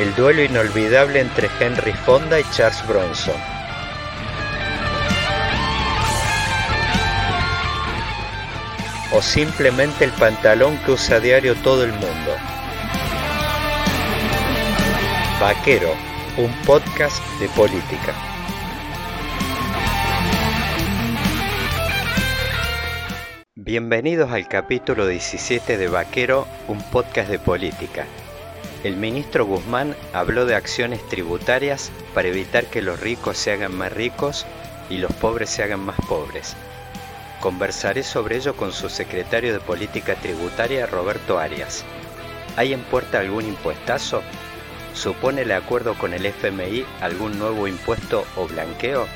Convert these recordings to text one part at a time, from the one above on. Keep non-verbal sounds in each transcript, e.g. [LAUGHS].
El duelo inolvidable entre Henry Fonda y Charles Bronson. O simplemente el pantalón que usa a diario todo el mundo. Vaquero, un podcast de política. Bienvenidos al capítulo 17 de Vaquero, un podcast de política. El ministro Guzmán habló de acciones tributarias para evitar que los ricos se hagan más ricos y los pobres se hagan más pobres. Conversaré sobre ello con su secretario de Política Tributaria, Roberto Arias. ¿Hay en puerta algún impuestazo? ¿Supone el acuerdo con el FMI algún nuevo impuesto o blanqueo?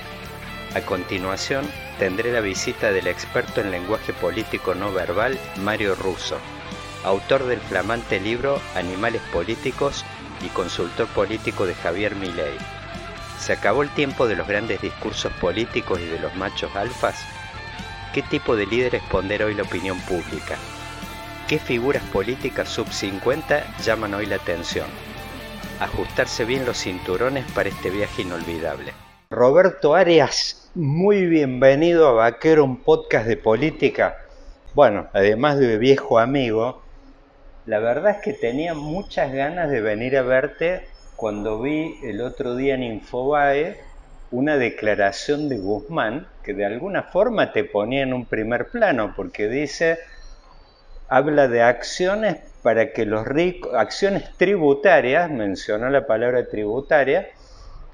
A continuación, tendré la visita del experto en lenguaje político no verbal, Mario Russo, autor del flamante libro Animales Políticos y consultor político de Javier Milei. ¿Se acabó el tiempo de los grandes discursos políticos y de los machos alfas? ¿Qué tipo de líderes pondera hoy la opinión pública? ¿Qué figuras políticas sub 50 llaman hoy la atención? Ajustarse bien los cinturones para este viaje inolvidable. Roberto Arias, muy bienvenido a Vaquero, un podcast de política. Bueno, además de viejo amigo, la verdad es que tenía muchas ganas de venir a verte cuando vi el otro día en Infobae una declaración de Guzmán que de alguna forma te ponía en un primer plano, porque dice, habla de acciones para que los ricos, acciones tributarias, mencionó la palabra tributaria,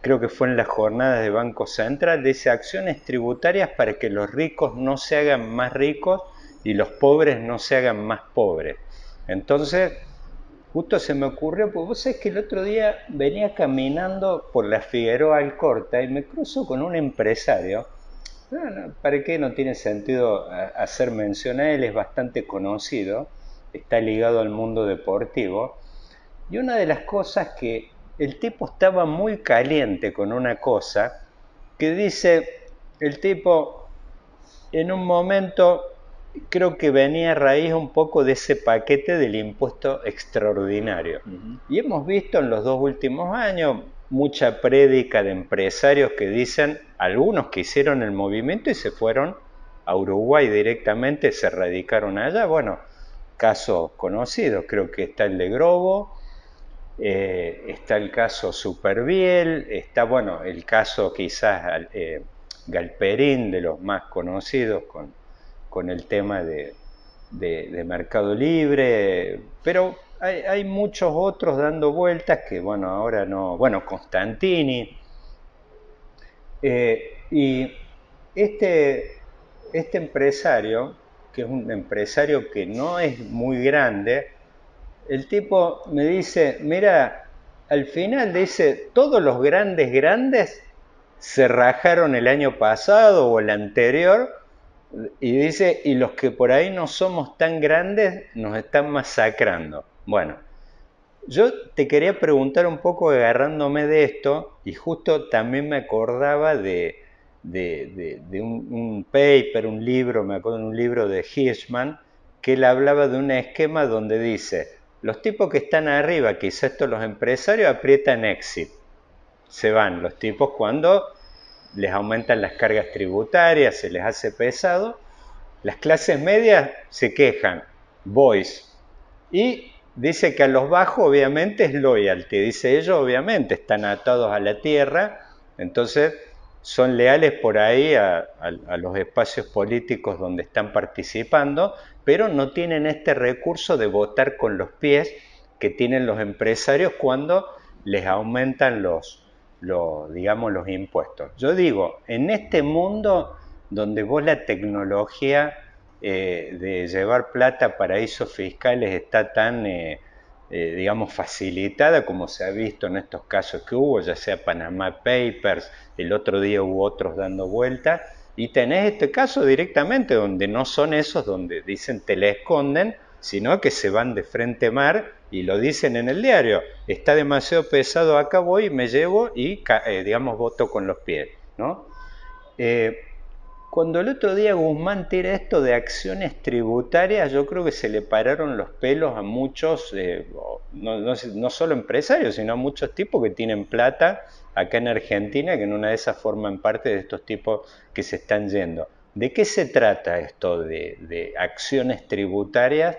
creo que fue en las jornadas de Banco Central, dice acciones tributarias para que los ricos no se hagan más ricos y los pobres no se hagan más pobres. Entonces, justo se me ocurrió, pues vos sabés que el otro día venía caminando por la Figueroa Alcorta y me cruzo con un empresario. ¿Para qué no tiene sentido hacer mención a él? Es bastante conocido, está ligado al mundo deportivo. Y una de las cosas que el tipo estaba muy caliente con una cosa que dice, el tipo en un momento creo que venía a raíz un poco de ese paquete del impuesto extraordinario. Y hemos visto en los dos últimos años mucha prédica de empresarios que dicen, algunos que hicieron el movimiento y se fueron a Uruguay directamente, se radicaron allá. Bueno, casos conocidos, creo que está el de Grobo, eh, está el caso Superbiel, está, bueno, el caso quizás eh, Galperín, de los más conocidos, con, con el tema de, Mercado Libre, pero hay, muchos otros dando vueltas que, bueno, ahora no, bueno, Constantini. Eh, y este, este empresario, que es un empresario que no es muy grande, el tipo me dice, mira, al final dice, todos los grandes grandes se rajaron el año pasado o el anterior, y dice, y los que por ahí no somos tan grandes nos están masacrando. Bueno, yo te quería preguntar un poco agarrándome de esto, y justo también me acordaba de, de, un, un, paper, un libro, me acuerdo de un libro de Hirschman, que él hablaba de un esquema donde dice, los tipos que están arriba, quizás estos los empresarios, aprietan exit. Se van los tipos cuando les aumentan las cargas tributarias, se les hace pesado. Las clases medias se quejan, voice. Y dice que a los bajos obviamente es loyalty. Dice ellos obviamente están atados a la tierra, entonces son leales por ahí a, los espacios políticos donde están participando, pero no tienen este recurso de votar con los pies que tienen los empresarios cuando les aumentan los, digamos, los impuestos. Yo digo, en este mundo donde vos la tecnología eh, de llevar plata a paraísos fiscales está tan, eh, eh, digamos, facilitada, como se ha visto en estos casos que hubo, ya sea Panama Papers, el otro día hubo otros dando vuelta, y tenés este caso directamente donde no son esos donde dicen te le esconden, sino que se van de frente mar y lo dicen en el diario, está demasiado pesado, acá voy, me llevo y, eh, digamos, voto con los pies, ¿no? Eh, cuando el otro día Guzmán tira esto de acciones tributarias, yo creo que se le pararon los pelos a muchos, eh, no, solo empresarios, sino a muchos tipos que tienen plata acá en Argentina, que en una de esas forman parte de estos tipos que se están yendo. ¿De qué se trata esto de, de acciones tributarias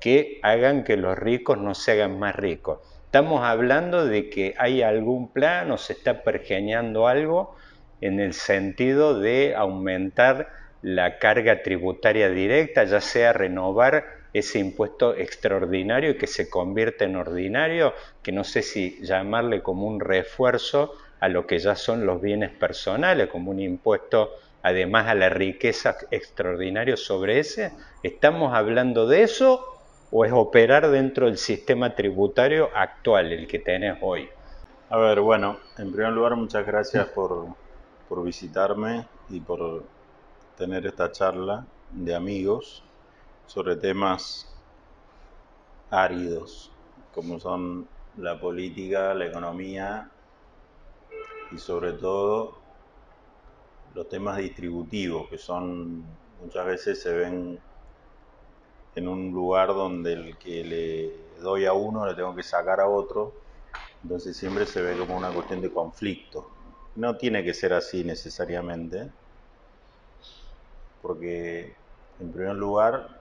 que hagan que los ricos no se hagan más ricos? Estamos hablando de que hay algún plan o se está pergeñando algo en el sentido de aumentar la carga tributaria directa, ya sea renovar ese impuesto extraordinario que se convierte en ordinario, que no sé si llamarle como un refuerzo a lo que ya son los bienes personales, como un impuesto además a la riqueza extraordinario sobre ese. ¿Estamos hablando de eso o es operar dentro del sistema tributario actual, el que tenés hoy? A ver, bueno, en primer lugar muchas gracias por, por visitarme y por tener esta charla de amigos sobre temas áridos, como son la política, la economía y sobre todo los temas distributivos, que son muchas veces se ven en un lugar donde el que le doy a uno le tengo que sacar a otro, entonces siempre se ve como una cuestión de conflicto. No tiene que ser así necesariamente, porque en primer lugar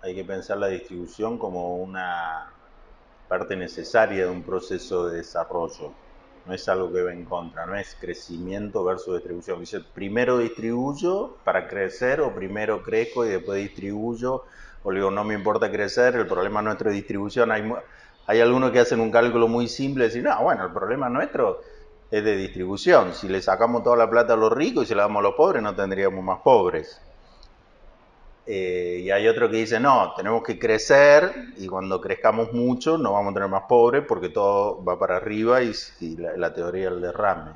hay que pensar la distribución como una parte necesaria de un proceso de desarrollo. No es algo que va en contra, no es crecimiento versus distribución. Dice, primero distribuyo para crecer o primero crezco y después distribuyo. O digo, no me importa crecer, el problema nuestro es distribución. Hay, algunos que hacen un cálculo muy simple y dicen, no, bueno, el problema nuestro es de distribución. Si le sacamos toda la plata a los ricos y se la damos a los pobres, no tendríamos más pobres. Eh, y hay otro que dice, no, tenemos que crecer y cuando crezcamos mucho no vamos a tener más pobres porque todo va para arriba y, la, teoría del derrame.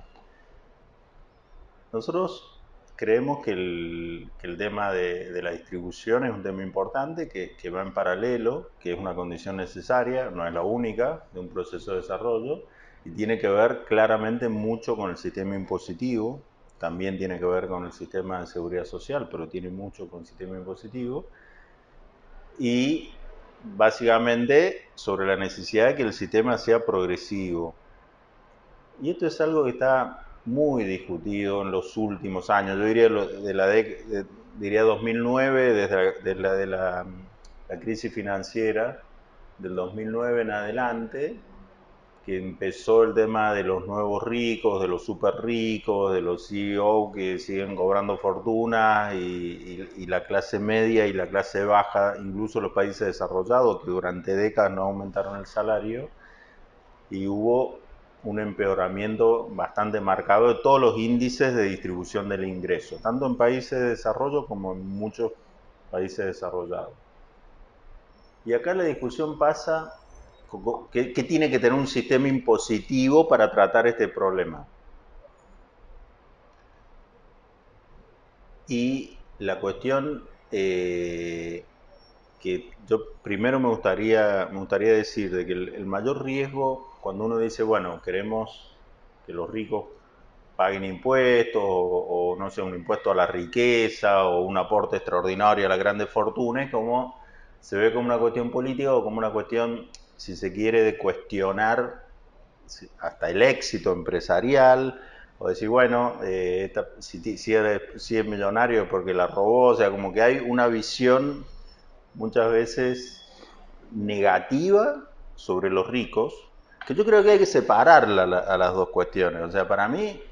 Nosotros creemos que el, tema de, la distribución es un tema importante, que, que va en paralelo, que es una condición necesaria, no es la única de un proceso de desarrollo, y tiene que ver claramente mucho con el sistema impositivo, también tiene que ver con el sistema de seguridad social, pero tiene mucho con el sistema impositivo, y básicamente sobre la necesidad de que el sistema sea progresivo. Y esto es algo que está muy discutido en los últimos años, yo diría de la diría 2009, desde la, de la, crisis financiera del 2009 en adelante, que empezó el tema de los nuevos ricos, de los super ricos, de los CEO que siguen cobrando fortuna y, la clase media y la clase baja, incluso los países desarrollados que durante décadas no aumentaron el salario. Y hubo un empeoramiento bastante marcado de todos los índices de distribución del ingreso, tanto en países de desarrollo como en muchos países desarrollados. Y acá la discusión pasa ¿Qué, tiene que tener un sistema impositivo para tratar este problema? Y la cuestión eh, que yo primero me gustaría, me gustaría decir de que el, mayor riesgo cuando uno dice, bueno, queremos que los ricos paguen impuestos o, no sé, un impuesto a la riqueza o un aporte extraordinario a las grandes fortunas, como se ve como una cuestión política o como una cuestión si se quiere, de cuestionar hasta el éxito empresarial, o decir, bueno, eh, si, si, es, millonario porque la robó, o sea, como que hay una visión muchas veces negativa sobre los ricos, que yo creo que hay que separarla a las dos cuestiones. O sea, para mí,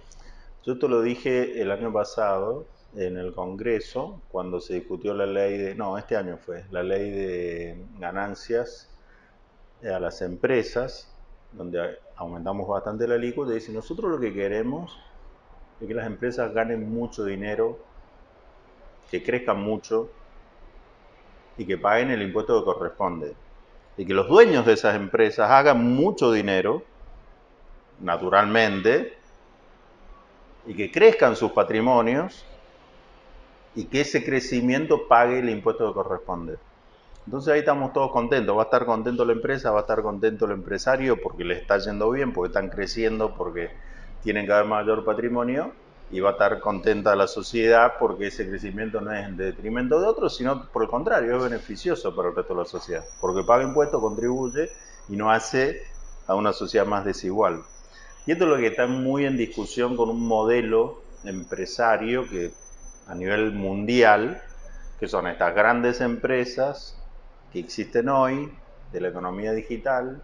yo te lo dije el año pasado en el Congreso, cuando se discutió la ley de, no, este año fue, la ley de ganancias a las empresas, donde aumentamos bastante la alícuota, y dice, nosotros lo que queremos es que las empresas ganen mucho dinero, que crezcan mucho y que paguen el impuesto que corresponde. Y que los dueños de esas empresas hagan mucho dinero, naturalmente, y que crezcan sus patrimonios y que ese crecimiento pague el impuesto que corresponde. Entonces ahí estamos todos contentos, va a estar contento la empresa, va a estar contento el empresario porque le está yendo bien, porque están creciendo, porque tienen cada vez mayor patrimonio y va a estar contenta la sociedad porque ese crecimiento no es en detrimento de otros, sino por el contrario, es beneficioso para el resto de la sociedad, porque paga impuestos, contribuye y no hace a una sociedad más desigual. Y esto es lo que está muy en discusión con un modelo empresario que a nivel mundial, que son estas grandes empresas que existen hoy de la economía digital,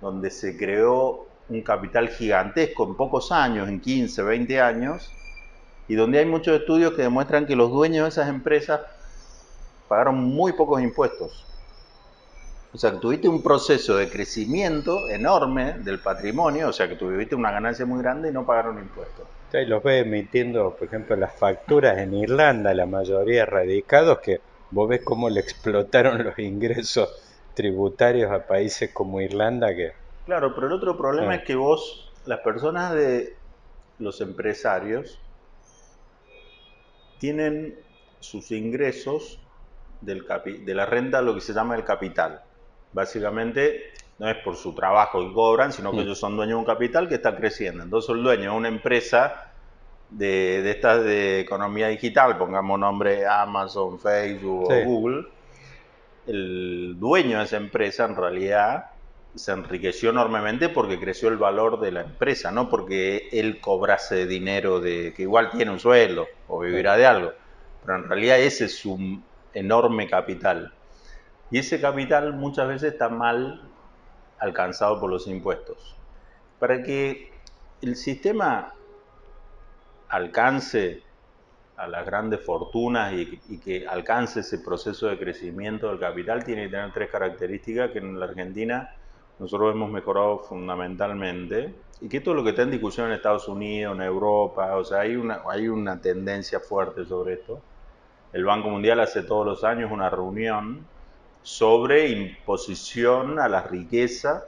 donde se creó un capital gigantesco en pocos años, en 15, 20 años, y donde hay muchos estudios que demuestran que los dueños de esas empresas pagaron muy pocos impuestos. O sea, que tuviste un proceso de crecimiento enorme del patrimonio, o sea, que tuviste una ganancia muy grande y no pagaron impuestos. Y los ves emitiendo, por ejemplo, las facturas en Irlanda, la mayoría radicados, que vos ves cómo le explotaron los ingresos tributarios a países como Irlanda que Claro, pero el otro problema es que vos, las personas de los empresarios, tienen sus ingresos del de la renta, lo que se llama el capital. Básicamente, no es por su trabajo que cobran, sino que mm. ellos son dueños de un capital que está creciendo. Entonces, el dueño de una empresa de, de estas de economía digital, pongamos nombre Amazon, Facebook o Google, el dueño de esa empresa en realidad se enriqueció enormemente porque creció el valor de la empresa, no porque él cobrase dinero de que igual tiene un sueldo o vivirá de algo, pero en realidad ese es un enorme capital. Y ese capital muchas veces está mal alcanzado por los impuestos. Para que el sistema alcance a las grandes fortunas y, y, que alcance ese proceso de crecimiento del capital, tiene que tener tres características que en la Argentina nosotros hemos mejorado fundamentalmente, y que es lo que está en discusión en Estados Unidos, en Europa, o sea, hay una, hay una tendencia fuerte sobre esto. El Banco Mundial hace todos los años una reunión sobre imposición a la riqueza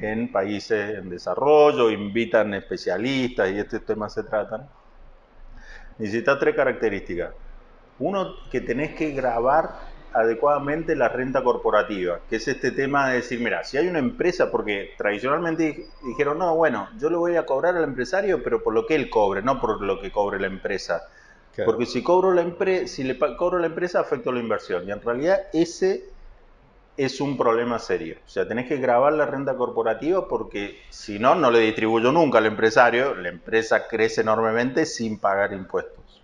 en países en desarrollo, invitan especialistas y estos temas se tratan. Necesita tres características. Uno, que tenés que grabar adecuadamente la renta corporativa, que es este tema de decir, mira, si hay una empresa, porque tradicionalmente dijeron, no, bueno, yo le voy a cobrar al empresario, pero por lo que él cobre, no por lo que cobre la empresa. Porque si cobro la empresa, si le cobro la empresa, afecto la inversión. Y en realidad ese es un problema serio. O sea, tenés que grabar la renta corporativa porque si no, no le distribuyo nunca al empresario. La empresa crece enormemente sin pagar impuestos.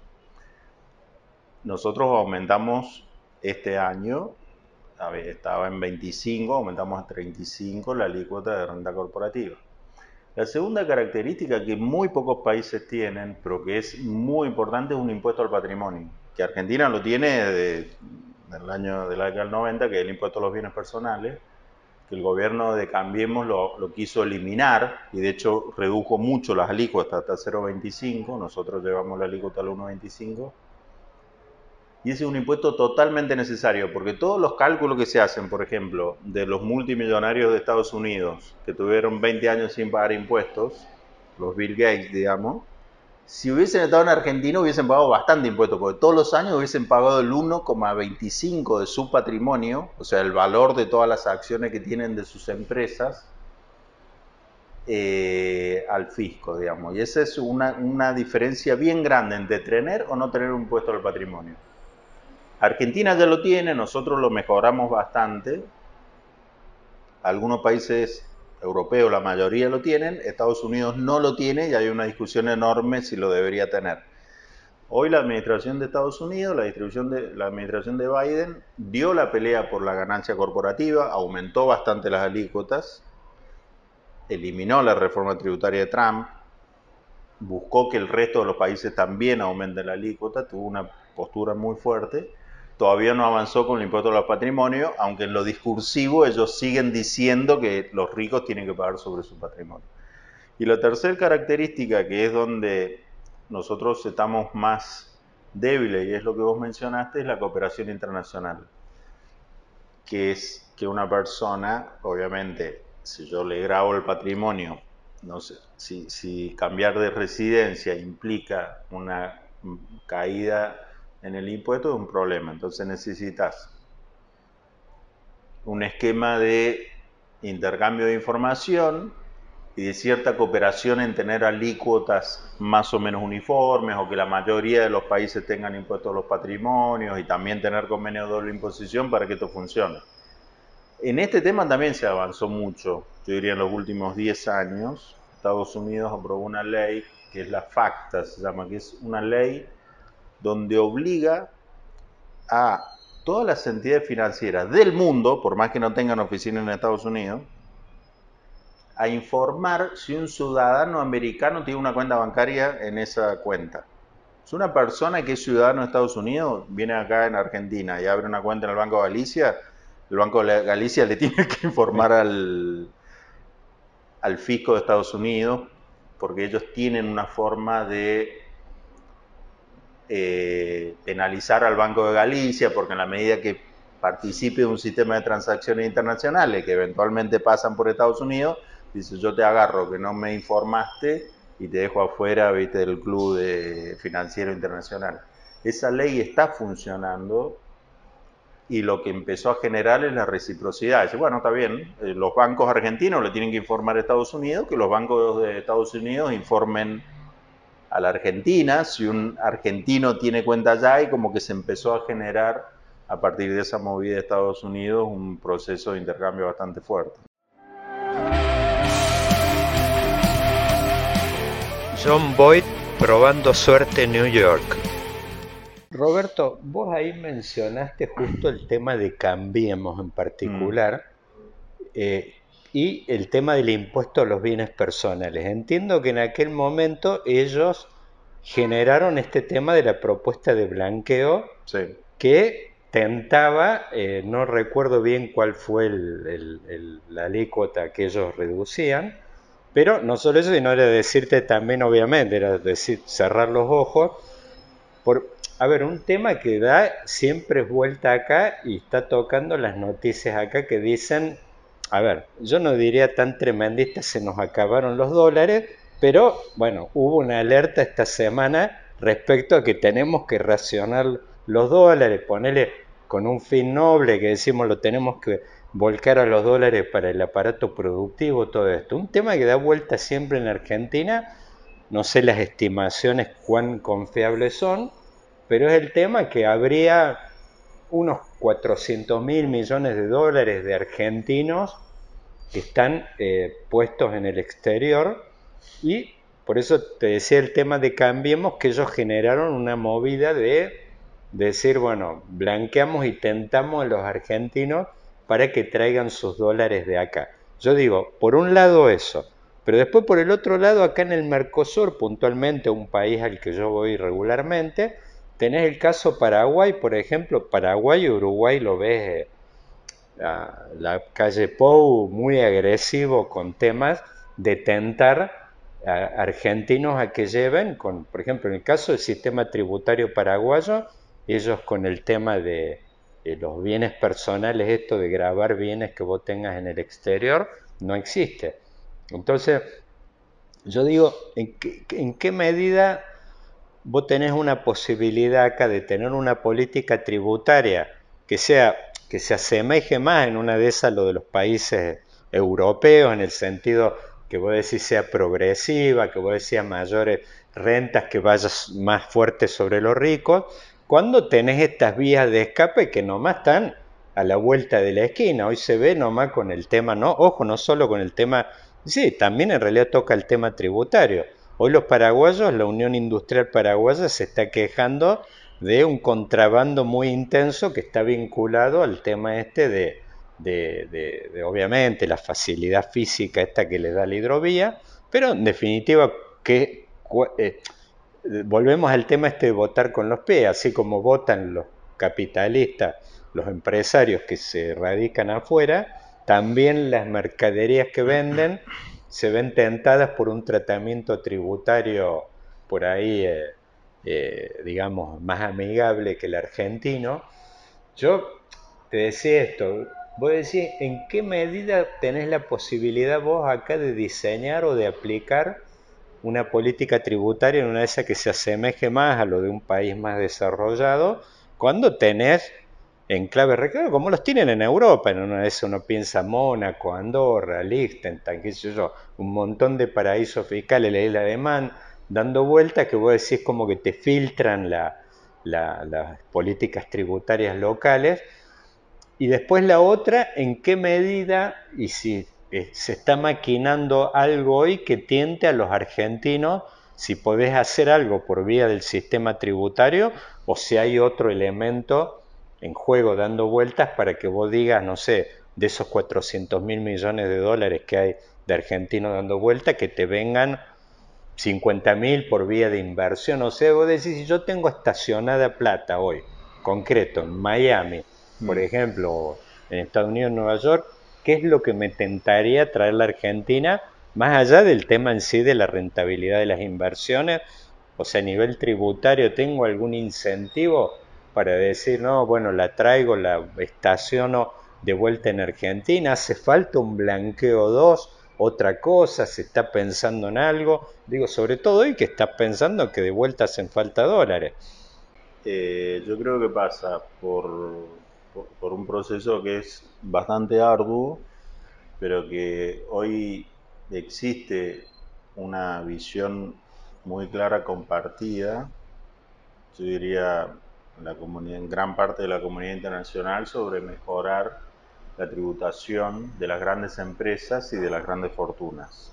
Nosotros aumentamos este año estaba en 25, aumentamos a 35 la alícuota de renta corporativa. La segunda característica que muy pocos países tienen, pero que es muy importante, es un impuesto al patrimonio, que Argentina lo tiene desde el año de la década del 90, que es el impuesto a los bienes personales, que el gobierno de Cambiemos lo, lo quiso eliminar y de hecho redujo mucho las alícuotas hasta 0,25, nosotros llevamos la alícuota al 1,25 y ese es un impuesto totalmente necesario, porque todos los cálculos que se hacen, por ejemplo, de los multimillonarios de Estados Unidos, que tuvieron 20 años sin pagar impuestos, los Bill Gates, digamos, si hubiesen estado en Argentina hubiesen pagado bastante impuesto, porque todos los años hubiesen pagado el 1,25 de su patrimonio, o sea, el valor de todas las acciones que tienen de sus empresas, eh, al fisco, digamos. Y esa es una, una diferencia bien grande entre tener o no tener un impuesto al patrimonio. Argentina ya lo tiene, nosotros lo mejoramos bastante. Algunos países europeos, la mayoría lo tienen, Estados Unidos no lo tiene y hay una discusión enorme si lo debería tener. Hoy la administración de Estados Unidos, la, distribución de, la administración de Biden, dio la pelea por la ganancia corporativa, aumentó bastante las alícuotas, eliminó la reforma tributaria de Trump, buscó que el resto de los países también aumenten la alícuota, tuvo una postura muy fuerte todavía no avanzó con el impuesto a los patrimonios, aunque en lo discursivo ellos siguen diciendo que los ricos tienen que pagar sobre su patrimonio. Y la tercera característica, que es donde nosotros estamos más débiles, y es lo que vos mencionaste, es la cooperación internacional. que es que una persona, obviamente, si yo le grabo el patrimonio, no sé, si, si cambiar de residencia implica una caída en el impuesto, es un problema. Entonces necesitas un esquema de intercambio de información y de cierta cooperación en tener alícuotas más o menos uniformes o que la mayoría de los países tengan impuestos a los patrimonios y también tener convenio de doble imposición para que esto funcione. En este tema también se avanzó mucho, yo diría en los últimos 10 años. Estados Unidos aprobó una ley que es la FACTA, se llama, que es una ley donde obliga a todas las entidades financieras del mundo, por más que no tengan oficina en Estados Unidos, a informar si un ciudadano americano tiene una cuenta bancaria en esa cuenta. Si una persona que es ciudadano de Estados Unidos viene acá en Argentina y abre una cuenta en el Banco de Galicia, el Banco de Galicia le tiene que informar al, al fisco de Estados Unidos porque ellos tienen una forma de eh, penalizar al Banco de Galicia, porque en la medida que participe de un sistema de transacciones internacionales que eventualmente pasan por Estados Unidos, dice yo te agarro que no me informaste y te dejo afuera ¿viste, del club financiero internacional. Esa ley está funcionando y lo que empezó a generar es la reciprocidad. Dice, bueno, está bien, eh, los bancos argentinos le tienen que informar a Estados Unidos, que los bancos de Estados Unidos informen a la Argentina, si un argentino tiene cuenta allá y como que se empezó a generar a partir de esa movida de Estados Unidos un proceso de intercambio bastante fuerte. John Boyd probando suerte en New York. Roberto, vos ahí mencionaste justo el tema de Cambiemos en particular. Mm. Eh, y el tema del impuesto a los bienes personales. Entiendo que en aquel momento ellos generaron este tema de la propuesta de blanqueo que tentaba, eh, no recuerdo bien cuál fue la alícuota que ellos reducían, pero no solo eso, sino era decirte también, obviamente, era decir, cerrar los ojos. Por, a ver, un tema que da siempre vuelta acá y está tocando las noticias acá que dicen a ver, yo no diría tan tremendista, se nos acabaron los dólares, pero bueno, hubo una alerta esta semana respecto a que tenemos que racionar los dólares, ponerle con un fin noble que decimos lo tenemos que volcar a los dólares para el aparato productivo, todo esto. Un tema que da vuelta siempre en Argentina, no sé las estimaciones cuán confiables son, pero es el tema que habría unos 400 mil millones de dólares de argentinos que están eh, puestos en el exterior y por eso te decía el tema de Cambiemos que ellos generaron una movida de, decir, bueno, blanqueamos y tentamos a los argentinos para que traigan sus dólares de acá. Yo digo, por un lado eso, pero después por el otro lado, acá en el Mercosur, puntualmente un país al que yo voy regularmente, tenés el caso Paraguay, por ejemplo, Paraguay y Uruguay lo ves la, calle Pou muy agresivo con temas de tentar a argentinos a que lleven, con, por ejemplo, en el caso del sistema tributario paraguayo, ellos con el tema de, los bienes personales, esto de grabar bienes que vos tengas en el exterior, no existe. Entonces, yo digo, ¿en qué, en qué medida vos tenés una posibilidad acá de tener una política tributaria que sea que se asemeje más en una de esas lo de los países europeos, en el sentido que vos decís sea progresiva, que vos decís mayores rentas, que vayas más fuerte sobre los ricos, cuando tenés estas vías de escape que nomás están a la vuelta de la esquina. Hoy se ve nomás con el tema, no, ojo, no solo con el tema, sí, también en realidad toca el tema tributario. Hoy los paraguayos, la Unión Industrial Paraguaya se está quejando de un contrabando muy intenso que está vinculado al tema este de, de, obviamente la facilidad física esta que le da la hidrovía, pero en definitiva que eh, volvemos al tema este de votar con los pies, así como votan los capitalistas, los empresarios que se radican afuera, también las mercaderías que venden se ven tentadas por un tratamiento tributario por ahí eh, eh, digamos, más amigable que el argentino. Yo te decía esto, vos decís, ¿en qué medida tenés la posibilidad vos acá de diseñar o de aplicar una política tributaria en una de esas que se asemeje más a lo de un país más desarrollado, cuando tenés en clave reclamo, como los tienen en Europa, en una de esas uno piensa Mónaco, Andorra, Liechtenstein, qué sé yo, un montón de paraísos fiscales, la isla de Man, dando vueltas que vos decís como que te filtran las políticas tributarias locales, y después la otra, en qué medida, y si eh, se está maquinando algo hoy que tiente a los argentinos si podés hacer algo por vía del sistema tributario o si hay otro elemento en juego dando vueltas para que vos digas, no sé, de esos 400 mil millones de dólares que hay de argentinos dando vueltas, que te vengan 50 mil por vía de inversión. O sea, vos decís, si yo tengo estacionada plata hoy, concreto, en Miami, por mm. ejemplo, en Estados Unidos, Nueva York, ¿Qué es lo que me tentaría traer la Argentina, más allá del tema en sí de la rentabilidad de las inversiones? O sea, a nivel tributario, ¿tengo algún incentivo para decir, no, bueno, la traigo, la estaciono de vuelta en Argentina? ¿Hace falta un blanqueo 2? Otra cosa, se está pensando en algo. Digo, sobre todo hoy que estás pensando que de vuelta hacen falta dólares. Eh, yo creo que pasa por por, un proceso que es bastante arduo, pero que hoy existe una visión muy clara compartida, yo diría la comunidad, en gran parte de la comunidad internacional sobre mejorar la tributación de las grandes empresas y de las grandes fortunas.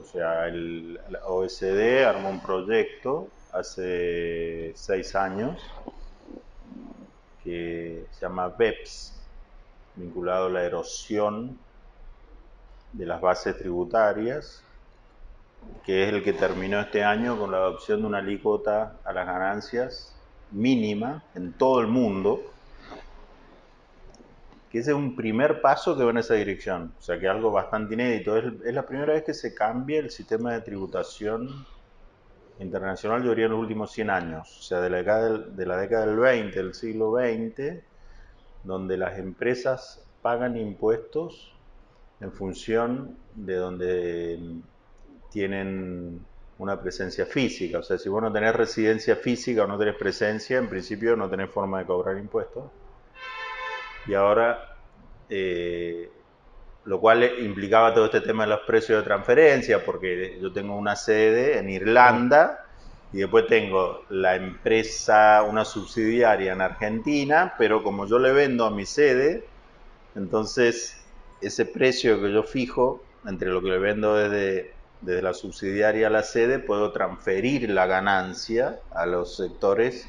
O sea, el, la OSD armó un proyecto hace seis años que se llama BEPS, vinculado a la erosión de las bases tributarias, que es el que terminó este año con la adopción de una alícuota a las ganancias mínima en todo el mundo, que ese es un primer paso que va en esa dirección, o sea que algo bastante inédito. Es, la primera vez que se cambia el sistema de tributación internacional yo diría en los últimos 100 años, o sea, de la década del, de del 20, del siglo XX, donde las empresas pagan impuestos en función de donde tienen una presencia física. O sea, si vos no tenés residencia física o no tenés presencia, en principio no tenés forma de cobrar impuestos. Y ahora eh, lo cual implicaba todo este tema de los precios de transferencia, porque yo tengo una sede en Irlanda y después tengo la empresa, una subsidiaria en Argentina, pero como yo le vendo a mi sede, entonces ese precio que yo fijo entre lo que le vendo desde, desde la subsidiaria a la sede, puedo transferir la ganancia a los sectores,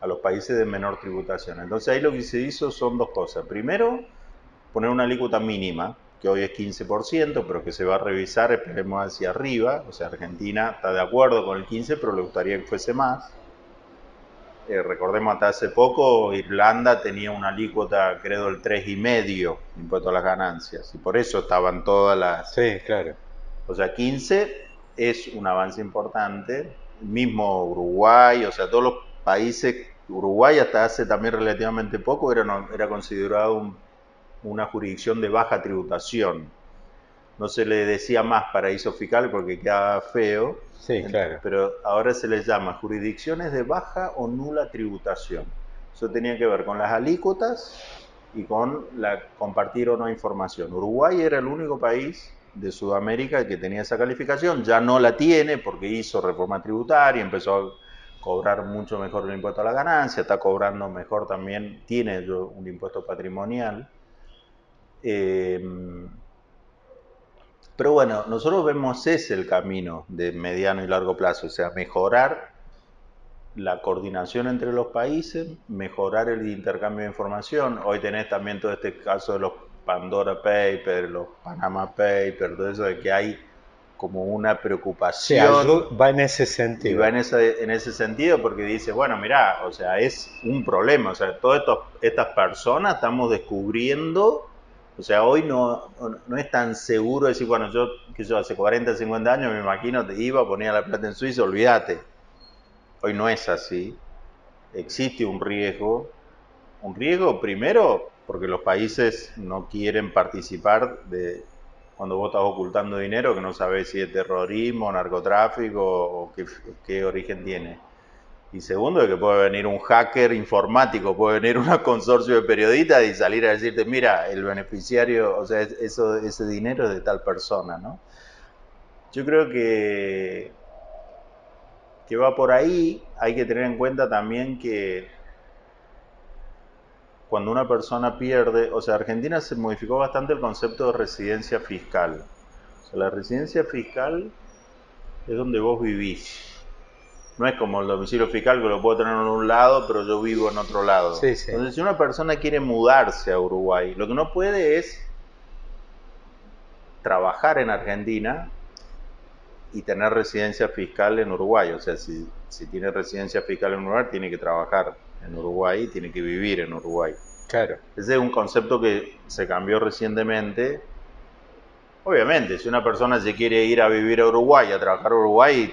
a los países de menor tributación. Entonces ahí lo que se hizo son dos cosas. Primero, poner una alícuota mínima, que hoy es 15%, pero que se va a revisar, esperemos hacia arriba. O sea, Argentina está de acuerdo con el 15%, pero le gustaría que fuese más. Eh, recordemos, hasta hace poco Irlanda tenía una alícuota, creo, del 3,5% impuesto a las ganancias. Y por eso estaban todas las... Sí, claro. O sea, 15 es un avance importante. Mismo Uruguay, o sea, todos los países... Uruguay hasta hace también relativamente poco era, era considerado un una jurisdicción de baja tributación. No se le decía más paraíso fiscal porque quedaba feo, sí, claro. pero ahora se les llama jurisdicciones de baja o nula tributación. Eso tenía que ver con las alícuotas y con la compartir o no información. Uruguay era el único país de Sudamérica que tenía esa calificación, ya no la tiene porque hizo reforma tributaria, empezó a cobrar mucho mejor el impuesto a la ganancia, está cobrando mejor también, tiene un impuesto patrimonial Em, pero bueno, nosotros vemos ese el camino de mediano y largo plazo, o sea, mejorar la coordinación entre los países, mejorar el intercambio de información. Hoy tenés también todo este caso de los Pandora Papers, los Panama Papers, todo eso de que hay como una preocupación. va en ese sentido. Y va en ese, en ese sentido porque dice, bueno, mira, o sea, es un problema, o sea, todas estas personas estamos descubriendo o sea, hoy no, no es tan seguro decir, bueno, yo, que yo hace 40, 50 años me imagino te iba, ponía la plata en Suiza, olvídate. Hoy no es así. Existe un riesgo. Un riesgo primero porque los países no quieren participar de cuando vos estás ocultando dinero que no sabes si es terrorismo, narcotráfico o qué, origen tiene. Y segundo, que puede venir un hacker informático, puede venir un [LAUGHS] consorcio de periodistas y salir a decirte, mira, el beneficiario, o sea, ese dinero es de tal persona, ¿no? Yo creo que, que va por ahí. Hay que tener en cuenta también que cuando una persona pierde, o sea, Argentina se modificó bastante el concepto de residencia fiscal. O sea, la residencia fiscal es donde vos vivís no es como el domicilio fiscal que lo puedo tener en un lado, pero yo vivo en otro lado. Entonces, si una persona quiere mudarse a Uruguay, lo que no puede es trabajar en Argentina y tener residencia fiscal en Uruguay. O sea, si, si tiene residencia fiscal en Uruguay, tiene que trabajar en Uruguay y tiene que vivir en Uruguay. Claro. Ese es un concepto que se cambió recientemente. Obviamente, si una persona se quiere ir a vivir a Uruguay, a trabajar a Uruguay,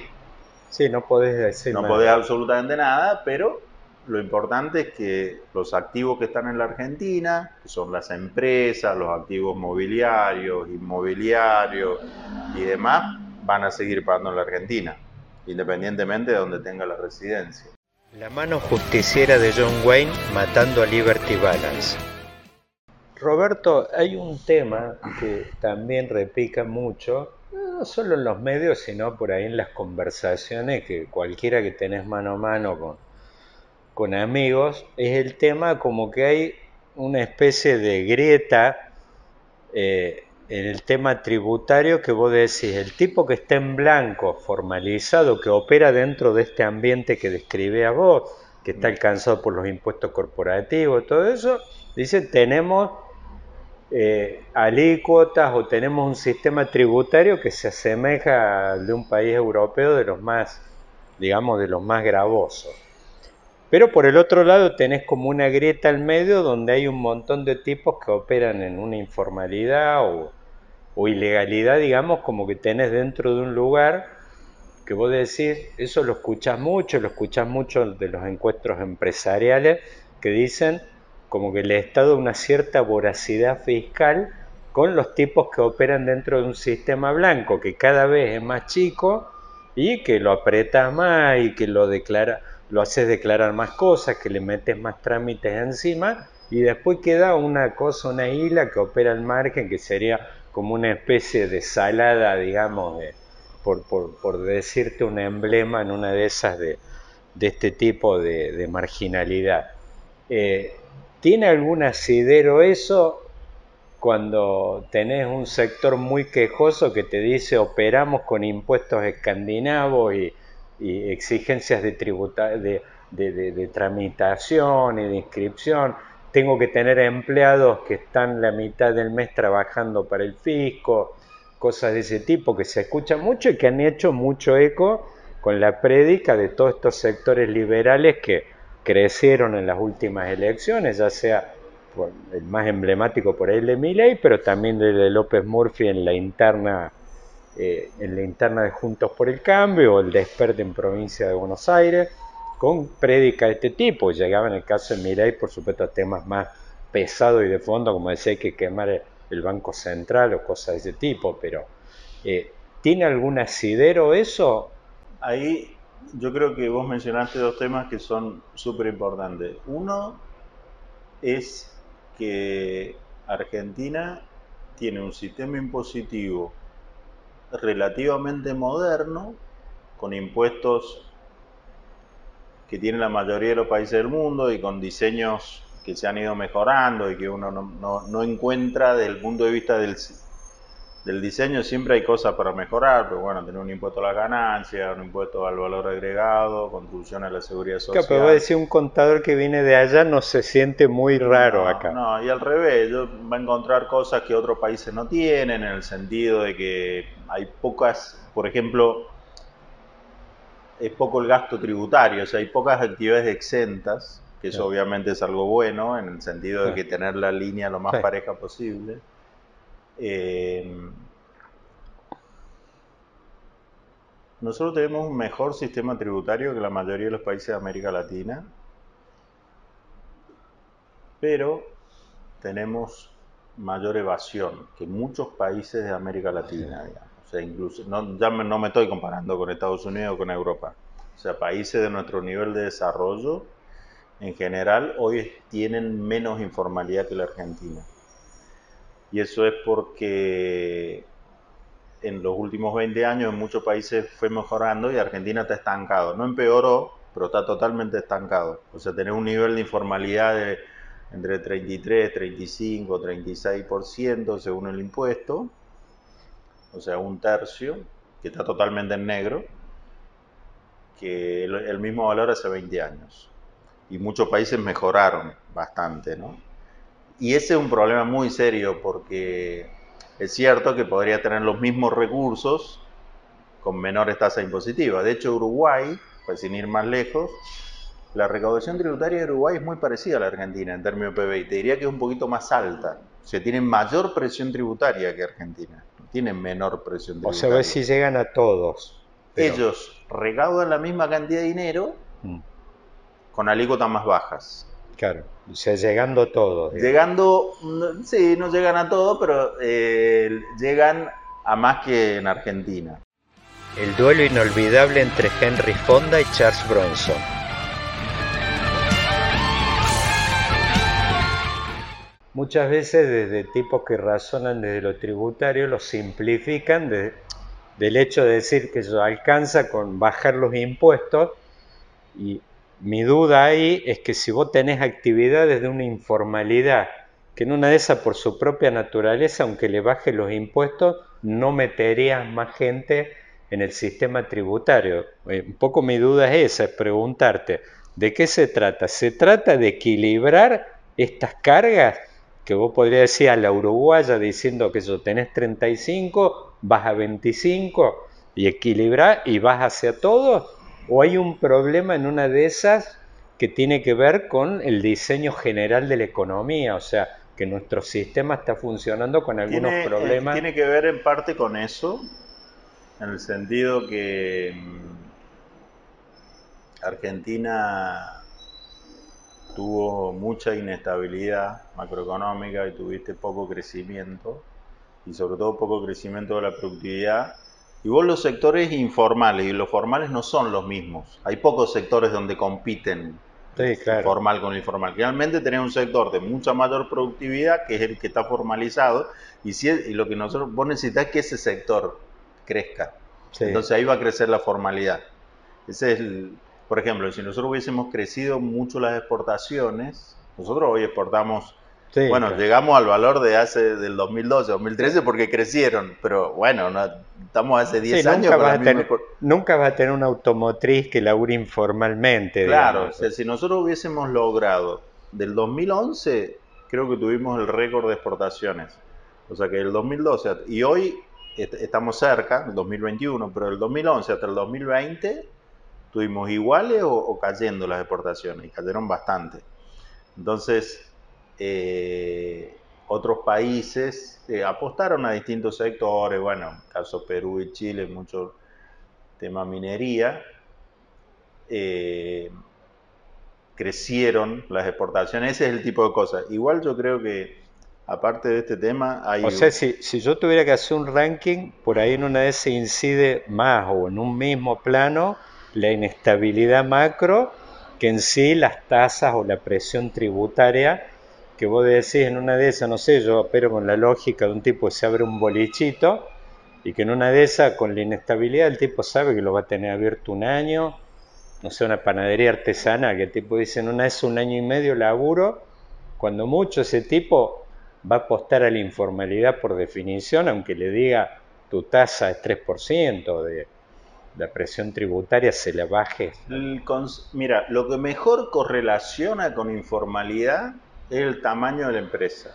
Sí, no podés decir No podés absolutamente nada, pero lo importante es que los activos que están en la Argentina, que son las empresas, los activos mobiliarios, inmobiliarios y demás, van a seguir pagando en la Argentina, independientemente de donde tenga la residencia. La mano justiciera de John Wayne matando a Liberty Balance. Roberto, hay un tema que también repica mucho no solo en los medios, sino por ahí en las conversaciones que cualquiera que tenés mano a mano con, con amigos, es el tema como que hay una especie de grieta eh, en el tema tributario que vos decís, el tipo que está en blanco, formalizado, que opera dentro de este ambiente que describe a vos, que está alcanzado por los impuestos corporativos, todo eso, dice, tenemos eh, alícuotas o tenemos un sistema tributario que se asemeja al de un país europeo de los más, digamos, de los más gravosos. Pero por el otro lado tenés como una grieta al medio donde hay un montón de tipos que operan en una informalidad o, o ilegalidad, digamos, como que tenés dentro de un lugar que vos decís, eso lo escuchás mucho, lo escuchás mucho de los encuentros empresariales que dicen, como que le Estado una cierta voracidad fiscal con los tipos que operan dentro de un sistema blanco que cada vez es más chico y que lo apretas más y que lo declara, lo haces declarar más cosas, que le metes más trámites encima y después queda una cosa, una isla que opera al margen que sería como una especie de salada, digamos, por, por, decirte un emblema en una de esas de, de este tipo de, marginalidad. Eh, ¿Tiene algún asidero eso cuando tenés un sector muy quejoso que te dice operamos con impuestos escandinavos y, exigencias de, tributa de, de, tramitación y de inscripción? Tengo que tener empleados que están la mitad del mes trabajando para el fisco, cosas de ese tipo que se escuchan mucho y que han hecho mucho eco con la prédica de todos estos sectores liberales que crecieron en las últimas elecciones, ya sea el más emblemático por ahí de Milley, pero también de López Murphy en la interna eh, en la interna de Juntos por el Cambio o el Desperte en provincia de Buenos Aires, con prédica de este tipo. Llegaba en el caso de Milley, por supuesto, a temas más pesados y de fondo, como decía, hay que quemar el Banco Central o cosas de ese tipo, pero eh, ¿tiene algún asidero eso? Ahí yo creo que vos mencionaste dos temas que son súper importantes. Uno es que Argentina tiene un sistema impositivo relativamente moderno, con impuestos que tienen la mayoría de los países del mundo y con diseños que se han ido mejorando y que uno no, no encuentra desde el punto de vista del, del diseño siempre hay cosas para mejorar, pero bueno, tener un impuesto a la ganancia, un impuesto al valor agregado, contribución a la seguridad social. Claro, pero voy a decir, un contador que viene de allá no se siente muy raro acá. No, y al revés, va a encontrar cosas que otros países no tienen, en el sentido de que hay pocas, por ejemplo, es poco el gasto tributario, o sea, hay pocas actividades exentas, que eso obviamente es algo bueno, en el sentido de que tener la línea lo más pareja posible. Eh, nosotros tenemos un mejor sistema tributario que la mayoría de los países de América Latina, pero tenemos mayor evasión que muchos países de América Latina, digamos. O sea, incluso, ya no me estoy comparando con Estados Unidos o con Europa. O sea, países de nuestro nivel de desarrollo, en general, hoy tienen menos informalidad que la Argentina. Y eso es porque en los últimos 20 años en muchos países fue mejorando y Argentina está estancado. No empeoró, pero está totalmente estancado. O sea, tener un nivel de informalidad de entre 33, 35, 36% según el impuesto, o sea, un tercio, que está totalmente en negro, que el, mismo valor hace 20 años. Y muchos países mejoraron bastante, ¿no? Y ese es un problema muy serio porque es cierto que podría tener los mismos recursos con menores tasas impositivas. De hecho, Uruguay, pues sin ir más lejos, la recaudación tributaria de Uruguay es muy parecida a la Argentina en términos de PBI. Te diría que es un poquito más alta. O sea, tienen mayor presión tributaria que Argentina. Tienen menor presión tributaria. O sea, a ver si llegan a todos. Ellos recaudan la misma cantidad de dinero mm. con alícuotas más bajas. Claro, o sea, llegando a todos. Llegando, sí, no llegan a todos, pero eh, llegan a más que en Argentina. El duelo inolvidable entre Henry Fonda y Charles Bronson. Muchas veces desde tipos que razonan desde lo tributario lo simplifican del hecho de decir que eso alcanza con bajar los impuestos y mi duda ahí es que si vos tenés actividades de una informalidad que en una de esas por su propia naturaleza, aunque le bajes los impuestos, no meterías más gente en el sistema tributario. Eh, un poco mi duda es esa, es preguntarte, ¿de qué se trata? ¿Se trata de equilibrar estas cargas que vos podrías decir a la uruguaya diciendo que yo tenés 35, vas a 25 y equilibrar y vas hacia todo, o hay un problema en una de esas que tiene que ver con el diseño general de la economía, o sea, que nuestro sistema está funcionando con algunos eh, problemas. tiene que ver en parte con eso, en el sentido que mm, Argentina tuvo mucha inestabilidad macroeconómica y tuviste poco crecimiento y sobre todo poco crecimiento de la productividad. Y vos los sectores informales y los formales no son los mismos. Hay pocos sectores donde compiten formal con informal. Realmente tenés un sector de mucha mayor productividad que es el que está formalizado y, si y lo que nosotros vos necesitas es que ese sector crezca. Entonces ahí va a crecer la formalidad. Ese es el, por ejemplo, si nosotros hubiésemos crecido mucho las exportaciones, nosotros hoy exportamos, bueno, llegamos al valor de hace del 2012, 2013 porque crecieron, pero bueno, estamos hace 10 años. Nunca, vas a tener, nunca va a tener una automotriz que labure informalmente. Claro, o sea, si nosotros hubiésemos logrado del 2011, creo que tuvimos el récord de exportaciones. O sea que el 2012 y hoy estamos cerca, el 2021, pero el 2011 hasta el 2020 ¿Estuvimos iguales o, cayendo las exportaciones? Y cayeron bastante. Entonces, eh, otros países eh, apostaron a distintos sectores, bueno, caso Perú y Chile, mucho tema minería, eh, crecieron las exportaciones, ese es el tipo de cosas. Igual yo creo que, aparte de este tema, hay... O sea, si yo tuviera que hacer un ranking, por ahí en una vez se incide más o en un mismo plano la inestabilidad macro que en sí las tasas o la presión tributaria que vos decís en una de esas, no sé, yo pero con la lógica de un tipo que se abre un bolichito y que en una de esas con la inestabilidad el tipo sabe que lo va a tener abierto un año, no sé, una panadería artesana que el tipo dice en una vez un año y medio laburo, cuando mucho ese tipo va a apostar a la informalidad por definición, aunque le diga tu tasa es 3% de la presión tributaria se le baje? mira, lo que mejor correlaciona con informalidad es el tamaño de la empresa.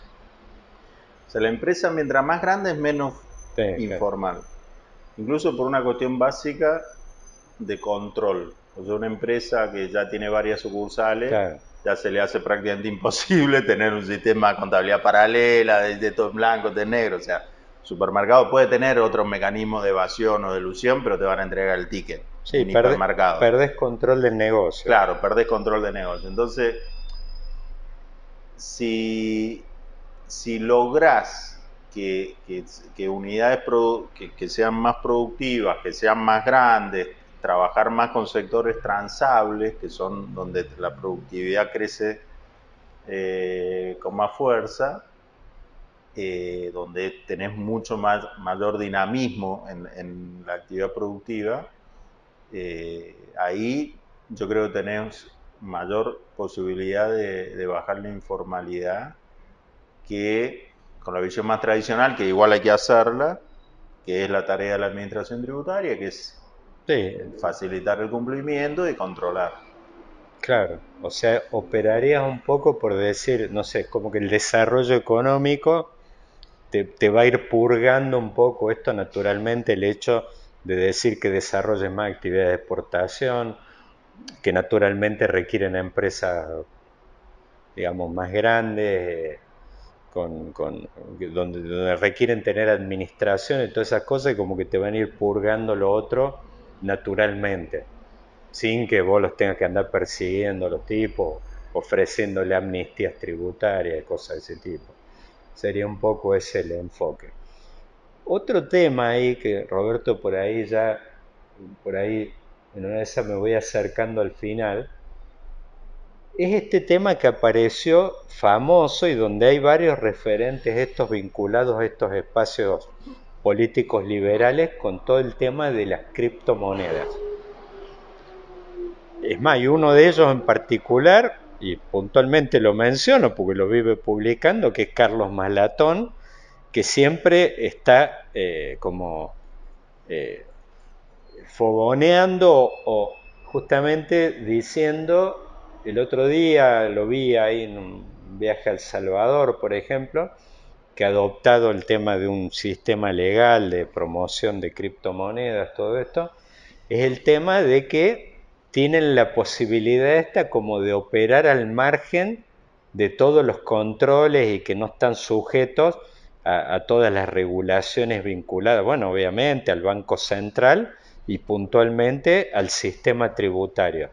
O sea, la empresa mientras más grande es menos informal. Incluso por una cuestión básica de control. O sea, una empresa que ya tiene varias sucursales, ya se le hace prácticamente [LAUGHS] imposible tener un sistema de contabilidad paralela, de, de todo en blanco, de negro. O sea, supermercado puede tener otros mecanismos de evasión o de ilusión, pero te van a entregar el ticket. Sí, perdés control del negocio. Claro, perdés control del negocio. Entonces, si si logras que, unidades que, sean más productivas, que sean más grandes, trabajar más con sectores transables, que son donde la productividad crece eh, con más fuerza, eh, donde tenés mucho más, mayor dinamismo en, la actividad productiva, eh, ahí yo creo que tenés mayor posibilidad de, bajar la informalidad que con la visión más tradicional, que igual hay que hacerla, que es la tarea de la administración tributaria, que es facilitar el cumplimiento y controlar. Claro, o sea, operarías un poco por decir, no sé, como que el desarrollo económico te, va a ir purgando un poco esto naturalmente, el hecho de decir que desarrolles más actividades de exportación, que naturalmente requieren empresas, digamos, más grandes, con, con, donde, requieren tener administración y todas esas cosas, y como que te van a ir purgando lo otro naturalmente, sin que vos los tengas que andar persiguiendo los tipos, ofreciéndole amnistías tributarias y cosas de ese tipo. Sería un poco ese el enfoque. Otro tema ahí que Roberto por ahí ya, por ahí en una de esas me voy acercando al final, es este tema que apareció famoso y donde hay varios referentes estos vinculados a estos espacios políticos liberales con todo el tema de las criptomonedas. Es más, y uno de ellos en particular, y puntualmente lo menciono porque lo vive publicando, que es Carlos Malatón, que siempre está eh, como eh, fogoneando o justamente diciendo, el otro día lo vi ahí en un viaje a El Salvador, por ejemplo, que ha adoptado el tema de un sistema legal de promoción de criptomonedas, todo esto, es el tema de que tienen la posibilidad esta como de operar al margen de todos los controles y que no están sujetos a, todas las regulaciones vinculadas, bueno, obviamente al Banco Central, y puntualmente al sistema tributario.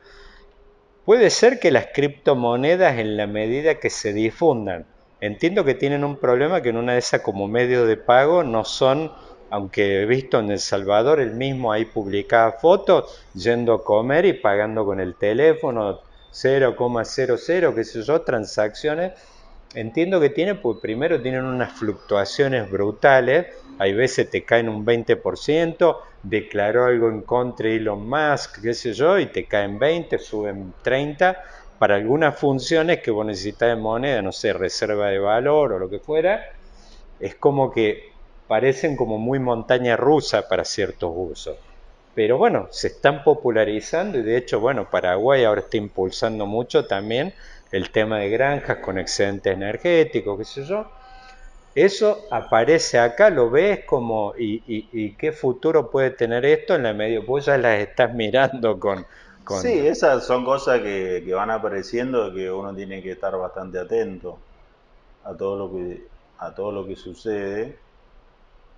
Puede ser que las criptomonedas en la medida que se difundan, entiendo que tienen un problema que en una de esas como medio de pago no son, aunque he visto en El Salvador el mismo ahí publicaba fotos yendo a comer y pagando con el teléfono 0,00, qué sé yo, transacciones. Entiendo que tienen, pues primero tienen unas fluctuaciones brutales, hay veces te caen un 20%, declaró algo en contra de Elon Musk, qué sé yo, y te caen 20, suben 30, para algunas funciones que vos necesitas de moneda, no sé, reserva de valor o lo que fuera, es como que parecen como muy montaña rusa para ciertos usos. Pero bueno, se están popularizando y de hecho, bueno, Paraguay ahora está impulsando mucho también el tema de granjas con excedentes energéticos, qué sé yo, eso aparece acá, lo ves como, y, qué futuro puede tener esto en la medio, vos ya las estás mirando con... Sí, esas son cosas que, van apareciendo que uno tiene que estar bastante atento a todo lo que, a todo lo que sucede.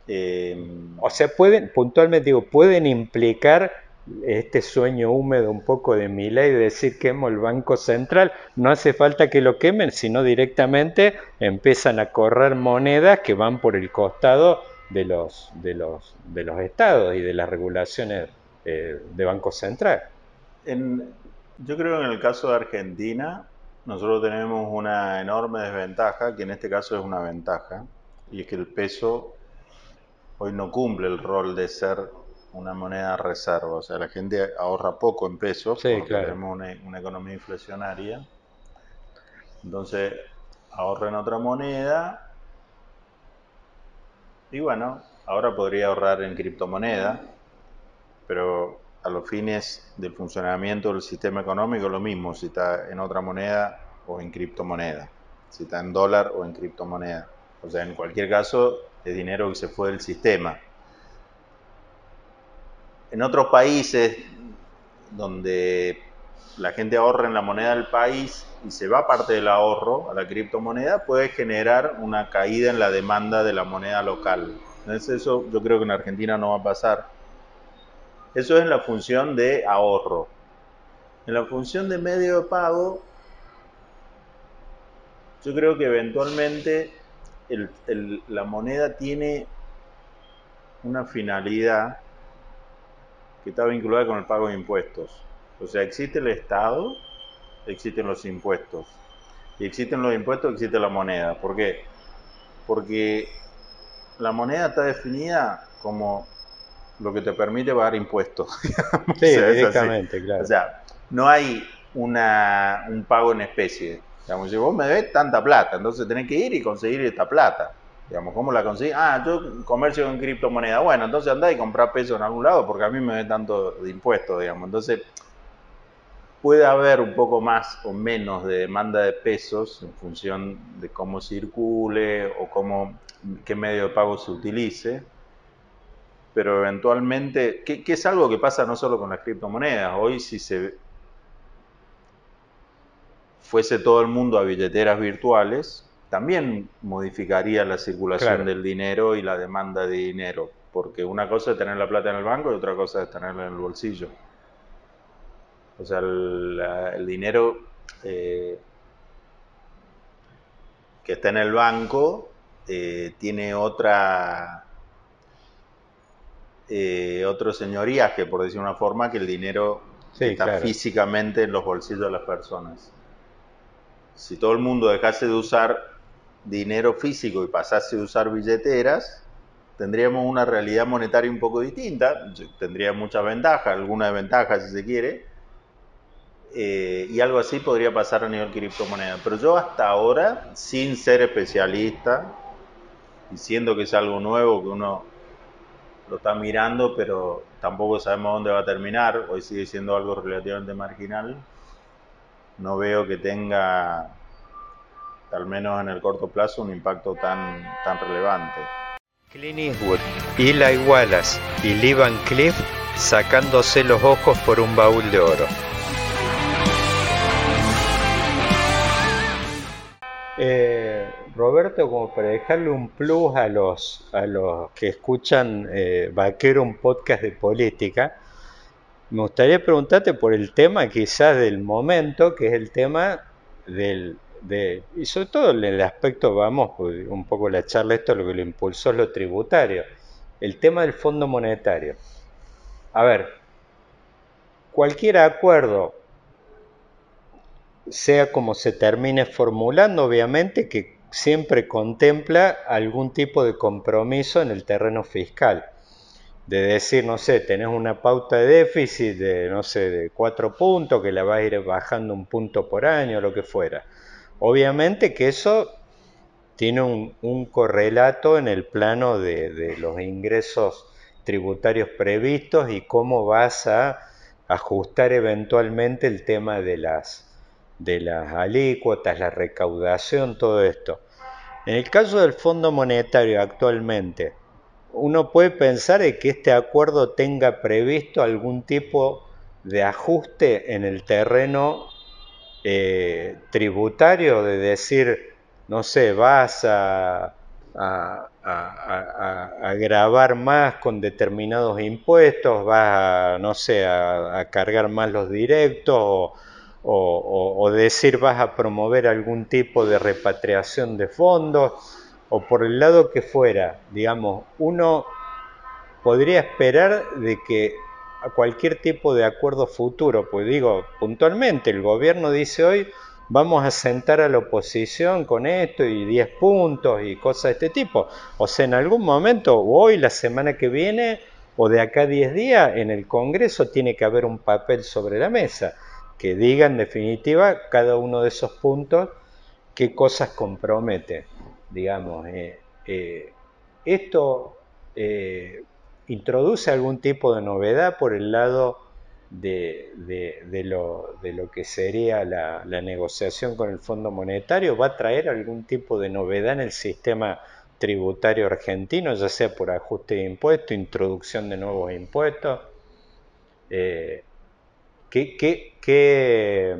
Eh, o sea, pueden, puntualmente digo, pueden implicar este sueño húmedo un poco de mi ley de decir quemo el Banco Central, no hace falta que lo quemen, sino directamente empiezan a correr monedas que van por el costado de los, de los, de los estados y de las regulaciones eh, de Banco Central. yo creo que en el caso de Argentina, nosotros tenemos una enorme desventaja, que en este caso es una ventaja, y es que el peso hoy no cumple el rol de ser una moneda reserva, o sea, la gente ahorra poco en pesos porque tenemos una, economía inflacionaria. Entonces, ahorra en otra moneda y bueno, ahora podría ahorrar en criptomoneda, pero a los fines del funcionamiento del sistema económico lo mismo, si está en otra moneda o en criptomoneda, si está en dólar o en criptomoneda. O sea, en cualquier caso, es dinero que se fue del sistema en otros países donde la gente ahorra en la moneda del país y se va parte del ahorro a la criptomoneda, puede generar una caída en la demanda de la moneda local. Entonces eso yo creo que en Argentina no va a pasar. Eso es la función de ahorro. En la función de medio de pago, yo creo que eventualmente la moneda tiene una finalidad que está vinculada con el pago de impuestos. O sea, existe el Estado, existen los impuestos. Y existen los impuestos, existe la moneda. ¿Por qué? Porque la moneda está definida como lo que te permite pagar impuestos. [LAUGHS] Sí, directamente, claro. O sea, no hay una, un pago en especie. Digamos, si vos me debes tanta plata, entonces tenés que ir y conseguir esta plata. Digamos, ¿cómo la conseguís? Ah, yo comercio en criptomoneda. Bueno, entonces andá y comprá peso en algún lado porque a mí me debe tanto de impuestos, digamos. Entonces, puede haber un poco más o menos de demanda de pesos en función de cómo circule o cómo, qué medio de pago se utilice, pero eventualmente, que, es algo que pasa no solo con las criptomonedas, hoy si se fuese todo el mundo a billeteras virtuales, también modificaría la circulación del dinero y la demanda de dinero, porque una cosa es tener la plata en el banco y otra cosa es tenerla en el bolsillo. O sea, el, dinero eh, que está en el banco eh, tiene otra eh, otro señoríaje, por decir una forma, que el dinero está físicamente en los bolsillos de las personas. Si todo el mundo dejase de usar dinero físico y pasase a usar billeteras, tendríamos una realidad monetaria un poco distinta, tendría muchas ventajas, algunas ventajas si se quiere, eh, y algo así podría pasar a nivel criptomoneda. Pero yo hasta ahora, sin ser especialista, diciendo que es algo nuevo, que uno lo está mirando, pero tampoco sabemos dónde va a terminar, hoy sigue siendo algo relativamente marginal, no veo que tenga, al menos en el corto plazo, un impacto tan, tan relevante. Clint Eastwood, Eli Wallace y Lee Van Cliff sacándose los ojos por un baúl de oro. Eh, Roberto, como para dejarle un plus a los, a los que escuchan eh, Vaquero, un podcast de política, me gustaría preguntarte por el tema quizás del momento, que es el tema del, de, y sobre todo en el aspecto, vamos, pues, un poco la charla, esto lo que lo impulsó es lo tributario, el tema del Fondo Monetario. A ver, cualquier acuerdo sea como se termine formulando, obviamente que siempre contempla algún tipo de compromiso en el terreno fiscal. De decir, no sé, tenés una pauta de déficit de, no sé, de cuatro puntos, que la vas a ir bajando un punto por año, lo que fuera. Obviamente que eso tiene un, correlato en el plano de los ingresos tributarios previstos y cómo vas a ajustar eventualmente el tema de las de las alícuotas, la recaudación, todo esto. En el caso del Fondo Monetario actualmente, uno puede pensar en que este acuerdo tenga previsto algún tipo de ajuste en el terreno eh, tributario, de decir, no sé, vas a, a, grabar más con determinados impuestos, vas a, no sé, a, cargar más los directos o, o, decir vas a promover algún tipo de repatriación de fondos o por el lado que fuera, digamos, uno podría esperar de que a cualquier tipo de acuerdo futuro, pues digo, puntualmente el gobierno dice hoy vamos a sentar a la oposición con esto y 10 puntos y cosas de este tipo. O sea, en algún momento, o hoy, la semana que viene, o de acá a 10 días, en el Congreso tiene que haber un papel sobre la mesa que diga en definitiva cada uno de esos puntos qué cosas compromete, digamos. Eh, eh, esto eh, introduce algún tipo de novedad por el lado de, lo, que sería la, negociación con el Fondo Monetario, va a traer algún tipo de novedad en el sistema tributario argentino, ya sea por ajuste de impuestos, introducción de nuevos impuestos. Que,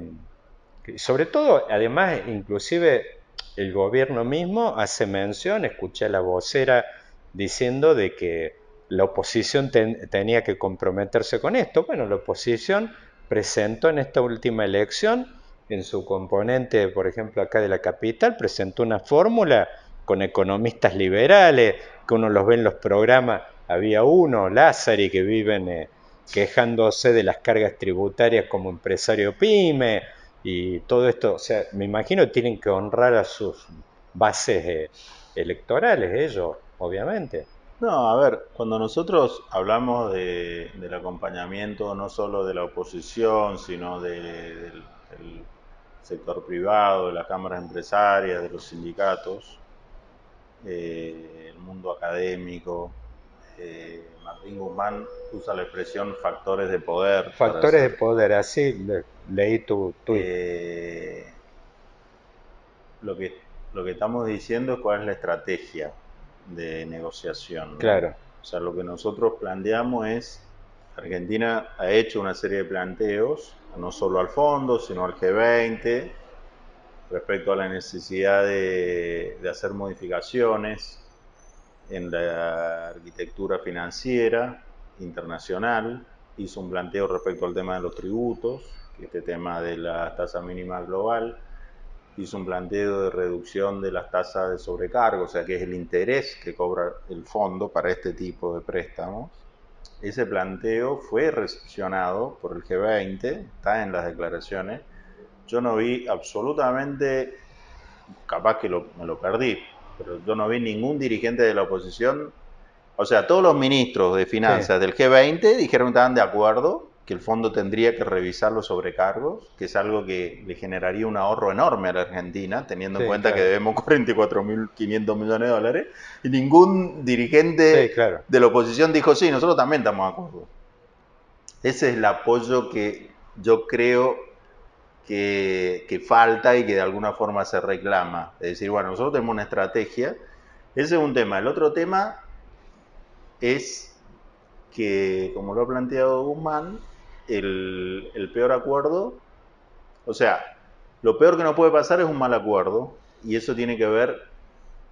sobre todo, además, inclusive el gobierno mismo hace mención, escuché a la vocera diciendo de que la oposición tenía que comprometerse con esto. Bueno, la oposición presentó en esta última elección, en su componente, por ejemplo, acá de la capital, presentó una fórmula con economistas liberales, que uno los ve en los programas, había uno, Lázari, que viven eh, quejándose de las cargas tributarias como empresario pyme y todo esto, o sea, me imagino que tienen que honrar a sus bases eh, electorales ellos, obviamente. No, a ver, cuando nosotros hablamos de, del acompañamiento no solo de la oposición, sino del, sector privado, de las cámaras empresarias, de los sindicatos, eh, el mundo académico, eh, Martín Guzmán usa la expresión factores de poder. Factores de poder, así leí tu tweet. Eh, lo, que, lo que estamos diciendo es cuál es la estrategia de negociación. Claro. O sea, lo que nosotros planteamos es, Argentina ha hecho una serie de planteos, no solo al fondo, sino al G20, respecto a la necesidad de, de hacer modificaciones en la arquitectura financiera internacional, hizo un planteo respecto al tema de los tributos, este tema de la tasa mínima global, hizo un planteo de reducción de las tasas de sobrecargo, o sea, que es el interés que cobra el fondo para este tipo de préstamos. Ese planteo fue recepcionado por el G20, está en las declaraciones. Yo no vi absolutamente, capaz que me lo perdí, pero yo no vi ningún dirigente de la oposición, o sea, todos los ministros de finanzas del G20 dijeron que estaban de acuerdo que el fondo tendría que revisar los sobrecargos, que es algo que le generaría un ahorro enorme a la Argentina, teniendo en cuenta que debemos [LAUGHS] 44.500 millones de dólares, y ningún dirigente de la oposición dijo, sí, nosotros también estamos de acuerdo. Ese es el apoyo que yo creo que, falta y que de alguna forma se reclama. Es decir, bueno, nosotros tenemos una estrategia. Ese es un tema. El otro tema es que, como lo ha planteado Guzmán, el, el peor acuerdo, o sea, lo peor que no puede pasar es un mal acuerdo y eso tiene que ver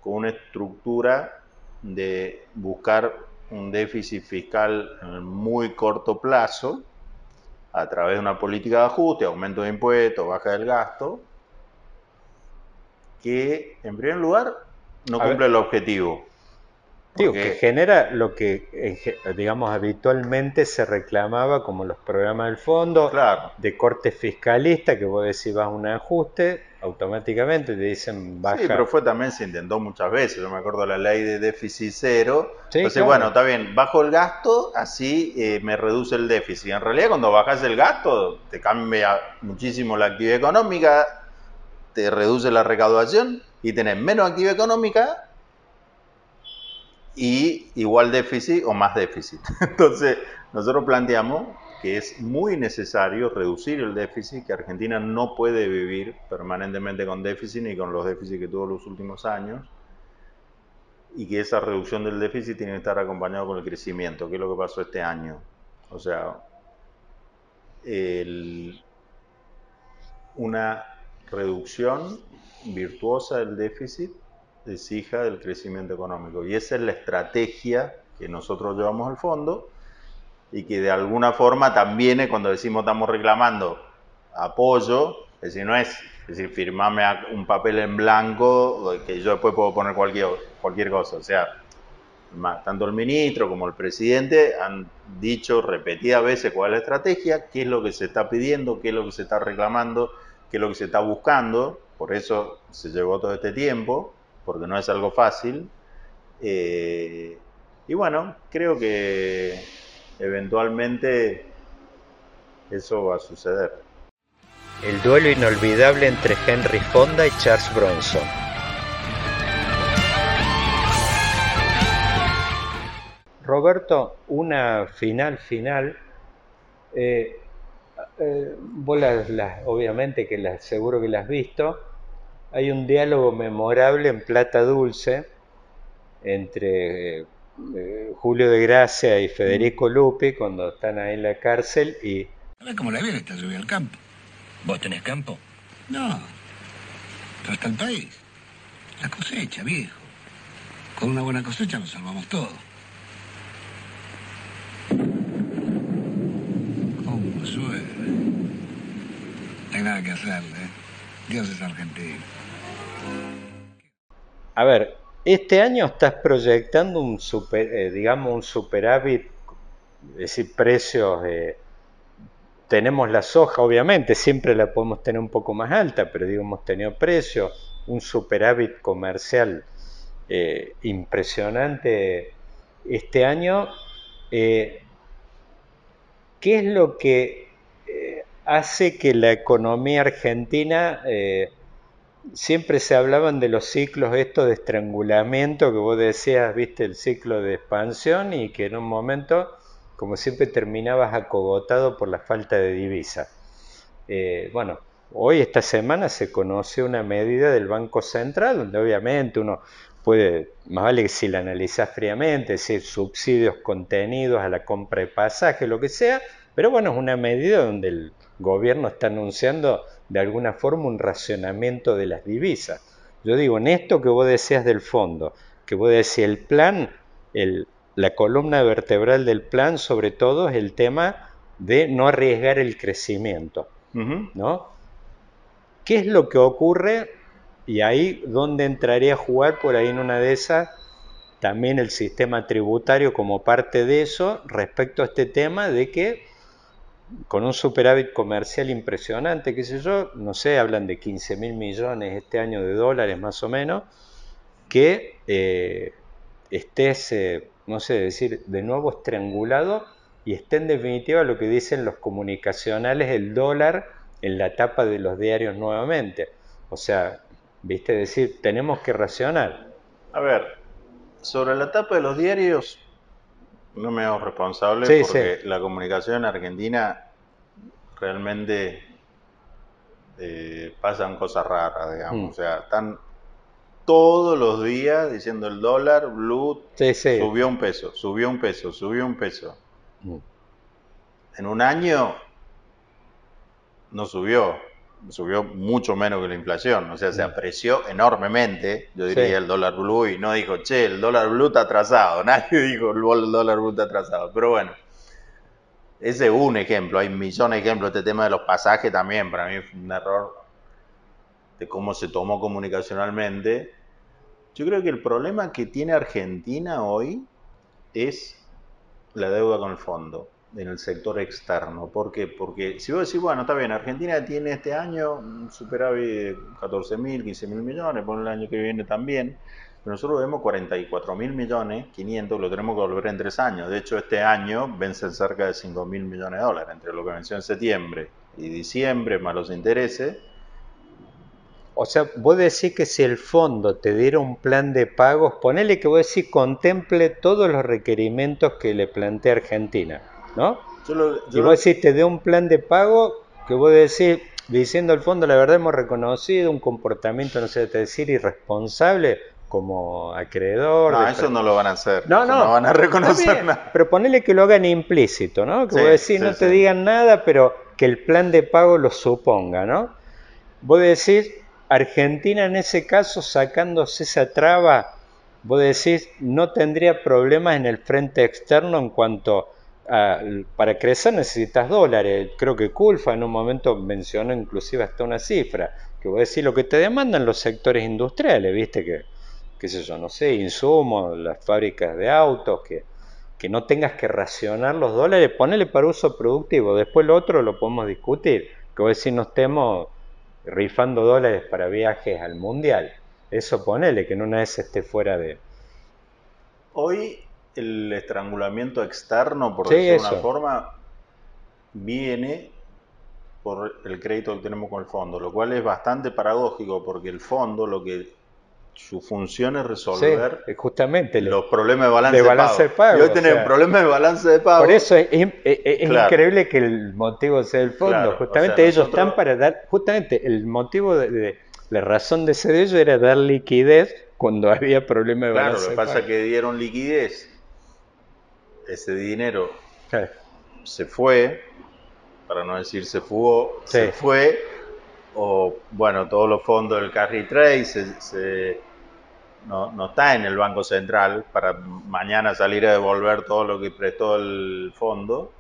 con una estructura de buscar un déficit fiscal en muy corto plazo a través de una política de ajuste, aumento de impuestos, baja del gasto, que en primer lugar no cumple el objetivo. Digo, que genera lo que, digamos, habitualmente se reclamaba como los programas del fondo, de corte fiscalista, que vos decís vas a un ajuste, automáticamente te dicen baja. Sí, pero fue también, se intentó muchas veces, yo me acuerdo la ley de déficit cero. Entonces, bueno, está bien, bajo el gasto, así eh, me reduce el déficit. En realidad, cuando bajas el gasto, te cambia muchísimo la actividad económica, te reduce la recaudación y tenés menos actividad económica y igual déficit o más déficit. [LAUGHS] Entonces, nosotros planteamos que es muy necesario reducir el déficit, que Argentina no puede vivir permanentemente con déficit ni con los déficits que tuvo los últimos años, y que esa reducción del déficit tiene que estar acompañado con el crecimiento, que es lo que pasó este año. O sea, una reducción virtuosa del déficit es hija del crecimiento económico. Y esa es la estrategia que nosotros llevamos al fondo y que de alguna forma también cuando decimos estamos reclamando apoyo, es decir, no es, es decir, firmame un papel en blanco que yo después puedo poner cualquier, cualquier cosa. O sea, tanto el ministro como el presidente han dicho repetidas veces cuál es la estrategia, qué es lo que se está pidiendo, qué es lo que se está reclamando, qué es lo que se está buscando. Por eso se llevó todo este tiempo, porque no es algo fácil. Eh, y bueno, creo que eventualmente eso va a suceder. El duelo inolvidable entre Henry Fonda y Charles Bronson. Roberto, una final final. Eh, eh, vos obviamente que las, seguro que la has visto. Hay un diálogo memorable en Plata Dulce entre eh, Julio de Gracia y Federico Lupi cuando están ahí en la cárcel y... A ver cómo la viene esta lluvia al campo. ¿Vos tenés campo? No, pero está el país. La cosecha, viejo. Con una buena cosecha nos salvamos todo. ¿Cómo suele? No hay nada que hacerle, ¿eh? Dios es argentino. A ver, este año estás proyectando un super, eh, digamos, un superávit, es decir, precios. Tenemos la soja, obviamente, siempre la podemos tener un poco más alta, pero digo, hemos tenido precios, un superávit comercial eh, impresionante este año. Eh, ¿Qué es lo que hace que la economía argentina siempre se hablaban de los ciclos estos de estrangulamiento que vos decías, viste, el ciclo de expansión y que en un momento, como siempre, terminabas acogotado por la falta de divisa. Eh, bueno, hoy, esta semana, se conoce una medida del Banco Central, donde obviamente uno puede, más vale que si la analizás fríamente, es decir, subsidios contenidos a la compra de pasaje, lo que sea, pero bueno, es una medida donde el gobierno está anunciando de alguna forma un racionamiento de las divisas. Yo digo, en esto que vos deseas del fondo, que vos decís el plan, el, la columna vertebral del plan sobre todo es el tema de no arriesgar el crecimiento, ¿no? ¿Qué es lo que ocurre? Y ahí donde entraría a jugar por ahí en una de esas también el sistema tributario como parte de eso respecto a este tema de que con un superávit comercial impresionante, qué sé yo, no sé, hablan de 15 mil millones este año de dólares más o menos, que eh, estés, eh, no sé, decir, de nuevo estrangulado y esté en definitiva lo que dicen los comunicacionales, el dólar en la tapa de los diarios nuevamente. O sea, viste, decir, tenemos que racionar. A ver, sobre la tapa de los diarios, no me hago responsable porque la comunicación en Argentina realmente eh, pasan cosas raras, digamos. Mm. O sea, están todos los días diciendo el dólar blue subió un peso, subió un peso, subió un peso. Mm. En un año no subió subió mucho menos que la inflación, o sea, se apreció enormemente, yo diría el dólar blue, y no dijo, che, el dólar blue está atrasado, [LAUGHS] nadie dijo, el dólar blue está atrasado, pero bueno, ese es un ejemplo, hay millones de ejemplos, este tema de los pasajes también, para mí fue un error de cómo se tomó comunicacionalmente. Yo creo que el problema que tiene Argentina hoy es la deuda con el fondo en el sector externo. ¿Por qué? Porque si vos decís, bueno, está bien, Argentina tiene este año un superávit de 14 mil, 15 mil millones, por el año que viene también, pero nosotros vemos 44 mil millones, 500, lo tenemos que volver en tres años. De hecho, este año vencen cerca de 5 mil millones de dólares, entre lo que venció en septiembre y diciembre, más los intereses. O sea, vos decís que si el fondo te diera un plan de pagos, ponele que vos decís contemple todos los requerimientos que le plantea Argentina ¿no? y vos decís, te dé un plan de pago que vos decís, diciendo al fondo, la verdad hemos reconocido un comportamiento, no sé, te decir, irresponsable como acreedor. No, eso no lo van a hacer. No, no. No van a reconocer [LAUGHS] nada. Pero ponele que lo hagan implícito, ¿no? Que vos decís, no te digan nada, pero que el plan de pago lo suponga, ¿no? Vos decís, Argentina en ese caso, sacándose esa traba, vos decís, no tendría problemas en el frente externo en cuanto para crecer necesitas dólares. Creo que Culfa en un momento mencionó inclusive hasta una cifra, que voy a decir lo que te demandan los sectores industriales, viste que, qué sé yo, no sé, insumos, las fábricas de autos, que, que no tengas que racionar los dólares, ponele para uso productivo, después lo otro lo podemos discutir, que voy a decir no estemos rifando dólares para viajes al mundial, eso ponele que en una vez esté fuera de... Hoy el estrangulamiento externo, por decirlo de una forma, viene por el crédito que tenemos con el fondo, lo cual es bastante paradójico porque el fondo lo que su función es resolver justamente los problemas de balance, de, pago. Y hoy tenemos problemas de balance de pago. Por eso es, increíble que el motivo sea el fondo. justamente ellos están para dar, justamente el motivo de, la razón de ser ellos era dar liquidez cuando [LAUGHS] había problemas de balance. Claro, lo que pasa es que dieron liquidez ese dinero se fue, para no decir se fugó, se fue, o bueno, todos los fondos del carry trade se, no, no, está en el Banco Central para mañana salir a devolver todo lo que prestó el fondo,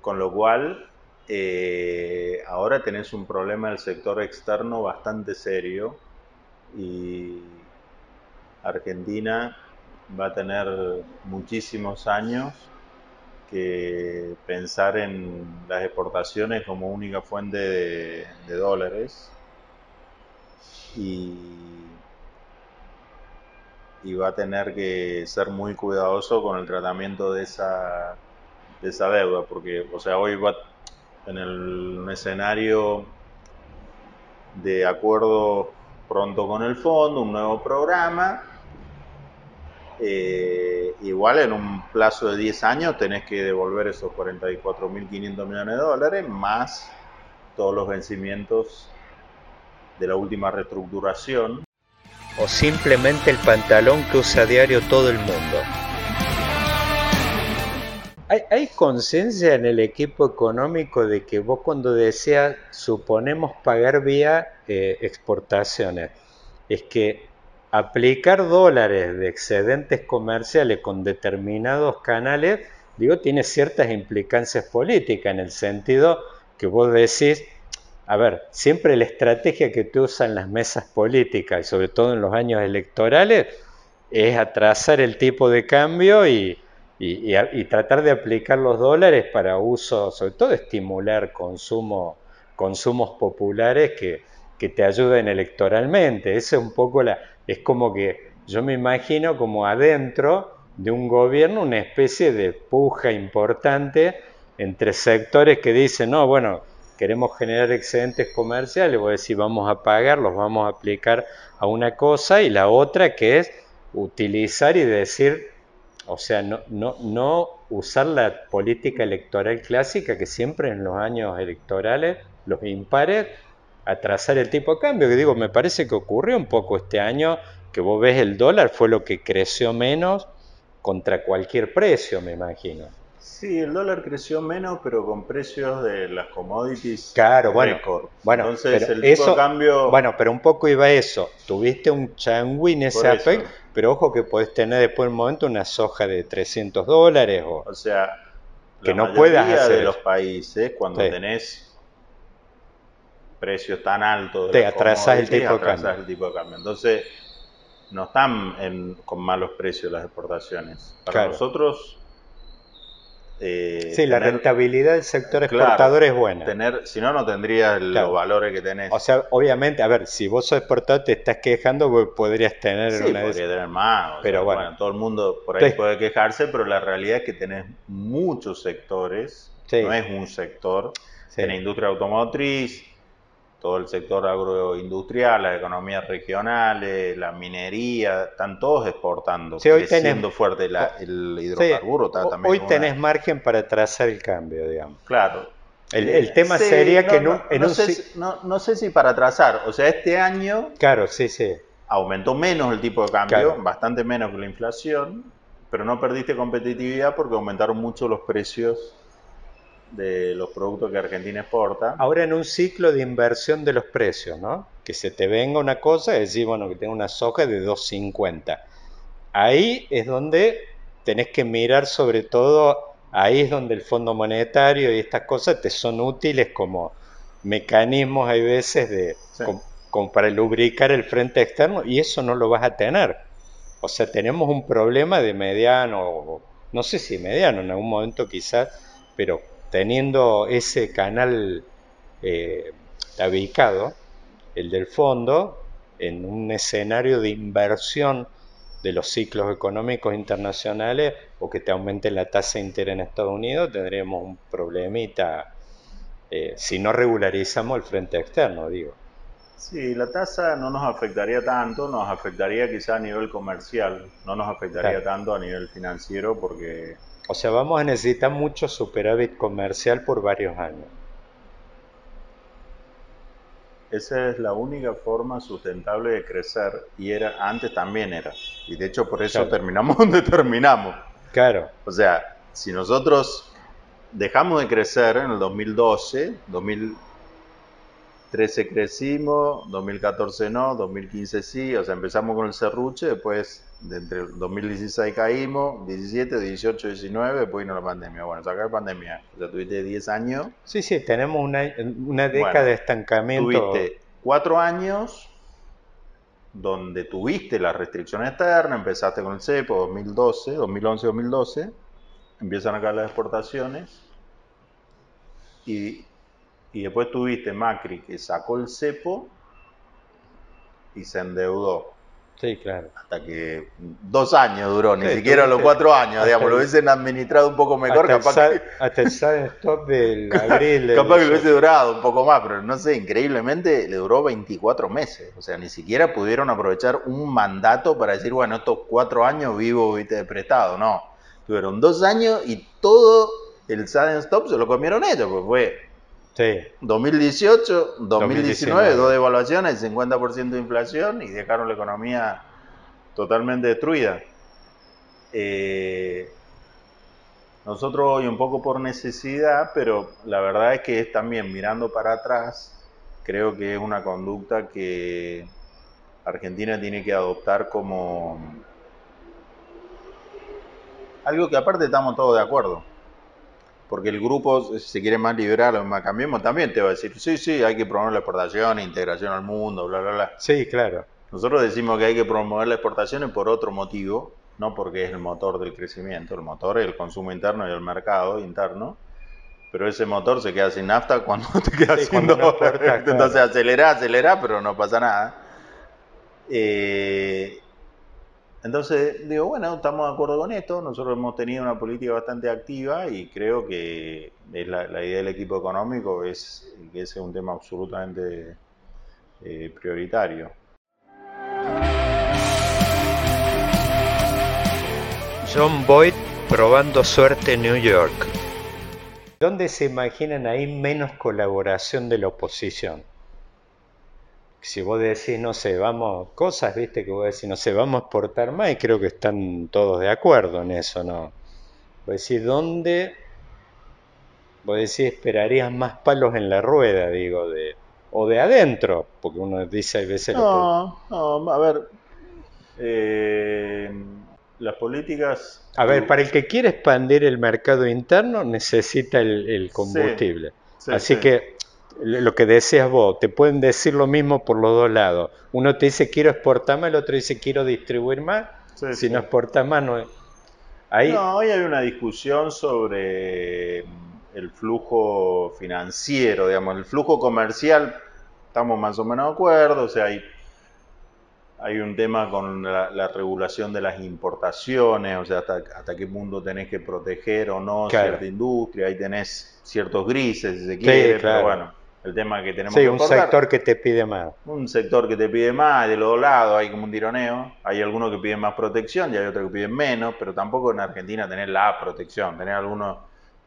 con lo cual eh, ahora tenés un problema del sector externo bastante serio y Argentina va a tener muchísimos años que pensar en las exportaciones como única fuente de, dólares. Y, va a tener que ser muy cuidadoso con el tratamiento de esa, de esa deuda, porque, o sea, hoy va en el, escenario de acuerdo pronto con el fondo, un nuevo programa, eh, igual en un plazo de 10 años tenés que devolver esos 44.500 millones de dólares más todos los vencimientos de la última reestructuración. O simplemente el pantalón que usa a diario todo el mundo. ¿Hay, conciencia en el equipo económico de que vos cuando deseas, suponemos, pagar vía eh, exportaciones, es que aplicar dólares de excedentes comerciales con determinados canales, digo, tiene ciertas implicancias políticas en el sentido que vos decís, a ver, siempre la estrategia que tú usas en las mesas políticas y sobre todo en los años electorales es atrasar el tipo de cambio y, tratar de aplicar los dólares para uso, sobre todo estimular consumo, consumos populares que, que te ayuden electoralmente. Esa es un poco la, es como que yo me imagino como adentro de un gobierno una especie de puja importante entre sectores que dicen, no, bueno, queremos generar excedentes comerciales, voy decir, vamos a pagar, los vamos a aplicar a una cosa, y la otra que es utilizar y decir, o sea, no, no, no usar la política electoral clásica que siempre en los años electorales, los impares, atrasar el tipo de cambio, que digo, me parece que ocurrió un poco este año, que vos ves el dólar fue lo que creció menos contra cualquier precio, me imagino. Sí, el dólar creció menos, pero con precios de las commodities claro, bueno, Bueno, Entonces el tipo de cambio... Bueno, pero un poco iba eso. Tuviste un changui en ese aspecto, pero ojo que podés tener después un momento una soja de 300 dólares o... O sea, que no puedas hacer de los países, cuando tenés precios tan altos. Te atrasas el tipo de cambio. el tipo de cambio. Entonces, no están con malos precios las exportaciones. Para nosotros... Eh, sí, la rentabilidad del sector exportador es buena. Tener, si no, no tendrías los valores que tenés. O sea, obviamente, a ver, si vos sos exportador, te estás quejando, podrías tener sí, una podría tener más. pero bueno. todo el mundo por ahí puede quejarse, pero la realidad es que tenés muchos sectores. No es un sector. en la industria automotriz, todo el sector agroindustrial, las economías regionales, la minería, están todos exportando, sí, hoy siendo fuerte el hidrocarburo. también hoy tenés margen para trazar el cambio, digamos. Claro. El, tema sería que no, en un, sé, no, sé si para trazar, o sea, este año... Claro, sí, sí. Aumentó menos el tipo de cambio, bastante menos que la inflación, pero no perdiste competitividad porque aumentaron mucho los precios de los productos que Argentina exporta. Ahora en un ciclo de inversión de los precios, ¿no? Que se te venga una cosa y decir, bueno, que tengo una soja de 2.50. Ahí es donde tenés que mirar sobre todo, ahí es donde el Fondo Monetario y estas cosas te son útiles como mecanismos, hay veces, de, como, para lubricar el frente externo y eso no lo vas a tener. O sea, tenemos un problema de mediano, no sé si mediano, en algún momento quizás, pero teniendo ese canal eh, ubicado, el del fondo, en un escenario de inversión de los ciclos económicos internacionales o que te aumente la tasa de interés en Estados Unidos, tendríamos un problemita eh, si no regularizamos el frente externo, digo. Sí, la tasa no nos afectaría tanto, nos afectaría quizá a nivel comercial, no nos afectaría tanto a nivel financiero porque o sea, vamos a necesitar mucho superávit comercial por varios años. Esa es la única forma sustentable de crecer y era antes también era. Y de hecho por eso terminamos [LAUGHS] donde terminamos. Claro. O sea, si nosotros dejamos de crecer en el 2012, 2013 crecimos, 2014 no, 2015 sí, o sea, empezamos con el serruche, después entre el 2016 caímos, 17, 18, 19, después vino la pandemia. Bueno, sacar la pandemia, o sea, tuviste 10 años. Sí, sí, tenemos una, una década de estancamiento. Tuviste 4 años donde tuviste la restricción externa, empezaste con el cepo 2012, 2011-2012, empiezan acá las exportaciones y, y después tuviste Macri que sacó el cepo y se endeudó. Sí, claro. Hasta que dos años duró, ni Sí, siquiera los cuatro años, digamos, lo el- hubiesen administrado un poco mejor, hasta, el capaz sa- que, [LAUGHS] hasta el stop del [LAUGHS] abril. capaz que lo hubiese durado un poco más, pero no sé, increíblemente le duró 24 meses. O sea, ni siquiera pudieron aprovechar un mandato para decir, bueno, estos cuatro años vivo, viste, de prestado. No, tuvieron dos años y todo el sudden stop se lo comieron ellos, pues fue Sí, 2018, 2019, 2019. dos devaluaciones, 50% de inflación y dejaron la economía totalmente destruida. Eh, nosotros hoy un poco por necesidad, pero la verdad es que es también mirando para atrás, creo que es una conducta que Argentina tiene que adoptar como algo que aparte estamos todos de acuerdo. Porque el grupo, si se quiere más liberal o más cambiemos, también te va a decir, sí, sí, hay que promover la exportación, integración al mundo, bla, bla, bla. sí, claro. Nosotros decimos que hay que promover la exportación por otro motivo, no porque es el motor del crecimiento, el motor es el consumo interno y el mercado interno, pero ese motor se queda sin nafta [LAUGHS] cuando te quedas Sí, sin dólar. claro. Entonces acelera, acelera, pero no pasa nada. Eh, entonces digo, bueno, estamos de acuerdo con esto, nosotros hemos tenido una política bastante activa y creo que es la, la idea del equipo económico es que ese es un tema absolutamente eh, prioritario. John Boyd probando suerte en New York. ¿Dónde se imaginan ahí menos colaboración de la oposición? Si vos decís, no sé, vamos, cosas, viste, que vos decís, no sé, vamos a exportar más, y creo que están todos de acuerdo en eso, ¿no? Vos decís, ¿dónde? Vos decís, esperarías más palos en la rueda, digo, de, o de adentro, porque uno dice, hay veces lo No, no, a ver, eh, las políticas... A ver, para el que quiere expandir el mercado interno necesita el, el combustible. Sí, Así sí. que lo que decías vos, te pueden decir lo mismo por los dos lados. Uno te dice quiero exportar más, el otro dice quiero distribuir más. Sí, si sí. no exportas más, no. Ahí, No, hoy hay una discusión sobre el flujo financiero, digamos, el flujo comercial, estamos más o menos de acuerdo, o sea, hay, hay un tema con la, la regulación de las importaciones, o sea, hasta, hasta qué punto tenés que proteger o no Claro. cierta industria, ahí tenés ciertos grises, si se quiere, claro. pero bueno, el tema que tenemos sí, que un sector que te pide más. un sector que te pide más, de los dos lados hay como un tironeo. Hay algunos que piden más protección y hay otros que piden menos, pero tampoco en Argentina tener la protección. Tener algunos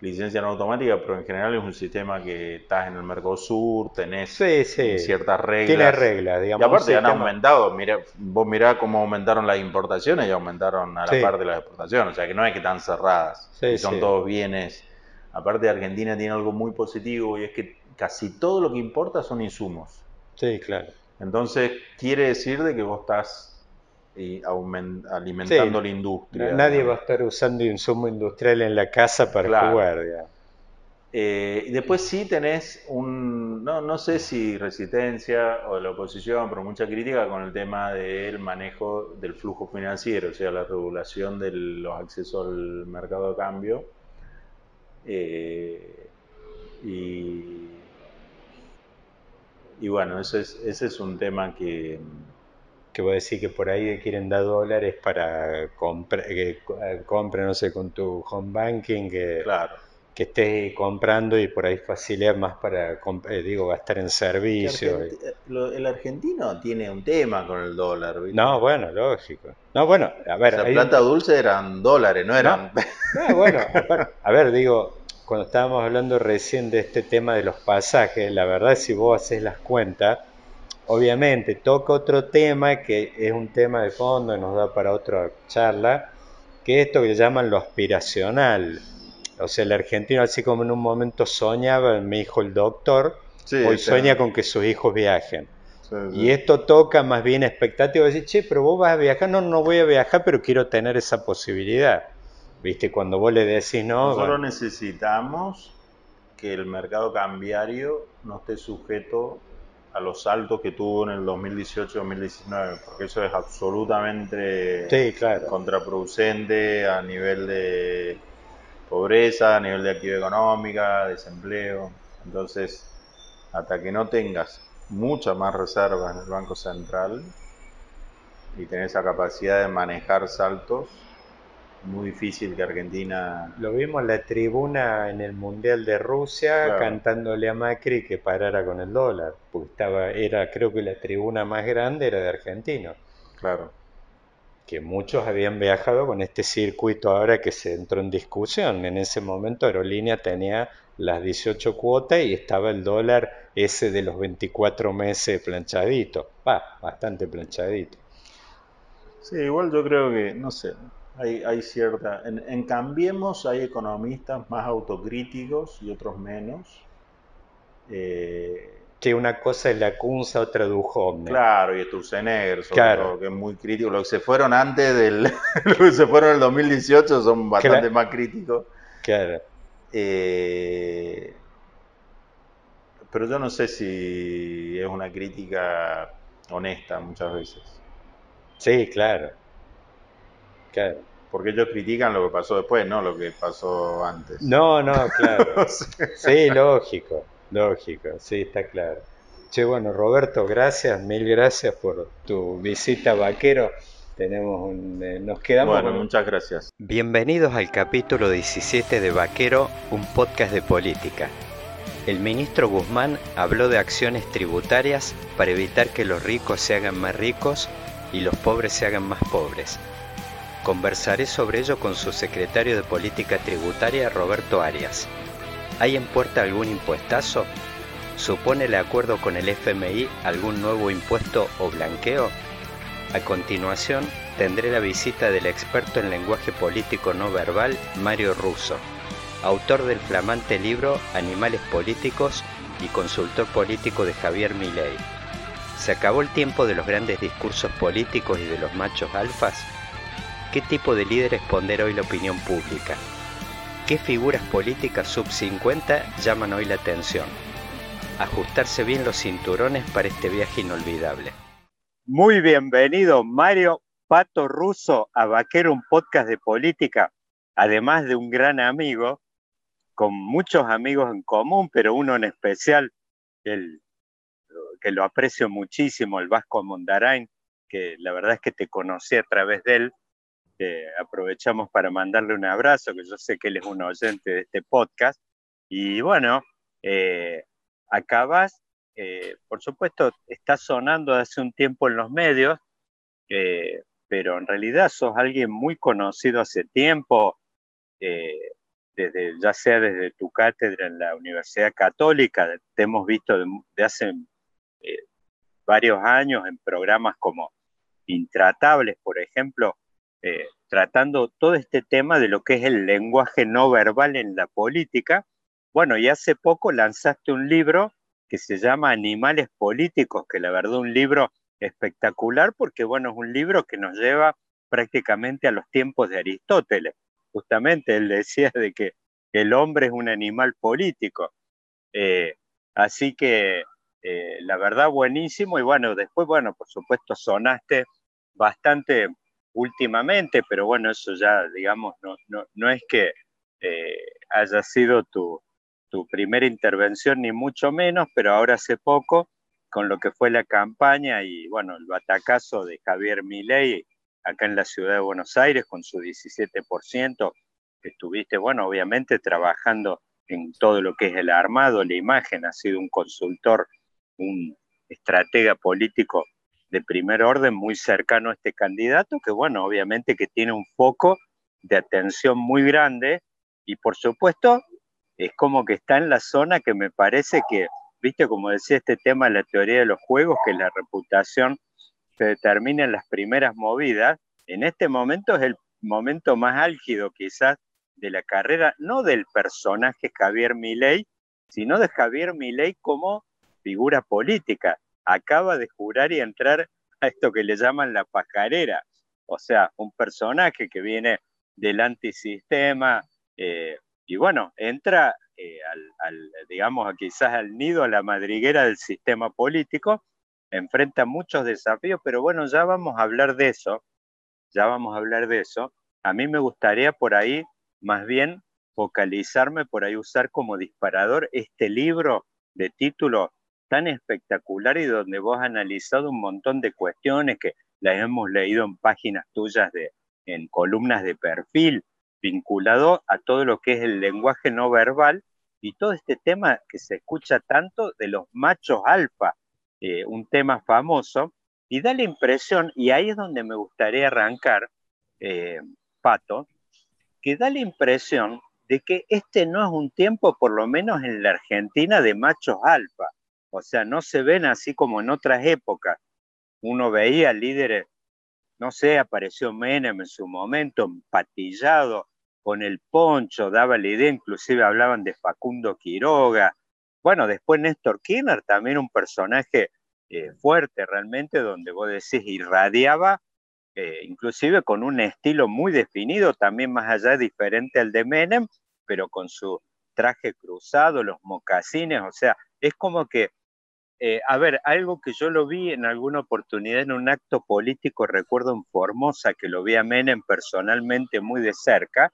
licencias no automáticas, pero en general es un sistema que estás en el Mercosur, tenés Sí, sí. ciertas reglas. Tiene reglas, digamos. Y aparte han aumentado, mira, vos mirá cómo aumentaron las importaciones y aumentaron a la Sí. par de las exportaciones, o sea que no es que están cerradas, y son todos bienes. Aparte Argentina tiene algo muy positivo y es que casi todo lo que importa son insumos. Sí, claro. Entonces, quiere decir de que vos estás eh, alimentando Sí. la industria. Nadie va a estar usando insumo industrial en la casa para Claro. jugar, digamos. Eh, y después sí tenés un, no, no sé si resistencia o la oposición, pero mucha crítica con el tema del manejo del flujo financiero, o sea, la regulación de los accesos al mercado de cambio. Eh, y, y bueno, ese es, ese es un tema que, que vos decís que por ahí quieren dar dólares para comprar, que eh, compre, no sé, con tu home banking, que, claro, que estés comprando y por ahí facilitar más para, eh, digo, gastar en que servicio. Argenti- eh, lo- el argentino tiene un tema con el dólar, ¿viste? No, bueno, lógico. No, bueno, a ver, La hay un- plata dulce eran dólares, no eran. No, bueno, a ver, a ver, digo, cuando estábamos hablando recién de este tema de los pasajes, la verdad si vos haces las cuentas, obviamente toca otro tema que es un tema de fondo y nos da para otra charla, que es esto que llaman lo aspiracional. O sea, el argentino así como en un momento soñaba, me dijo el doctor, Sí, hoy sí. sueña con que sus hijos viajen. Sí. Y esto toca más bien expectativa, decir, che, pero vos vas a viajar, no, no voy a viajar, pero quiero tener esa posibilidad. ¿Viste? Cuando vos le decís no, Nosotros bueno, necesitamos que el mercado cambiario no esté sujeto a los saltos que tuvo en el 2018-2019, porque eso es absolutamente contraproducente a nivel de pobreza, a nivel de actividad económica, desempleo. Entonces, hasta que no tengas mucha más reserva en el Banco Central y tenés esa capacidad de manejar saltos, muy difícil que Argentina... Lo vimos en la tribuna en el Mundial de Rusia cantándole a Macri que parara con el dólar, porque estaba, era, creo que la tribuna más grande era de argentinos. Claro. Que muchos habían viajado con este circuito ahora que se entró en discusión. En ese momento Aerolínea tenía las 18 cuotas y estaba el dólar ese de los 24 meses planchadito. Va, bastante planchadito. Sí, igual yo creo que, no sé, hay, cierta... En, Cambiemos hay economistas más autocríticos y otros menos. Eh, que una cosa es la Cunza, otra Duhovne. Claro, y Sturzenegger, sobre claro. que es muy crítico. Los que se fueron antes del... [LAUGHS] los que se fueron en el 2018 son bastante más críticos. Claro. Eh, pero yo no sé si es una crítica honesta muchas veces. Sí, claro. Claro. Porque ellos critican lo que pasó después, no lo que pasó antes. No, no, claro. [LAUGHS] Sí, lógico, lógico, sí, está claro. Che, bueno, Roberto, gracias, mil gracias por tu visita vaquero. Tenemos un, eh, nos quedamos. Bueno, muchas gracias. Bienvenidos al capítulo 17 de Vaquero, un podcast de política. El ministro Guzmán habló de acciones tributarias para evitar que los ricos se hagan más ricos y los pobres se hagan más pobres Conversaré sobre ello con su secretario de Política Tributaria, Roberto Arias. ¿Hay en puerta algún impuestazo? ¿Supone el acuerdo con el FMI algún nuevo impuesto o blanqueo? A continuación, tendré la visita del experto en lenguaje político no verbal, Mario Russo, autor del flamante libro Animales Políticos y consultor político de Javier Milei. ¿Se acabó el tiempo de los grandes discursos políticos y de los machos alfas? ¿Qué tipo de líderes pondera hoy la opinión pública? ¿Qué figuras políticas sub 50 llaman hoy la atención? Ajustarse bien los cinturones para este viaje inolvidable. Muy bienvenido, Mario Pato Russo, a Vaquero, un podcast de política, además de un gran amigo, con muchos amigos en común, pero uno en especial, el, que lo aprecio muchísimo, el Vasco Mondarain, que la verdad es que te conocí a través de él aprovechamos para mandarle un abrazo, que yo sé que él es un oyente de este podcast. Y bueno, eh, acabas, eh, por supuesto, está sonando hace un tiempo en los medios, eh, pero en realidad sos alguien muy conocido hace tiempo, desde, ya sea desde tu cátedra en la Universidad Católica, te hemos visto de hace varios años en programas como Intratables, por ejemplo, eh, tratando todo este tema de lo que es el lenguaje no verbal en la política. Bueno, y hace poco lanzaste un libro que se llama Animales Políticos, que la verdad un libro espectacular porque, bueno, es un libro que nos lleva prácticamente a los tiempos de Aristóteles. Justamente él decía de que el hombre es un animal político. Eh, así que eh, la verdad buenísimo y bueno, después, bueno, por supuesto sonaste bastante últimamente, pero bueno, eso ya, digamos, no, no, no es que eh, haya sido tu, tu primera intervención, ni mucho menos, pero ahora hace poco, con lo que fue la campaña y, bueno, el batacazo de Javier Milei acá en la ciudad de Buenos Aires con su 17%, estuviste, bueno, obviamente trabajando en todo lo que es el armado, la imagen, ha sido un consultor, un estratega político de primer orden muy cercano a este candidato, que bueno, obviamente que tiene un foco de atención muy grande y por supuesto es como que está en la zona que me parece que, viste, como decía este tema de la teoría de los juegos, que la reputación se determina en las primeras movidas, en este momento es el momento más álgido quizás de la carrera, no del personaje Javier Milei, sino de Javier Milei como figura política acaba de jurar y entrar a esto que le llaman la pajarera, o sea, un personaje que viene del antisistema eh, y bueno, entra eh, al, digamos, quizás al nido, a la madriguera del sistema político, enfrenta muchos desafíos, pero bueno, ya vamos a hablar de eso, ya vamos a hablar de eso. A mí me gustaría por ahí, más bien, focalizarme, por ahí usar como disparador este libro de título tan espectacular y donde vos has analizado un montón de cuestiones que las hemos leído en páginas tuyas de, en columnas de perfil, vinculado a todo lo que es el lenguaje no verbal y todo este tema que se escucha tanto de los machos alfa, eh, un tema famoso, y da la impresión, y ahí es donde me gustaría arrancar, eh, Pato, que da la impresión de que este no es un tiempo, por lo menos en la Argentina, de machos alfa. O sea, no se ven así como en otras épocas. Uno veía líderes, no sé, apareció Menem en su momento, empatillado, con el poncho, daba la idea, inclusive hablaban de Facundo Quiroga. Bueno, después Néstor Kirchner, también un personaje eh, fuerte realmente, donde vos decís irradiaba, eh, inclusive con un estilo muy definido, también más allá diferente al de Menem, pero con su traje cruzado, los mocasines, o sea, es como que, eh, a ver, algo que yo lo vi en alguna oportunidad en un acto político, recuerdo en Formosa, que lo vi a Menem personalmente muy de cerca,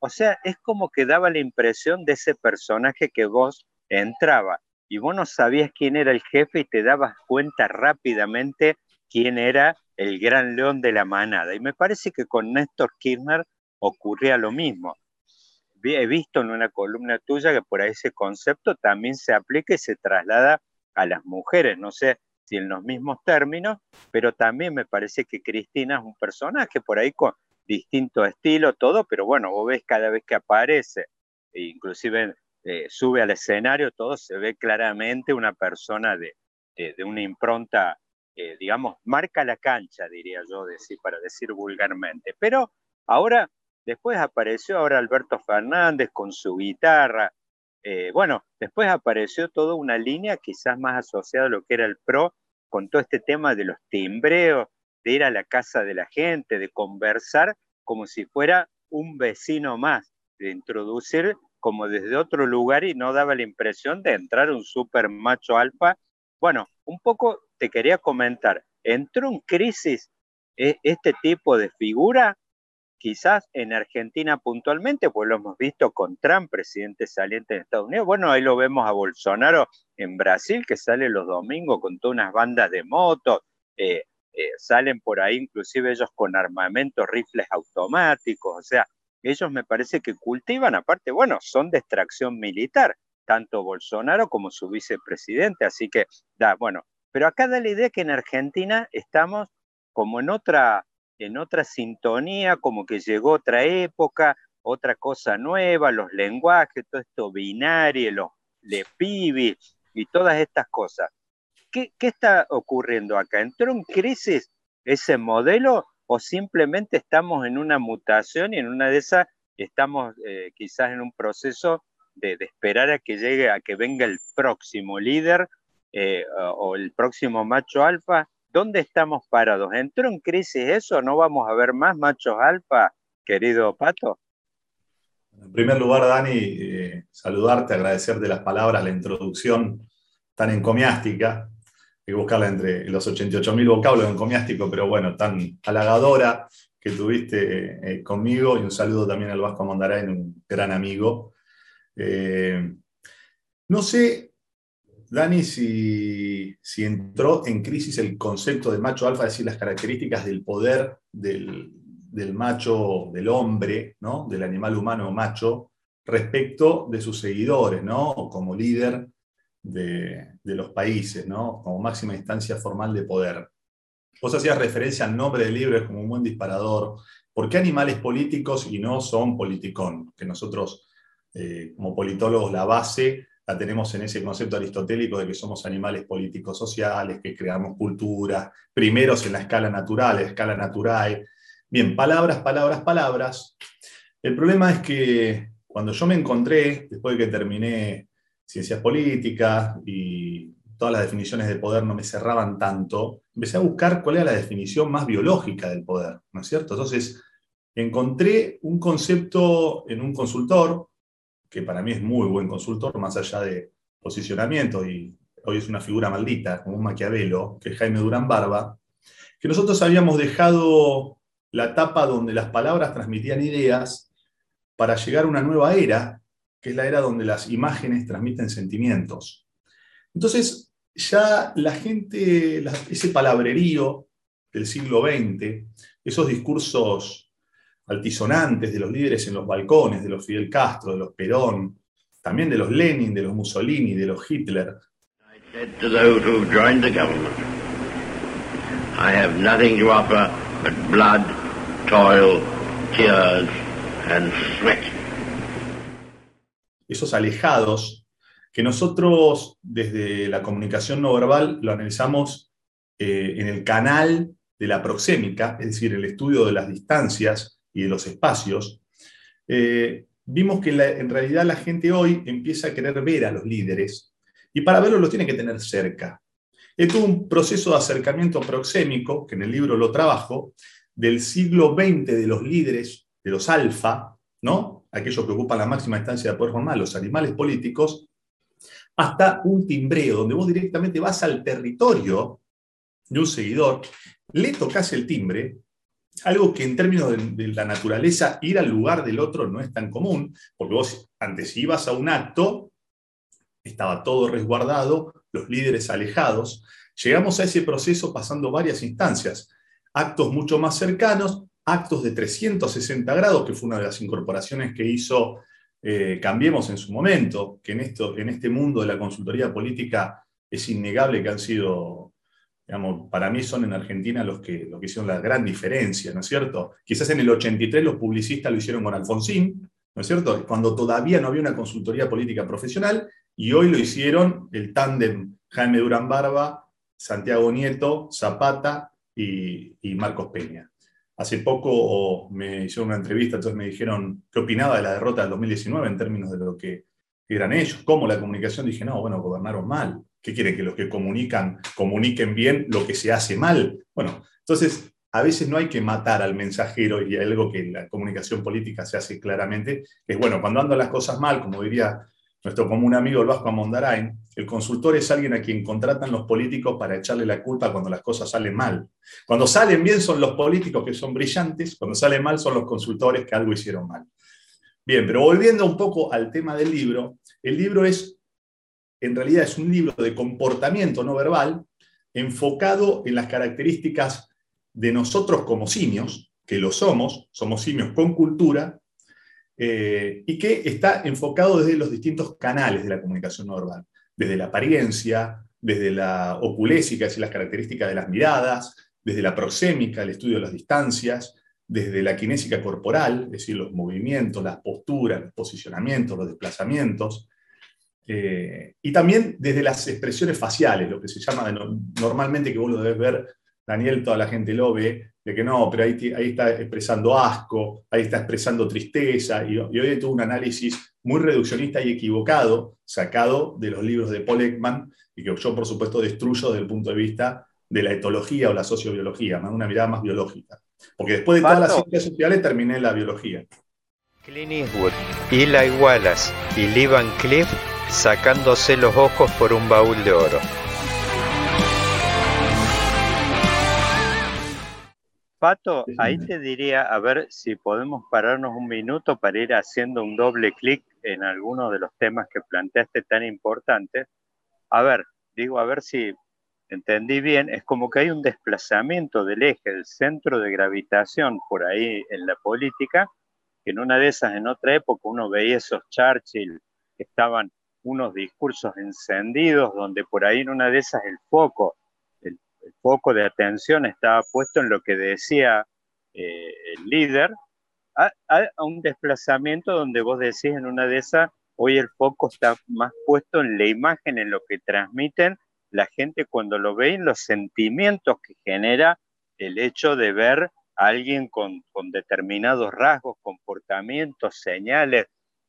o sea, es como que daba la impresión de ese personaje que vos entraba y vos no sabías quién era el jefe y te dabas cuenta rápidamente quién era el gran león de la manada. Y me parece que con Néstor Kirchner ocurría lo mismo. He visto en una columna tuya que por ahí ese concepto también se aplica y se traslada a las mujeres, no sé si en los mismos términos, pero también me parece que Cristina es un personaje por ahí con, distinto estilo, todo, pero bueno, vos ves cada vez que aparece, e inclusive eh, sube al escenario, todo se ve claramente una persona de, de, una impronta, eh, digamos, marca la cancha, diría yo, para decir vulgarmente. Pero ahora, después apareció ahora Alberto Fernández con su guitarra, eh, bueno, después apareció toda una línea quizás más asociada a lo que era el PRO, con todo este tema de los timbreos, de ir a la casa de la gente, de conversar como si fuera un vecino más, de introducir como desde otro lugar y no daba la impresión de entrar un super macho alfa. Bueno, un poco te quería comentar, ¿entró en crisis e, este tipo de figura? Quizás en Argentina puntualmente, pues lo hemos visto con Trump, presidente saliente de Estados Unidos. Bueno, ahí lo vemos a Bolsonaro en Brasil, que sale los domingos con todas unas bandas de motos, eh, eh, salen por ahí inclusive ellos con armamento, rifles automáticos, o sea, ellos me parece que cultivan, aparte, bueno, son de extracción militar, tanto Bolsonaro como su vicepresidente, así que da, bueno, pero acá da la idea que en Argentina estamos como en otra, en otra sintonía, como que llegó otra época, otra cosa nueva, los lenguajes, todo esto binario, los lepibis y todas estas cosas. ¿Qué, está ocurriendo acá? ¿Entró en crisis ese modelo o simplemente estamos en una mutación y en una de esas estamos eh, quizás en un proceso de, esperar a que llegue, a que venga el próximo líder eh, o, el próximo macho alfa? ¿Dónde estamos parados? ¿Entró en crisis eso? ¿No vamos a ver más machos alfa, querido Pato? En primer lugar, Dani, eh, saludarte, agradecerte las palabras, la introducción tan encomiástica que buscarla entre los 88.000 vocablos en comiástico, pero bueno, tan halagadora que tuviste eh, conmigo y un saludo también al Vasco Mondarain, un gran amigo. Eh, no sé, Dani, si, entró en crisis el concepto del macho alfa, es decir, las características del poder del, del macho, del hombre, ¿no? del animal humano macho, respecto de sus seguidores, ¿no? como líder de, los países, ¿no? como máxima instancia formal de poder. Vos hacías referencia al nombre del libro, es como un buen disparador. ¿Por qué animales políticos y no son politicón? Que nosotros, eh, como politólogos, la base la tenemos en ese concepto aristotélico de que somos animales políticos sociales, que creamos cultura, primeros en la escala natural, en la escala natural. Bien, palabras, palabras, palabras. El problema es que cuando yo me encontré, después de que terminé ciencias políticas y todas las definiciones de poder no me cerraban tanto, empecé a buscar cuál era la definición más biológica del poder, ¿no es cierto? Entonces, encontré un concepto en un consultor que para mí es muy buen consultor, más allá de posicionamiento, y hoy es una figura maldita, como un Maquiavelo, que es Jaime Durán Barba, que nosotros habíamos dejado la etapa donde las palabras transmitían ideas para llegar a una nueva era, que es la era donde las imágenes transmiten sentimientos. Entonces, ya la gente, ese palabrerío del siglo XX, esos discursos altisonantes de los líderes en los balcones, de los Fidel Castro, de los Perón, también de los Lenin, de los Mussolini, de los Hitler. I have nothing to offer but blood, toil, tears and sweat. Esos alejados que nosotros desde la comunicación no verbal lo analizamos eh, en el canal de la proxémica, es decir, el estudio de las distancias y de los espacios, eh, vimos que en realidad la gente hoy empieza a querer ver a los líderes y para verlos los tiene que tener cerca. Es un proceso de acercamiento proxémico, que en el libro lo trabajo, del siglo XX de los líderes, de los alfa, ¿no? aquellos que ocupan la máxima instancia de poder formal, los animales políticos, hasta un timbreo, donde vos directamente vas al territorio de un seguidor le tocas el timbre, algo que en términos de, la naturaleza, ir al lugar del otro no es tan común, porque vos antes ibas a un acto, estaba todo resguardado, los líderes alejados, llegamos a ese proceso pasando varias instancias, actos mucho más cercanos, actos de 360 grados, que fue una de las incorporaciones que hizo eh, Cambiemos en su momento, que en, esto, en este mundo de la consultoría política es innegable que han sido para mí son en Argentina los que, que hicieron la gran diferencia, ¿no es cierto? Quizás en el 83 los publicistas lo hicieron con Alfonsín, ¿no es cierto? Cuando todavía no había una consultoría política profesional, y hoy lo hicieron el tándem Jaime Durán Barba, Santiago Nieto, Zapata y, Marcos Peña. Hace poco me hicieron una entrevista, entonces me dijeron qué opinaba de la derrota del 2019 en términos de lo que eran ellos, cómo la comunicación. Dije, no, bueno, gobernaron mal. ¿Qué quiere? Que los que comunican comuniquen bien lo que se hace mal. Bueno, entonces a veces no hay que matar al mensajero y algo que en la comunicación política se hace claramente, es bueno, cuando andan las cosas mal, como diría nuestro común amigo el Vasco Amondarain, el consultor es alguien a quien contratan los políticos para echarle la culpa cuando las cosas salen mal. Cuando salen bien son los políticos que son brillantes, cuando salen mal son los consultores que algo hicieron mal. Bien, pero volviendo un poco al tema del libro, el libro es en realidad es un libro de comportamiento no verbal enfocado en las características de nosotros como simios, que lo somos, somos simios con cultura, eh, y que está enfocado desde los distintos canales de la comunicación no verbal, desde la apariencia, desde la oculésica, es decir, las características de las miradas, desde la proxémica, el estudio de las distancias, desde la kinésica corporal, es decir, los movimientos, las posturas, los posicionamientos, los desplazamientos, eh, y también desde las expresiones faciales, lo que se llama normalmente, que vos lo debes ver, Daniel, toda la gente lo ve, de que no, pero ahí, ahí está expresando asco, ahí está expresando tristeza, y, y hoy tuvo un análisis muy reduccionista y equivocado, sacado de los libros de Paul Ekman, y que yo, por supuesto, destruyo desde el punto de vista de la etología o la sociobiología, una mirada más biológica. Porque después de todas las ciencias sociales terminé en la biología. Clint Eastwood, Eli Wallace y Lee Van Cliff sacándose los ojos por un baúl de oro. Pato, ahí te diría, a ver si podemos pararnos un minuto para ir haciendo un doble clic en algunos de los temas que planteaste tan importantes. A ver, digo, a ver si entendí bien, es como que hay un desplazamiento del eje, del centro de gravitación por ahí en la política, que en una de esas, en otra época, uno veía esos Churchill que estaban unos discursos encendidos donde por ahí en una de esas el foco, el, foco de atención estaba puesto en lo que decía eh, el líder, a, un desplazamiento donde vos decís en una de esas, hoy el foco está más puesto en la imagen, en lo que transmiten la gente cuando lo ve, en los sentimientos que genera el hecho de ver a alguien con, determinados rasgos, comportamientos, señales,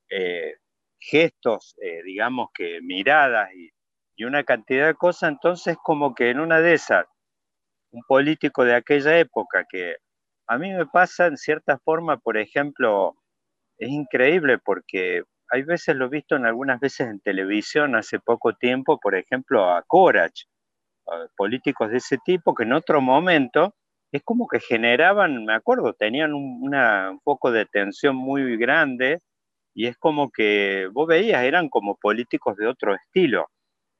eh, gestos, eh, digamos que miradas y, una cantidad de cosas, entonces como que en una de esas, un político de aquella época que a mí me pasa en cierta forma, por ejemplo, es increíble porque hay veces lo he visto en algunas veces en televisión hace poco tiempo, por ejemplo, a Corach, políticos de ese tipo que en otro momento es como que generaban, me acuerdo, tenían un, un foco de tensión muy grande y es como que vos veías, eran como políticos de otro estilo.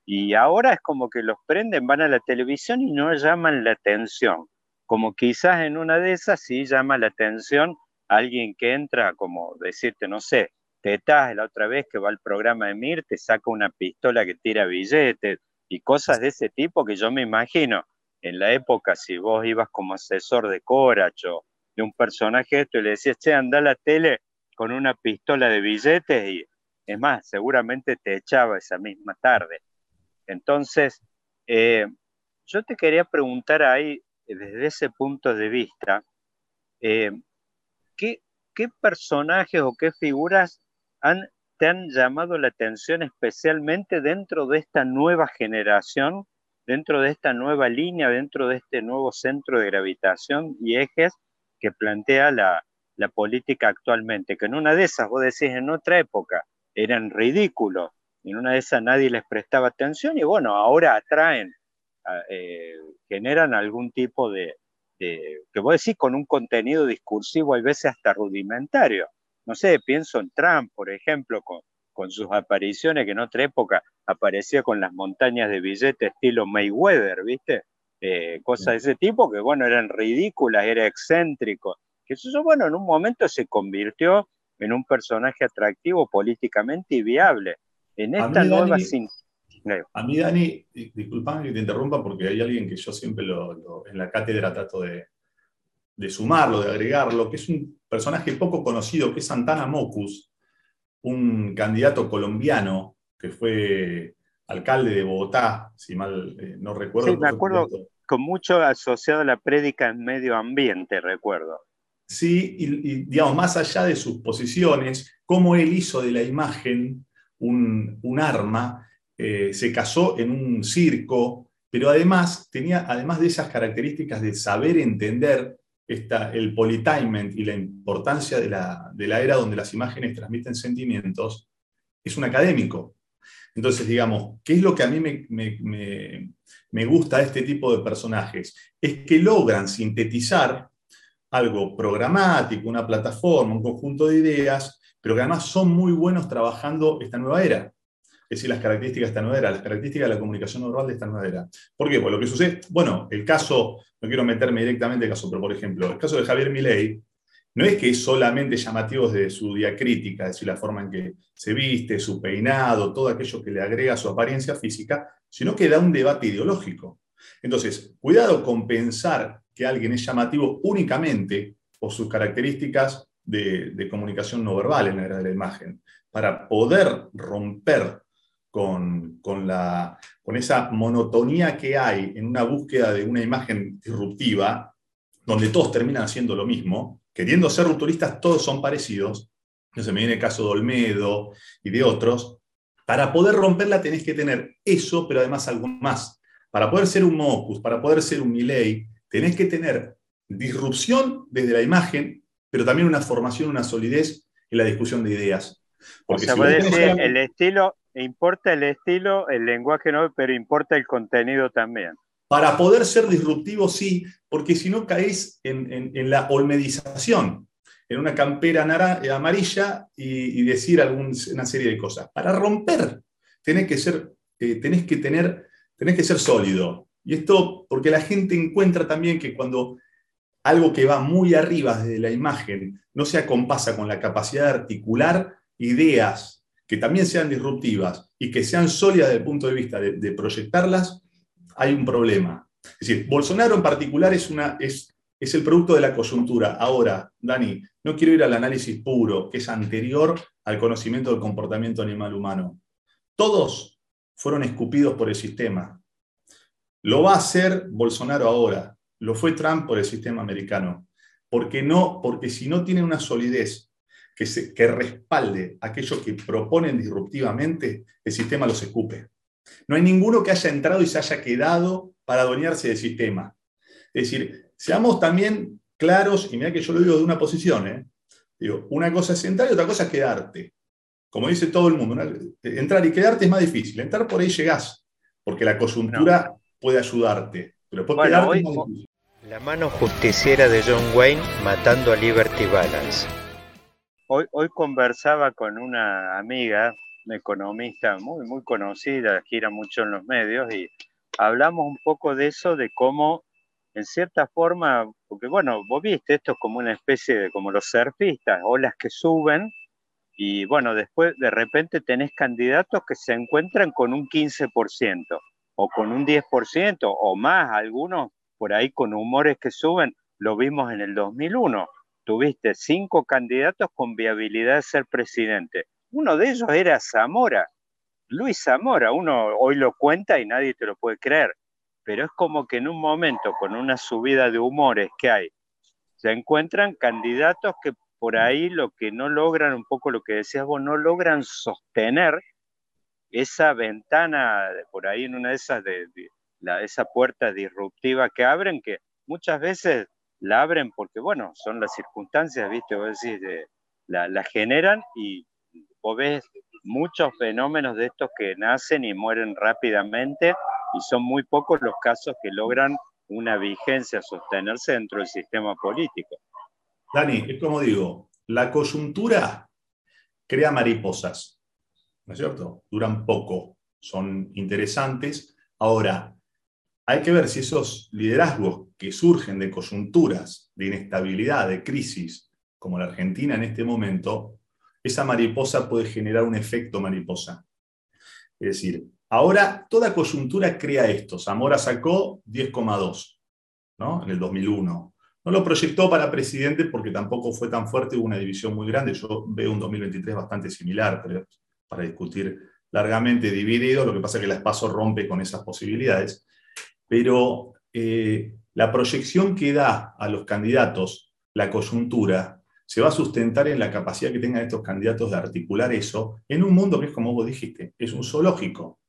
Y ahora es como que los prenden, van a la televisión y no llaman la atención. Como quizás en una de esas sí llama la atención alguien que entra, como decirte, no sé, Tetás la otra vez que va al programa de Mir, te saca una pistola que tira billetes y cosas de ese tipo que yo me imagino en la época, si vos ibas como asesor de Coracho, de un personaje esto y le decías, che, anda a la tele con una pistola de billetes y es más, seguramente te echaba esa misma tarde. Entonces, eh, yo te quería preguntar ahí, desde ese punto de vista, eh, ¿qué, ¿qué personajes o qué figuras te han llamado la atención especialmente dentro de esta nueva generación, dentro de esta nueva línea, dentro de este nuevo centro de gravitación y ejes que plantea la, política actualmente? Que en una de esas, vos decís, en otra época, eran ridículos, en una de esas nadie les prestaba atención y bueno, ahora atraen, eh, generan algún tipo de, de, que vos decís, con un contenido discursivo, hay veces hasta rudimentario no sé, pienso en Trump, por ejemplo, con, sus apariciones, que en otra época aparecía con las montañas de billetes estilo Mayweather, ¿viste? Eh, cosas de ese tipo que, bueno, eran ridículas, era excéntrico. Eso, bueno, en un momento se convirtió en un personaje atractivo políticamente y viable. En esta nueva... a mí, Dani, disculpame que te interrumpa porque hay alguien que yo siempre en la cátedra trato de, de sumarlo, de agregarlo, que es un personaje poco conocido, que es Santana Mocus, un candidato colombiano que fue alcalde de Bogotá, si mal eh, no recuerdo. Sí, me acuerdo con mucho asociado a la prédica en medio ambiente, recuerdo. Sí, y, digamos, más allá de sus posiciones, cómo él hizo de la imagen un, arma, eh, se casó en un circo, pero además tenía, además de esas características de saber entender el politainment y la importancia de la, era donde las imágenes transmiten sentimientos, es un académico. Entonces, digamos, ¿qué es lo que a mí me, gusta de este tipo de personajes? Es que logran sintetizar algo programático, una plataforma, un conjunto de ideas, pero que además son muy buenos trabajando esta nueva era. Es decir, las características de esta nueva era, las características de la comunicación oral de esta nueva era. ¿Por qué? Pues lo que sucede, bueno, el caso no quiero meterme directamente en el caso, pero por ejemplo, el caso de Javier Milei no es que es solamente llamativo de su diacrítica, es decir, la forma en que se viste, su peinado, todo aquello que le agrega su apariencia física, sino que da un debate ideológico. Entonces, cuidado con pensar que alguien es llamativo únicamente por sus características de, comunicación no verbal en la era de la imagen. Para poder romper con, la, con esa monotonía que hay en una búsqueda de una imagen disruptiva, donde todos terminan haciendo lo mismo, queriendo ser rupturistas, todos son parecidos. No se me viene el caso de Olmedo y de otros. Para poder romperla tenés que tener eso, pero además algo más. Para poder ser un Mocus, para poder ser un Milley, tenés que tener disrupción desde la imagen, pero también una formación, una solidez en la discusión de ideas. Porque o sea, el estilo, Importa el estilo, el lenguaje no, pero importa el contenido también. Para poder ser disruptivo, sí, porque si no caes en, la olmedización, en una campera naranja, amarilla y, decir una serie de cosas. Para romper, tenés que, ser, eh, tenés que, tener, tenés que ser sólido. Y esto porque la gente encuentra también que cuando algo que va muy arriba desde la imagen no se acompasa con la capacidad de articular ideas que también sean disruptivas y que sean sólidas desde el punto de vista de, proyectarlas, hay un problema. Es decir, Bolsonaro en particular es, el producto de la coyuntura. Ahora, Dani, no quiero ir al análisis puro, que es anterior al conocimiento del comportamiento animal humano. Todos fueron escupidos por el sistema. Lo va a hacer Bolsonaro ahora. Lo fue Trump por el sistema americano. Porque no, porque si no tiene una solidez que, respalde aquello que proponen disruptivamente, el sistema los escupe. No hay ninguno que haya entrado y se haya quedado para adueñarse del sistema. Es decir, seamos también claros, y mira que yo lo digo de una posición, ¿eh? digo, una cosa es entrar y otra cosa es quedarte. como dice todo el mundo, entrar y quedarte es más difícil. Entrar por ahí llegás, porque la coyuntura puede ayudarte. Pero después. La mano justiciera de John Wayne matando a Liberty Balance. Hoy, hoy conversaba con una amiga, una economista muy, muy conocida, gira mucho en los medios, y hablamos un poco de eso, de cómo, en cierta forma, porque bueno, vos viste, esto es como una especie de, como los surfistas, olas que suben, y bueno, después de repente tenés candidatos que se encuentran con un 15%, o con un 10%, o más, algunos por ahí con humores que suben, lo vimos en el 2001. Tuviste cinco candidatos con viabilidad de ser presidente. Uno de ellos era Zamora, Luis Zamora. Uno hoy lo cuenta y nadie te lo puede creer, pero es como que en un momento, con una subida de humores que hay, se encuentran candidatos que por ahí lo que no logran, un poco lo que decías vos, no logran sostener esa ventana, por ahí en una de esas de esa puerta disruptiva que abren, que muchas veces la abren porque, bueno, son las circunstancias, ¿viste? Vos decís, la, la generan y vos ves muchos fenómenos de estos que nacen y mueren rápidamente y son muy pocos los casos que logran una vigencia, sostenerse dentro del sistema político. Dani, es como digo, la coyuntura crea mariposas, ¿no es cierto? Duran poco, son interesantes. Ahora, hay que ver si esos liderazgos que surgen de coyunturas, de inestabilidad, de crisis, como la Argentina en este momento, esa mariposa puede generar un efecto mariposa. Es decir, ahora toda coyuntura crea esto. Zamora sacó 10,2 ¿no? en el 2001. No lo proyectó para presidente porque tampoco fue tan fuerte, hubo una división muy grande. Yo veo un 2023 bastante similar, pero para discutir largamente dividido, lo que pasa es que la espacio rompe con esas posibilidades pero eh, la proyección que da a los candidatos la coyuntura se va a sustentar en la capacidad que tengan estos candidatos de articular eso en un mundo que es como vos dijiste, es un zoológico.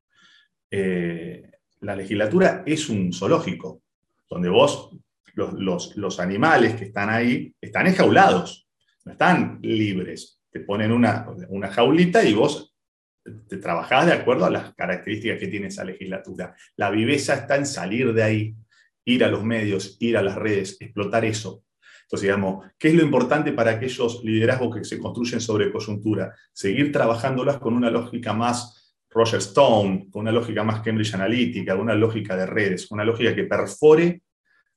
Eh, la legislatura es un zoológico, donde vos, los, animales que están ahí, están enjaulados, no están libres. Te ponen una, una jaulita y vos te trabajás de acuerdo a las características que tiene esa legislatura. La viveza está en salir de ahí, ir a los medios, ir a las redes, explotar eso. Entonces, digamos, ¿qué es lo importante para aquellos liderazgos que se construyen sobre coyuntura? Seguir trabajándolas con una lógica más Roger Stone, con una lógica más Cambridge Analytica, una lógica de redes, una lógica que perfore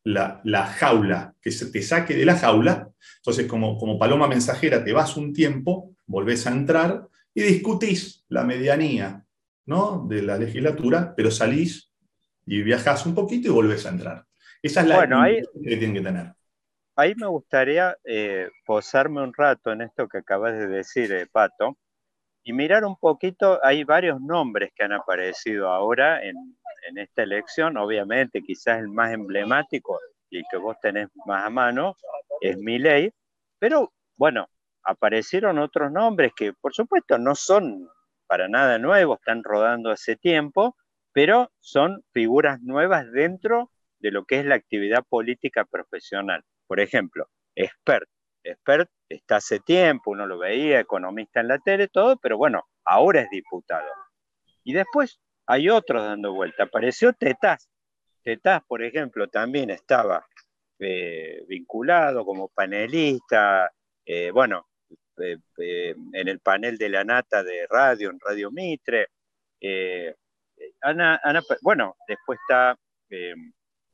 la, jaula, que se te saque de la jaula. Entonces, como, como paloma mensajera, te vas un tiempo, volvés a entrar y discutís la medianía ¿no? de la legislatura, pero salís y viajás un poquito y volvés a entrar. Esa es la bueno, ahí, que tienen que tener. Ahí me gustaría eh, posarme un rato en esto que acabas de decir, eh, Pato, y mirar un poquito, hay varios nombres que han aparecido ahora en, en esta elección, obviamente quizás el más emblemático y que vos tenés más a mano es Milei, pero bueno, aparecieron otros nombres que por supuesto no son para nada nuevos, están rodando hace tiempo, pero son figuras nuevas dentro de lo que es la actividad política profesional. Por ejemplo, Expert. Expert está hace tiempo, uno lo veía, economista en la tele, todo, pero bueno, ahora es diputado. Y después hay otros dando vuelta. Apareció Tetaz. Tetaz, por ejemplo, también estaba eh, vinculado como panelista, eh, bueno, eh, eh, en el panel de la Nata de radio, en Radio Mitre. Eh, Ana, bueno, después está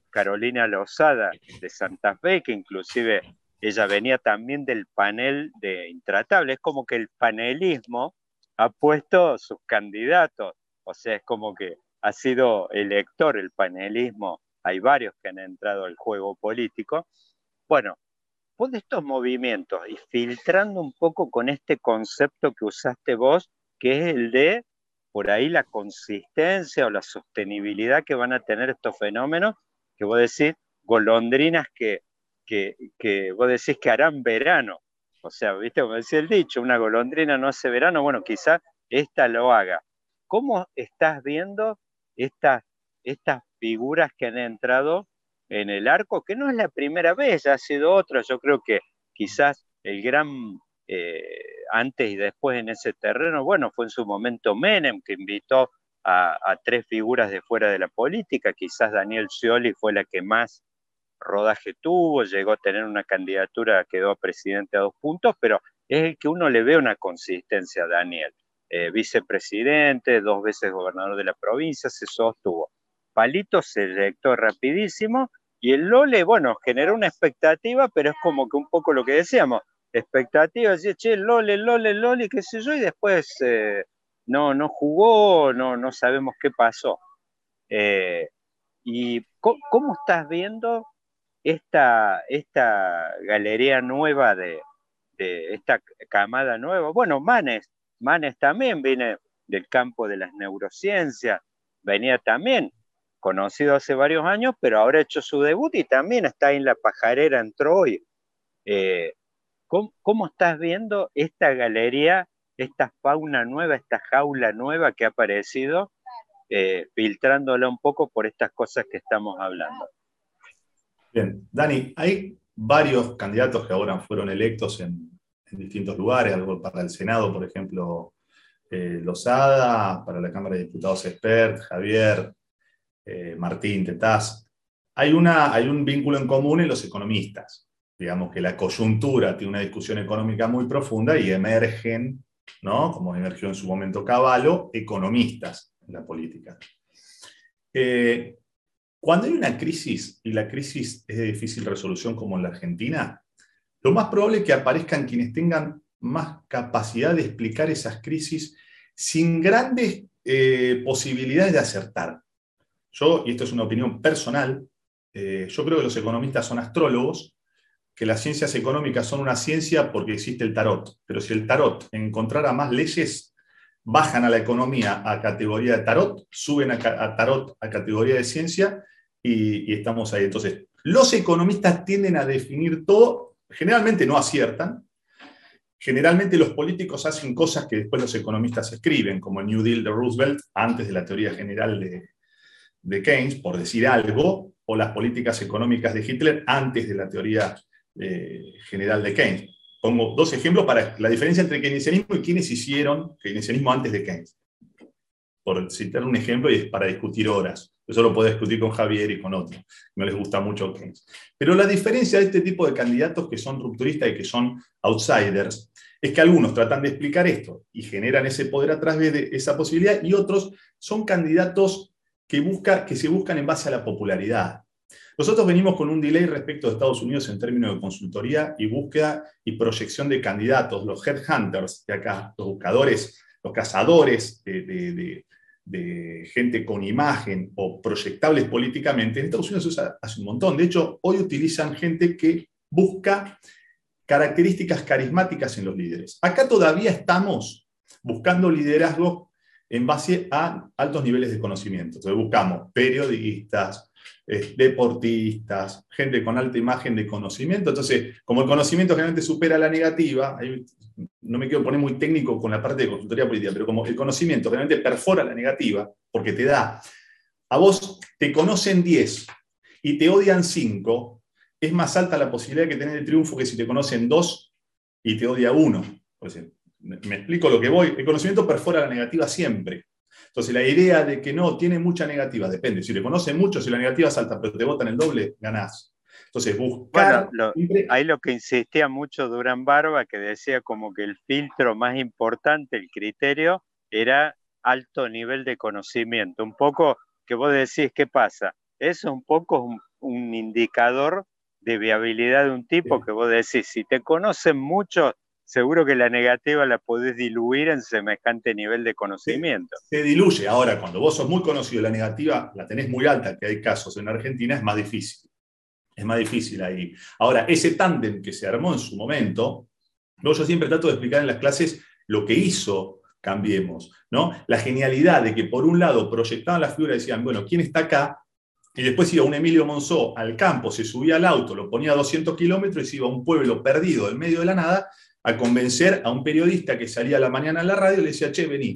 Carolina Lozada de Santa Fe, que inclusive ella venía también del panel de Intratable. Es como que el panelismo ha puesto sus candidatos, o sea, es como que ha sido elector el panelismo. Hay varios que han entrado al juego político. Bueno, de estos movimientos y filtrando un poco con este concepto que usaste vos, que es el de por ahí la consistencia o la sostenibilidad que van a tener estos fenómenos, que vos decís, golondrinas que, que, que vos decís que harán verano. O sea, viste como decía el dicho, una golondrina no hace verano, bueno, quizás esta lo haga. ¿Cómo estás viendo estas figuras que han entrado en el arco, que no es la primera vez, ha sido otra. Yo creo que quizás el gran antes y después en ese terreno, bueno, fue en su momento Menem que invitó a, tres figuras de fuera de la política, quizás Daniel Scioli fue la que más rodaje tuvo, llegó a tener una candidatura, quedó presidente a dos puntos, pero es el que uno le ve una consistencia a Daniel. Eh, vicepresidente, dos veces gobernador de la provincia, se sostuvo. Palito se eyectó rapidísimo y el Lole, bueno, generó una expectativa, pero es como que un poco lo que decíamos, expectativa, decía, che, Lole, Lole, Lole, qué sé yo, y después eh, no, no jugó, no, no sabemos qué pasó. Eh, ¿Y cómo, estás viendo esta, esta galería nueva de, esta camada nueva? Bueno, Manes, Manes también viene del campo de las neurociencias, venía también conocido hace varios años, pero ahora ha hecho su debut y también está en la pajarera, entró hoy. Eh, ¿cómo, estás viendo esta galería esta fauna nueva, esta jaula nueva que ha aparecido, eh, filtrándola un poco por estas cosas que estamos hablando. Bien, Dani, hay varios candidatos que ahora fueron electos en, distintos lugares, algo para el Senado, por ejemplo, eh, Lozada, para la Cámara de Diputados Expert, Javier, eh, Martín, Tetaz. Hay, una, hay un vínculo en común en los economistas. Digamos que la coyuntura tiene una discusión económica muy profunda y emergen ¿no? como emergió en su momento Caballo, economistas en la política. Eh, cuando hay una crisis y la crisis es de difícil resolución como en la Argentina, lo más probable es que aparezcan quienes tengan más capacidad de explicar esas crisis sin grandes eh, posibilidades de acertar. Yo, y esto es una opinión personal, eh, yo creo que los economistas son astrólogos que las ciencias económicas son una ciencia porque existe el tarot, pero si el tarot encontrara más leyes, bajan a la economía a categoría de tarot, suben a, tarot a categoría de ciencia y, estamos ahí. Entonces, los economistas tienden a definir todo, generalmente no aciertan, generalmente los políticos hacen cosas que después los economistas escriben, como el New Deal de Roosevelt antes de la teoría general de, de Keynes, por decir algo, o las políticas económicas de Hitler antes de la teoría eh, general de Keynes. Pongo dos ejemplos para la diferencia entre keynesianismo y quienes hicieron keynesianismo antes de Keynes. Por citar un ejemplo y es para discutir horas. Eso lo puedo discutir con Javier y con otros. No les gusta mucho Keynes. Pero la diferencia de este tipo de candidatos que son rupturistas y que son outsiders es que algunos tratan de explicar esto y generan ese poder a través de esa posibilidad y otros son candidatos que, busca, que se buscan en base a la popularidad. Nosotros venimos con un delay respecto de Estados Unidos en términos de consultoría y búsqueda y proyección de candidatos, los headhunters de acá, los buscadores, los cazadores de, gente con imagen o proyectables políticamente. En Estados Unidos se usa hace un montón. De hecho, hoy utilizan gente que busca características carismáticas en los líderes. Acá todavía estamos buscando liderazgo en base a altos niveles de conocimiento. Entonces buscamos periodistas, eh, deportistas, gente con alta imagen de conocimiento. Entonces, como el conocimiento generalmente supera la negativa, no me quiero poner muy técnico con la parte de consultoría política, pero como el conocimiento generalmente perfora la negativa, porque te da, a vos te conocen 10 y te odian 5, es más alta la posibilidad de que tener el triunfo que si te conocen 2 y te odia 1. Me explico lo que voy. El conocimiento perfora la negativa siempre. Entonces, la idea de que no, tiene mucha negativa, depende. Si le conocen mucho, si la negativa salta, pero te votan el doble, ganás. Entonces, buscar. ahí lo que insistía mucho Durán Barba, que decía como que el filtro más importante, el criterio, era alto nivel de conocimiento. Un poco que vos decís, ¿qué pasa? Eso es un poco un, un indicador de viabilidad de un tipo que vos decís, si te conocen mucho, seguro que la negativa la podés diluir en semejante nivel de conocimiento. Se, diluye. Ahora, cuando vos sos muy conocido, la negativa la tenés muy alta, que hay casos en Argentina, es más difícil. Es más difícil ahí. Ahora, ese tándem que se armó en su momento, yo siempre trato de explicar en las clases lo que hizo Cambiemos, ¿no? La genialidad de que por un lado proyectaban la figura y decían, bueno, ¿quién está acá? Y después iba un Emilio Monzó al campo, se subía al auto, lo ponía a 200 kilómetros y se iba a un pueblo perdido en medio de la nada a convencer a un periodista que salía la mañana a la radio y le decía, che, vení.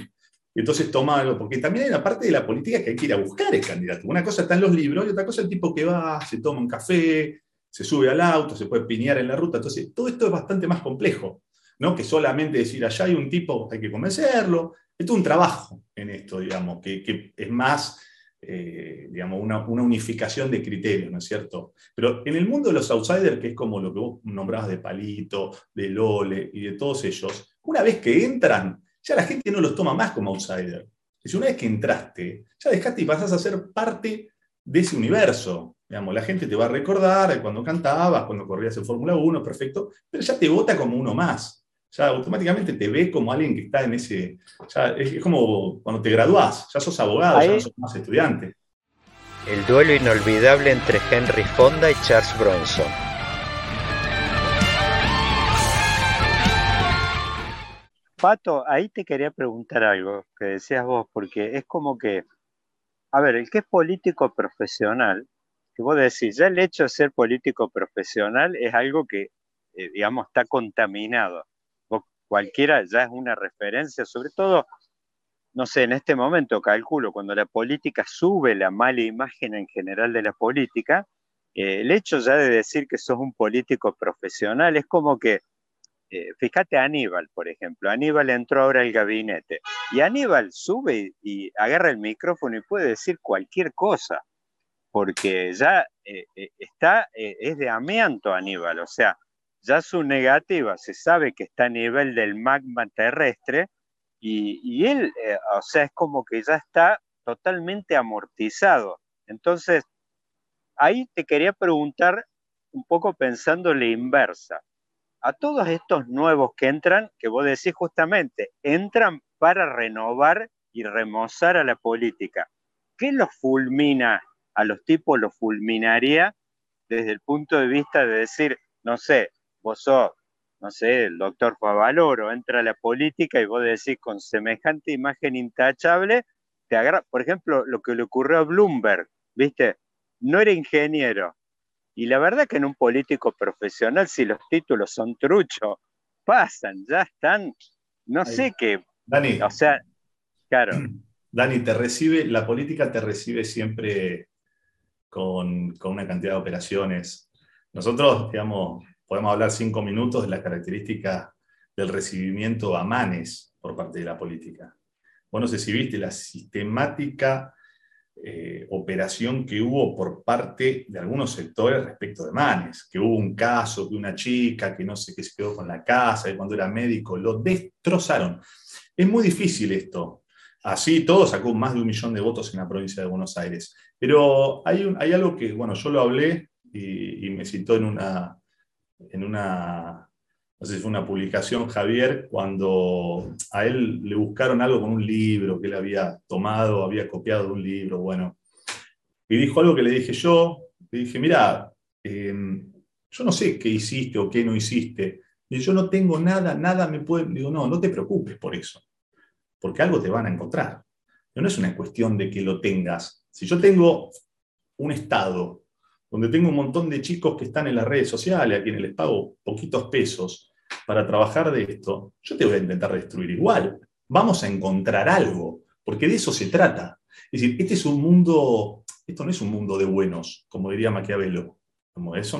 Y entonces tomaba porque también hay una parte de la política que hay que ir a buscar el candidato. Una cosa está en los libros y otra cosa el tipo que va, se toma un café, se sube al auto, se puede piñar en la ruta. Entonces, todo esto es bastante más complejo. ¿no? Que solamente decir, allá hay un tipo, hay que convencerlo. Esto es un trabajo en esto, digamos, que, es más, eh, digamos, una, unificación de criterios, ¿no es cierto? Pero en el mundo de los outsiders, que es como lo que vos nombrabas de Palito, de Lole y de todos ellos, una vez que entran, ya la gente no los toma más como outsiders. Es una vez que entraste, ya dejaste y pasás a ser parte de ese universo. Digamos, la gente te va a recordar cuando cantabas, cuando corrías en Fórmula 1, perfecto, pero ya te vota como uno más. Ya automáticamente te ve como alguien que está en ese. es, como cuando te graduás, ya sos abogado, ya no sos más estudiante. El duelo inolvidable entre Henry Fonda y Charles Bronson. Pato, ahí te quería preguntar algo que decías vos, porque es como que, a ver, el que es político profesional que vos decís, ya el hecho de ser político profesional es algo que, eh, digamos, está contaminado. Cualquiera ya es una referencia, sobre todo, no sé, en este momento calculo, cuando la política sube la mala imagen en general de la política, eh, el hecho ya de decir que sos un político profesional es como que, eh, fíjate Aníbal, por ejemplo, Aníbal entró ahora al gabinete y Aníbal sube y agarra el micrófono y puede decir cualquier cosa porque ya eh, está, es de amianto Aníbal, o sea, ya su negativa se sabe que está a nivel del magma terrestre y, él, o sea, es como que ya está totalmente amortizado. Entonces, ahí te quería preguntar un poco pensando la inversa. A todos estos nuevos que entran, que vos decís justamente, entran para renovar y remozar a la política. ¿Qué los fulmina a los tipos los fulminaría desde el punto de vista de decir, no sé, vos sos, no sé, el doctor Favaloro, entra a la política y vos decís con semejante imagen intachable, te agarra, por ejemplo, lo que le ocurrió a Bloomberg, ¿viste? No era ingeniero. Y la verdad que en un político profesional, si los títulos son truchos, pasan, ya están, no sé qué. Dani, o sea, claro. [CLEARS THROAT] Dani, te recibe, la política te recibe siempre con, una cantidad de operaciones. Nosotros, digamos, podemos hablar cinco minutos de las características del recibimiento a manes por parte de la política. Vos no sé si viste la sistemática eh, operación que hubo por parte de algunos sectores respecto de manes, que hubo un caso de una chica que no sé qué se quedó con la casa y cuando era médico lo destrozaron. Es muy difícil esto. Así todo sacó más de un millón de votos en la provincia de Buenos Aires. Pero hay, hay algo que, bueno, yo lo hablé y, me citó en una, en una, no sé fue una publicación, Javier, cuando a él le buscaron algo con un libro que él había tomado, había copiado de un libro, bueno. Y dijo algo que le dije yo, le dije, mira, em, yo no sé qué hiciste o qué no hiciste, y yo no tengo nada, nada me puede, digo, no, no te preocupes por eso, porque algo te van a encontrar. No es una cuestión de que lo tengas, si yo tengo un estado donde tengo un montón de chicos que están en las redes sociales, a quienes les pago poquitos pesos para trabajar de esto, yo te voy a intentar destruir igual. Vamos a encontrar algo, porque de eso se trata. Es decir, este es un mundo, esto no es un mundo de buenos, como diría Maquiavelo. Como es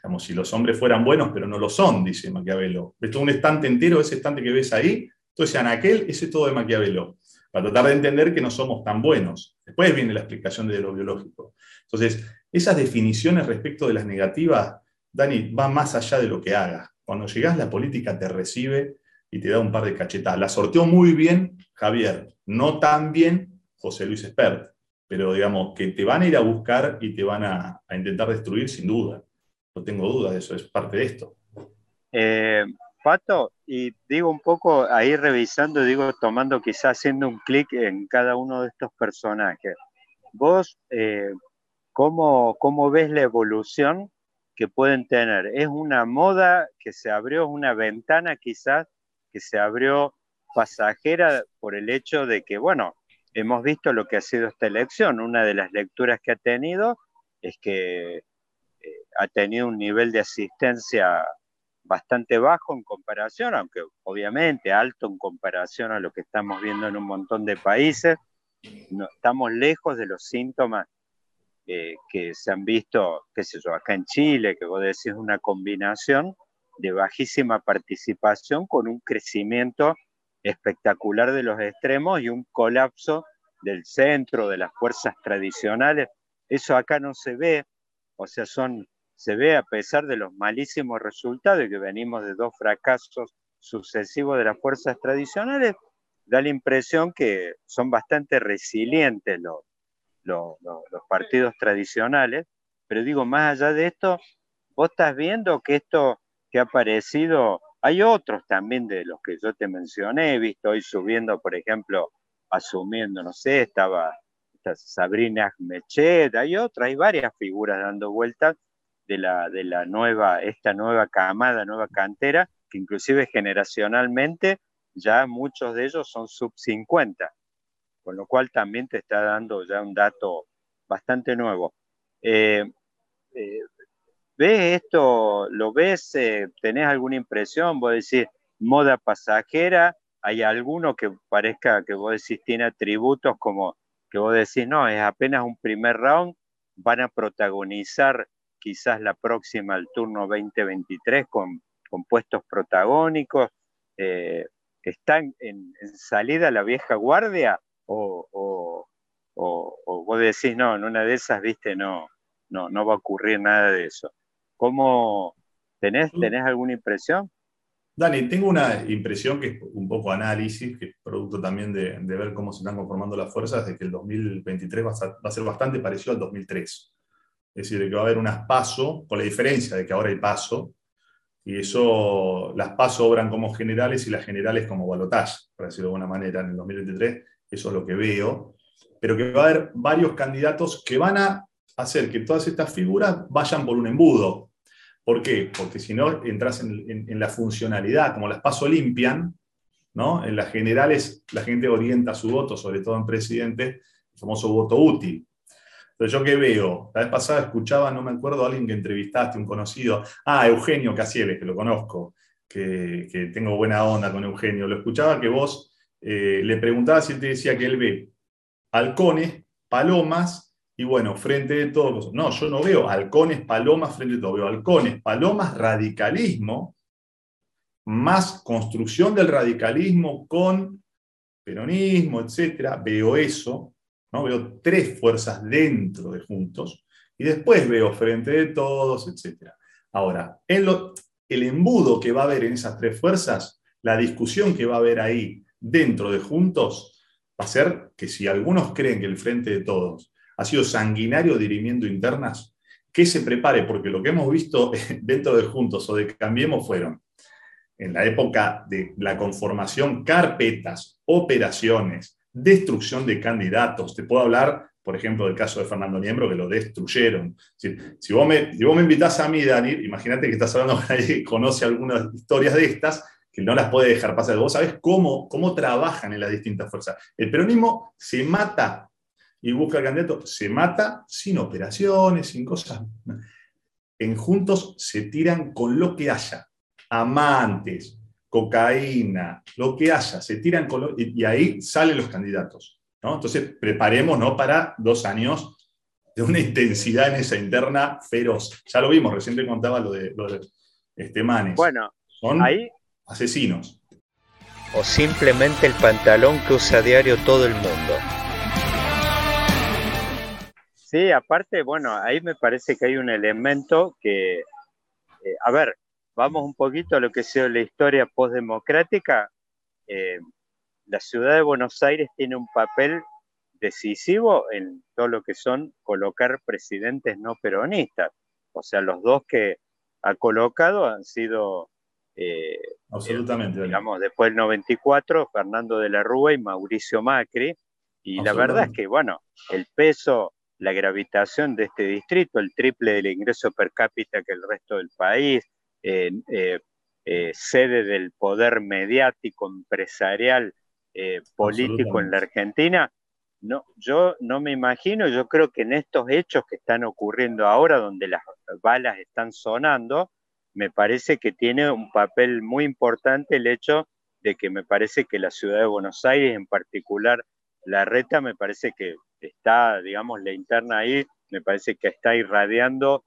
como si los hombres fueran buenos, pero no lo son, dice Maquiavelo. Ves todo un estante entero, ese estante que ves ahí, entonces aquel, ese es todo de Maquiavelo para tratar de entender que no somos tan buenos. Después viene la explicación de lo biológico. Entonces, esas definiciones respecto de las negativas, Dani, va más allá de lo que haga. Cuando llegás, la política te recibe y te da un par de cachetadas. La sorteó muy bien Javier, no tan bien José Luis Espert, pero digamos que te van a ir a buscar y te van a, intentar destruir sin duda. No tengo duda de eso, es parte de esto. Eh, Pato, y digo un poco ahí revisando, digo tomando quizás haciendo un clic en cada uno de estos personajes. Vos, eh, ¿cómo, ¿cómo ves la evolución que pueden tener? ¿Es una moda que se abrió, una ventana quizás que se abrió pasajera por el hecho de que, bueno, hemos visto lo que ha sido esta elección. Una de las lecturas que ha tenido es que eh, ha tenido un nivel de asistencia bastante bajo en comparación, aunque obviamente alto en comparación a lo que estamos viendo en un montón de países. No, estamos lejos de los síntomas eh, que se han visto, qué sé yo, acá en Chile, que vos decís una combinación, de bajísima participación con un crecimiento espectacular de los extremos y un colapso del centro, de las fuerzas tradicionales. Eso acá no se ve, o sea, son, se ve a pesar de los malísimos resultados y que venimos de dos fracasos sucesivos de las fuerzas tradicionales, da la impresión que son bastante resilientes los, los, los partidos tradicionales, pero digo, más allá de esto, vos estás viendo que esto que ha aparecido, hay otros también de los que yo te mencioné, he visto hoy subiendo, por ejemplo, asumiendo, no sé, estaba Sabrina Mechet, hay otras, hay varias figuras dando vueltas de la, de la nueva, esta nueva camada, nueva cantera, que inclusive generacionalmente ya muchos de ellos son sub 50, con lo cual también te está dando ya un dato bastante nuevo. Eh, eh, ¿Ves esto? ¿Lo ves? Eh, ¿Tenés alguna impresión? Vos decís, moda pasajera, ¿hay alguno que parezca que vos decís tiene atributos como que vos decís, no, es apenas un primer round, van a protagonizar quizás la próxima, el turno 2023, con, con puestos protagónicos? Eh, ¿Están en, salida la vieja guardia? O, o, o, vos decís, no, en una de esas, viste, no, no, no va a ocurrir nada de eso. ¿Cómo tenés, tenés alguna impresión? Dani, tengo una impresión que es un poco análisis, que es producto también de, ver cómo se están conformando las fuerzas, de que el 2023 va a, ser, bastante parecido al 2003. Es decir, que va a haber unas paso, con la diferencia de que ahora hay paso, y eso, las paso obran como generales y las generales como balotage, por decirlo de alguna manera, en el 2023, eso es lo que veo, pero que va a haber varios candidatos que van a hacer que todas estas figuras vayan por un embudo. ¿Por qué? Porque si no entras en, la funcionalidad, como las paso limpian, ¿no? En las generales la gente orienta su voto, sobre todo en presidente, el famoso voto útil. Entonces, ¿yo qué veo? La vez pasada escuchaba, no me acuerdo, a alguien que entrevistaste, un conocido, ah, Eugenio Casieles, que lo conozco, que, tengo buena onda con Eugenio. Lo escuchaba que vos eh, le preguntabas y él te decía que él ve halcones, palomas y bueno, frente de todo, no, yo no veo halcones, palomas frente de todo, veo halcones, palomas, radicalismo, más construcción del radicalismo con peronismo, etcétera, veo eso, veo tres fuerzas dentro de Juntos, y después veo frente de todos, etcétera. Ahora, el embudo que va a haber en esas tres fuerzas, la discusión que va a haber ahí dentro de Juntos, va a ser que si algunos creen que el frente de todos ha sido sanguinario dirimiendo internas, que se prepare, porque lo que hemos visto [LAUGHS] dentro de Juntos o de Cambiemos fueron, en la época de la conformación, carpetas, operaciones, destrucción de candidatos. Te puedo hablar, por ejemplo, del caso de Fernando Niembro, que lo destruyeron. Si, vos, me, si vos me invitás a mí, Dani, imagínate que estás hablando con alguien que conoce algunas historias de estas, que no las puede dejar pasar. Vos sabés cómo, cómo trabajan en las distintas fuerzas. El peronismo se mata y busca el candidato, se mata sin operaciones, sin cosas. En Juntos se tiran con lo que haya, amantes, cocaína, lo que haya, se tiran con y, ahí salen los candidatos. ¿no? Entonces, preparémonos para dos años de una [LAUGHS] intensidad en esa interna feroz. Ya lo vimos, recién te contaba lo de, lo de Estemanes. Bueno, son ahí, asesinos. O simplemente el pantalón que usa a diario todo el mundo. Sí, aparte, bueno, ahí me parece que hay un elemento que, eh, a ver, vamos un poquito a lo que ha sido la historia postdemocrática. Eh, la ciudad de Buenos Aires tiene un papel decisivo en todo lo que son colocar presidentes no peronistas. O sea, los dos que ha colocado han sido, eh, Absolutamente, digamos, después del 94, Fernando de la Rúa y Mauricio Macri. Y la verdad es que, bueno, el peso la gravitación de este distrito, el triple del ingreso per cápita que el resto del país, sede del poder mediático, empresarial, eh, político en la Argentina. No, yo no me imagino, yo creo que en estos hechos que están ocurriendo ahora, donde las balas están sonando, me parece que tiene un papel muy importante el hecho de que me parece que la ciudad de Buenos Aires, en particular la reta, me parece que está, digamos, la interna ahí, me parece que está irradiando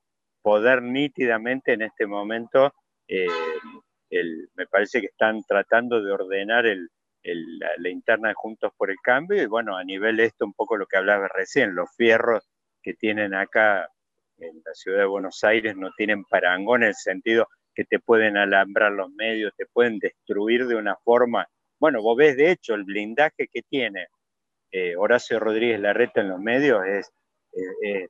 poder nítidamente en este momento eh, me parece que están tratando de ordenar la, interna de Juntos por el Cambio y bueno, a nivel de esto un poco lo que hablaba recién, los fierros que tienen acá en la ciudad de Buenos Aires no tienen parangón en el sentido que te pueden alambrar los medios, te pueden destruir de una forma. Bueno, vos ves de hecho el blindaje que tiene eh, Horacio Rodríguez Larreta en los medios es,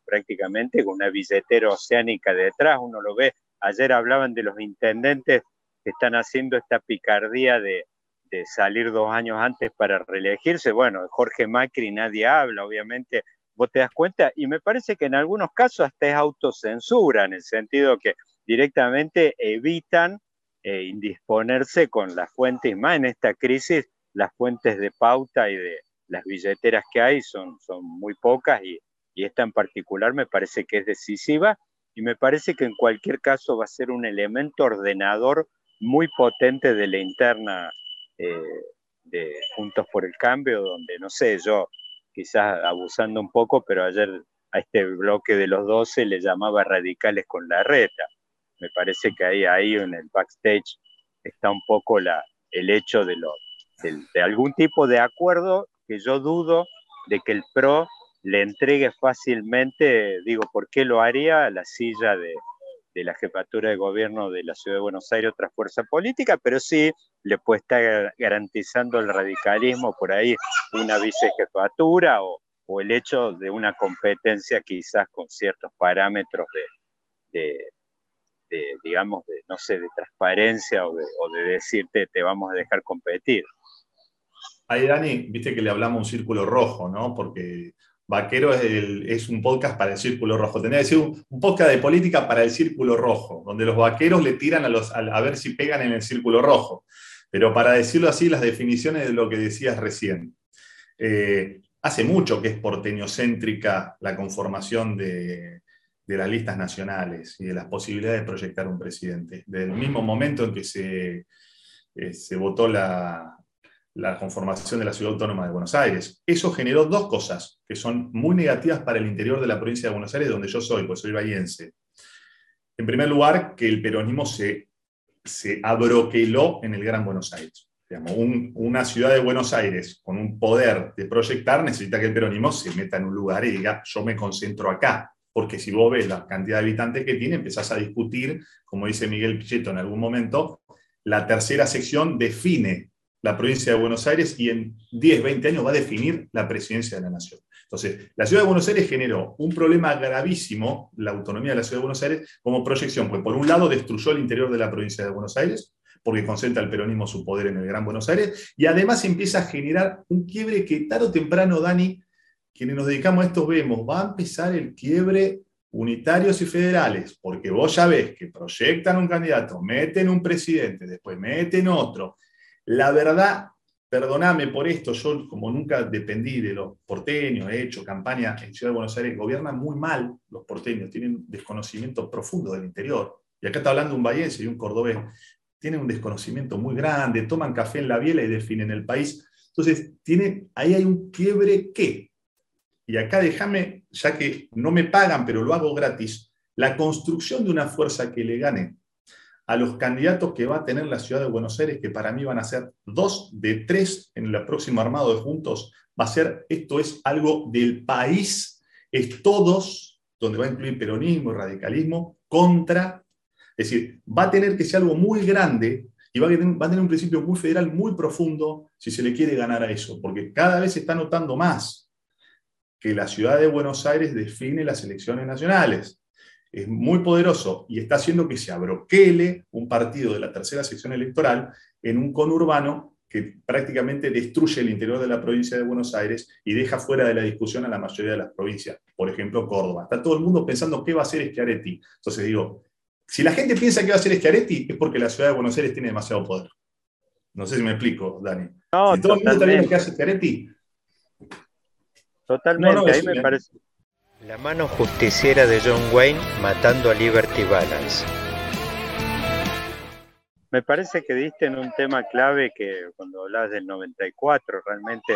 prácticamente con una billetera oceánica detrás, uno lo ve. Ayer hablaban de los intendentes que están haciendo esta picardía de, de salir dos años antes para reelegirse. Bueno, Jorge Macri nadie habla, obviamente, vos te das cuenta, y me parece que en algunos casos hasta es autocensura, en el sentido que directamente evitan eh, indisponerse con las fuentes, más en esta crisis, las fuentes de pauta y de las billeteras que hay son, son muy pocas y, y esta en particular me parece que es decisiva y me parece que en cualquier caso va a ser un elemento ordenador muy potente de la interna eh, de Juntos por el Cambio, donde, no sé, yo quizás abusando un poco, pero ayer a este bloque de los 12 le llamaba radicales con la reta. Me parece que ahí, ahí en el backstage está un poco la, el hecho de, lo, de algún tipo de acuerdo que yo dudo de que el PRO le entregue fácilmente, digo, ¿por qué lo haría la silla de, de la jefatura de gobierno de la ciudad de Buenos Aires otra fuerza política, pero sí le puede estar garantizando el radicalismo por ahí una vicejefatura o, o el hecho de una competencia quizás con ciertos parámetros de, de, digamos, de, no sé, de transparencia o de, o de decirte te vamos a dejar competir. Ahí, Dani, viste que le hablamos un círculo rojo, ¿no? Porque Vaquero es, un podcast para el Círculo Rojo. Tenía que decir un, podcast de política para el Círculo Rojo, donde los vaqueros le tiran a, los, a, ver si pegan en el Círculo Rojo. Pero para decirlo así, las definiciones de lo que decías recién. Eh, hace mucho que es porteñocéntrica la conformación de, las listas nacionales y de las posibilidades de proyectar un presidente. Del mismo momento en que se, eh, se votó la, la conformación de la Ciudad Autónoma de Buenos Aires. Eso generó dos cosas que son muy negativas para el interior de la provincia de Buenos Aires, donde yo soy, pues soy bahiense. En primer lugar, que el peronismo se, se abroqueló en el Gran Buenos Aires. una ciudad de Buenos Aires con un poder de proyectar necesita que el peronismo se meta en un lugar y diga, yo me concentro acá. Porque si vos ves la cantidad de habitantes que tiene, empezás a discutir, como dice Miguel Pichetto en algún momento, la tercera sección define la provincia de Buenos Aires y en 10, 20 años va a definir la presidencia de la nación. Entonces, la ciudad de Buenos Aires generó un problema gravísimo, la autonomía de la ciudad de Buenos Aires, como proyección, pues por un lado destruyó el interior de la provincia de Buenos Aires, porque concentra el peronismo su poder en el Gran Buenos Aires, y además empieza a generar un quiebre que tarde o temprano, Dani, quienes nos dedicamos a esto vemos, va a empezar el quiebre unitarios y federales, porque vos ya ves que proyectan un candidato, meten un presidente, después meten otro, la verdad, perdoname por esto, yo como nunca dependí de los porteños, he hecho campaña en Ciudad de Buenos Aires, gobiernan muy mal los porteños, tienen desconocimiento profundo del interior. Y acá está hablando un vallense y un cordobés, tienen un desconocimiento muy grande, toman café en la biela y definen el país. Entonces, tiene, ahí hay un quiebre que, y acá déjame, ya que no me pagan, pero lo hago gratis, la construcción de una fuerza que le gane a los candidatos que va a tener la ciudad de Buenos Aires, que para mí van a ser dos de tres en el próximo armado de Juntos, va a ser, esto es algo del país, es todos, donde va a incluir peronismo y radicalismo, contra, es decir, va a tener que ser algo muy grande y va a, tener, va a tener un principio muy federal, muy profundo, si se le quiere ganar a eso, porque cada vez se está notando más que la ciudad de Buenos Aires define las elecciones nacionales es muy poderoso y está haciendo que se abroquele un partido de la tercera sección electoral en un conurbano que prácticamente destruye el interior de la provincia de Buenos Aires y deja fuera de la discusión a la mayoría de las provincias, por ejemplo Córdoba. Está todo el mundo pensando qué va a hacer Schiaretti. Entonces digo, si la gente piensa que va a hacer Schiaretti es porque la ciudad de Buenos Aires tiene demasiado poder. No sé si me explico, Dani. No, si todo el mundo está viendo qué hace Schiaretti. Totalmente, ahí me parece la mano justiciera de John Wayne matando a Liberty Balance. Me parece que diste en un tema clave que cuando hablas del 94, realmente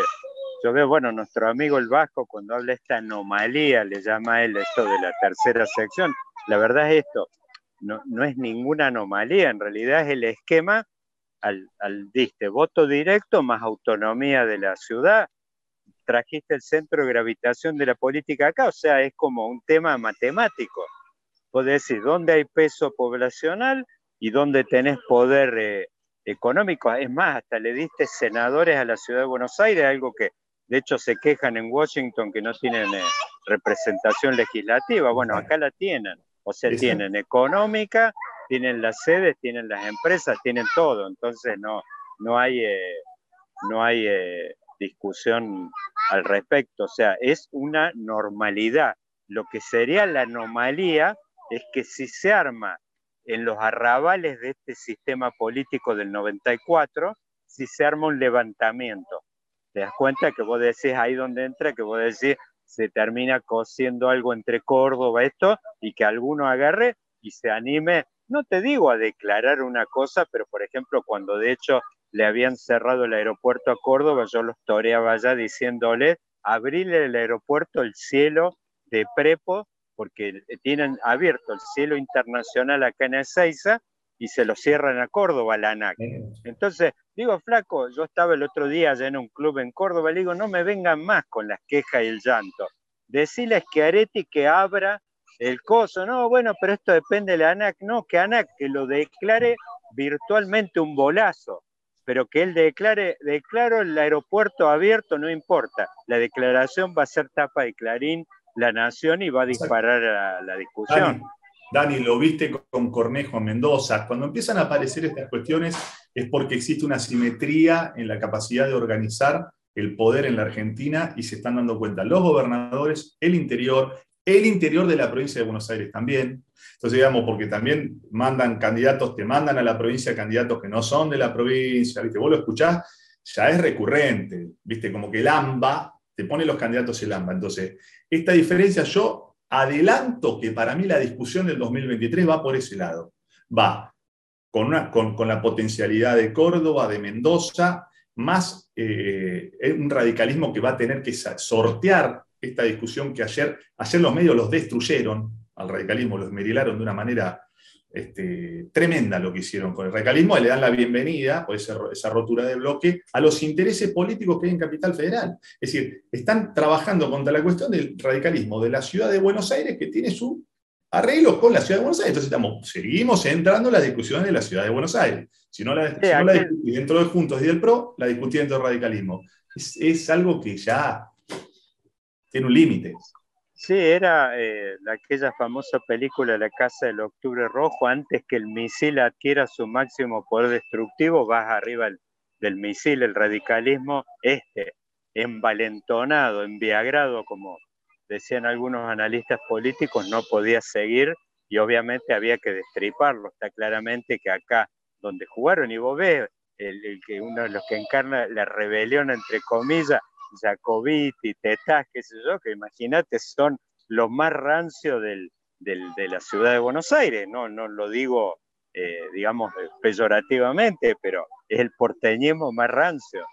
yo veo, bueno, nuestro amigo el Vasco cuando habla esta anomalía, le llama él esto de la tercera sección, la verdad es esto, no, es ninguna anomalía, en realidad es el esquema al, al diste voto directo más autonomía de la ciudad, trajiste el centro de gravitación de la política acá, o sea, es como un tema matemático. Puedes decir, ¿dónde hay peso poblacional y dónde tenés poder eh, económico? Es más, hasta le diste senadores a la ciudad de Buenos Aires, algo que de hecho se quejan en Washington que no tienen eh, representación legislativa. Bueno, acá la tienen. O sea, tienen económica, tienen las sedes, tienen las empresas, tienen todo. Entonces no, no hay, eh, no hay discusión al respecto. O sea, es una normalidad. Lo que sería la anomalía es que si se arma en los arrabales de este sistema político del 94, si se arma un levantamiento. Te das cuenta que vos decís ahí donde entra, que vos decís se termina cosiendo algo entre Córdoba, esto, y que alguno agarre y se anime, no te digo a declarar una cosa, pero por ejemplo, cuando de hecho le habían cerrado el aeropuerto a Córdoba, yo los toreaba allá diciéndole, abrirle el aeropuerto, el cielo de Prepo, porque tienen abierto el cielo internacional acá en Ezeiza y se lo cierran a Córdoba, la ANAC. Entonces, digo, flaco, yo estaba el otro día allá en un club en Córdoba, le digo, no me vengan más con las quejas y el llanto. Decirles que Areti que abra el coso, no, bueno, pero esto depende de la ANAC, no, que ANAC que lo declare virtualmente un bolazo pero que él declare, declaro el aeropuerto abierto, no importa. La declaración va a ser tapa de Clarín, La Nación y va a disparar a la discusión. Dani, lo viste con Cornejo en Mendoza. Cuando empiezan a aparecer estas cuestiones es porque existe una simetría en la capacidad de organizar el poder en la Argentina y se están dando cuenta los gobernadores, el interior, el interior de la provincia de Buenos Aires también. Entonces, digamos, porque también mandan candidatos, te mandan a la provincia candidatos que no son de la provincia, ¿viste? Vos lo escuchás, ya es recurrente, ¿viste? Como que el AMBA te pone los candidatos el AMBA. Entonces, esta diferencia yo adelanto que para mí la discusión del 2023 va por ese lado. Va con, una, con, la potencialidad de Córdoba, de Mendoza, más eh, un radicalismo que va a tener que sortear esta discusión que ayer, ayer los medios los destruyeron, al radicalismo los merilaron de una manera este, tremenda lo que hicieron con el radicalismo, y le dan la bienvenida, por esa, esa rotura de bloque, a los intereses políticos que hay en Capital Federal. Es decir, están trabajando contra la cuestión del radicalismo de la ciudad de Buenos Aires, que tiene su arreglo con la ciudad de Buenos Aires. Entonces estamos, seguimos entrando en las discusiones de la ciudad de Buenos Aires. Si no la, discutí dentro de Juntos y del PRO, la discutí dentro del radicalismo. Es, es algo que ya tiene un límite. Sí, era eh, aquella famosa película La Casa del Octubre Rojo, antes que el misil adquiera su máximo poder destructivo, vas arriba del misil, el radicalismo este, envalentonado, enviagrado, como decían algunos analistas políticos, no podía seguir y obviamente había que destriparlo. Está claramente que acá donde jugaron, y vos el, que uno de los que encarna la rebelión, entre comillas, Jacobiti, Tetaz, qué sé yo, que imagínate, son los más rancios del, de la ciudad de Buenos Aires. No, no lo digo, eh, digamos, peyorativamente, pero es el porteñismo más rancio.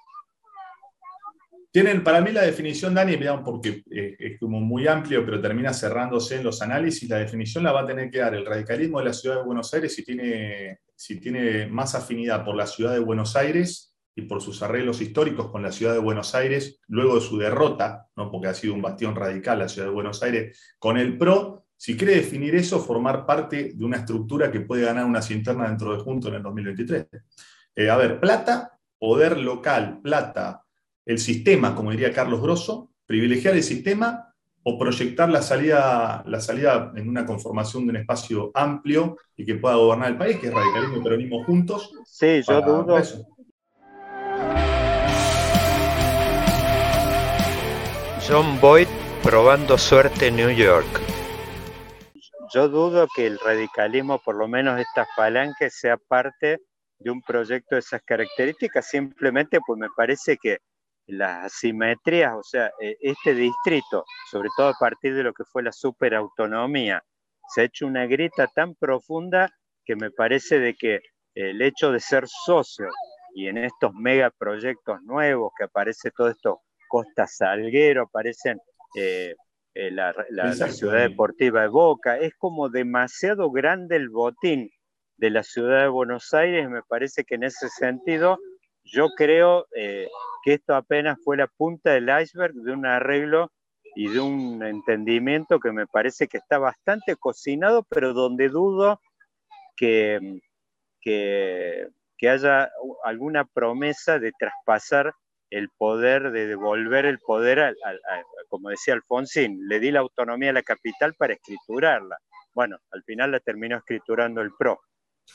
Tienen, para mí la definición, Dani, porque eh, es como muy amplio, pero termina cerrándose en los análisis, la definición la va a tener que dar el radicalismo de la ciudad de Buenos Aires si tiene, si tiene más afinidad por la ciudad de Buenos Aires y por sus arreglos históricos con la ciudad de Buenos Aires, luego de su derrota, ¿no? porque ha sido un bastión radical la ciudad de Buenos Aires, con el PRO, si quiere definir eso, formar parte de una estructura que puede ganar una interna dentro de Juntos en el 2023. Eh, a ver, plata, poder local, plata, el sistema, como diría Carlos Grosso, privilegiar el sistema o proyectar la salida, la salida en una conformación de un espacio amplio y que pueda gobernar el país, que es radicalismo y peronismo juntos. Sí, yo dudo, John Boyd probando suerte en New York. Yo dudo que el radicalismo, por lo menos esta falange, sea parte de un proyecto de esas características, simplemente pues me parece que las asimetrías, o sea, e, este distrito, sobre todo a partir de lo que fue la superautonomía, se ha hecho una grita tan profunda que me parece de que el hecho de ser socio y en estos megaproyectos nuevos que aparece todo esto Costa Salguero, aparecen eh, eh, la, ciudad deportiva de Boca. Es como demasiado grande el botín de la ciudad de Buenos Aires. Me parece que en ese sentido yo creo eh, que esto apenas fue la punta del iceberg de un arreglo y de un entendimiento que me parece que está bastante cocinado, pero donde dudo que, que, haya alguna promesa de traspasar el poder, de devolver el poder, al, como decía Alfonsín, le di la autonomía a la capital para escriturarla. Bueno, al final la terminó escriturando el PRO.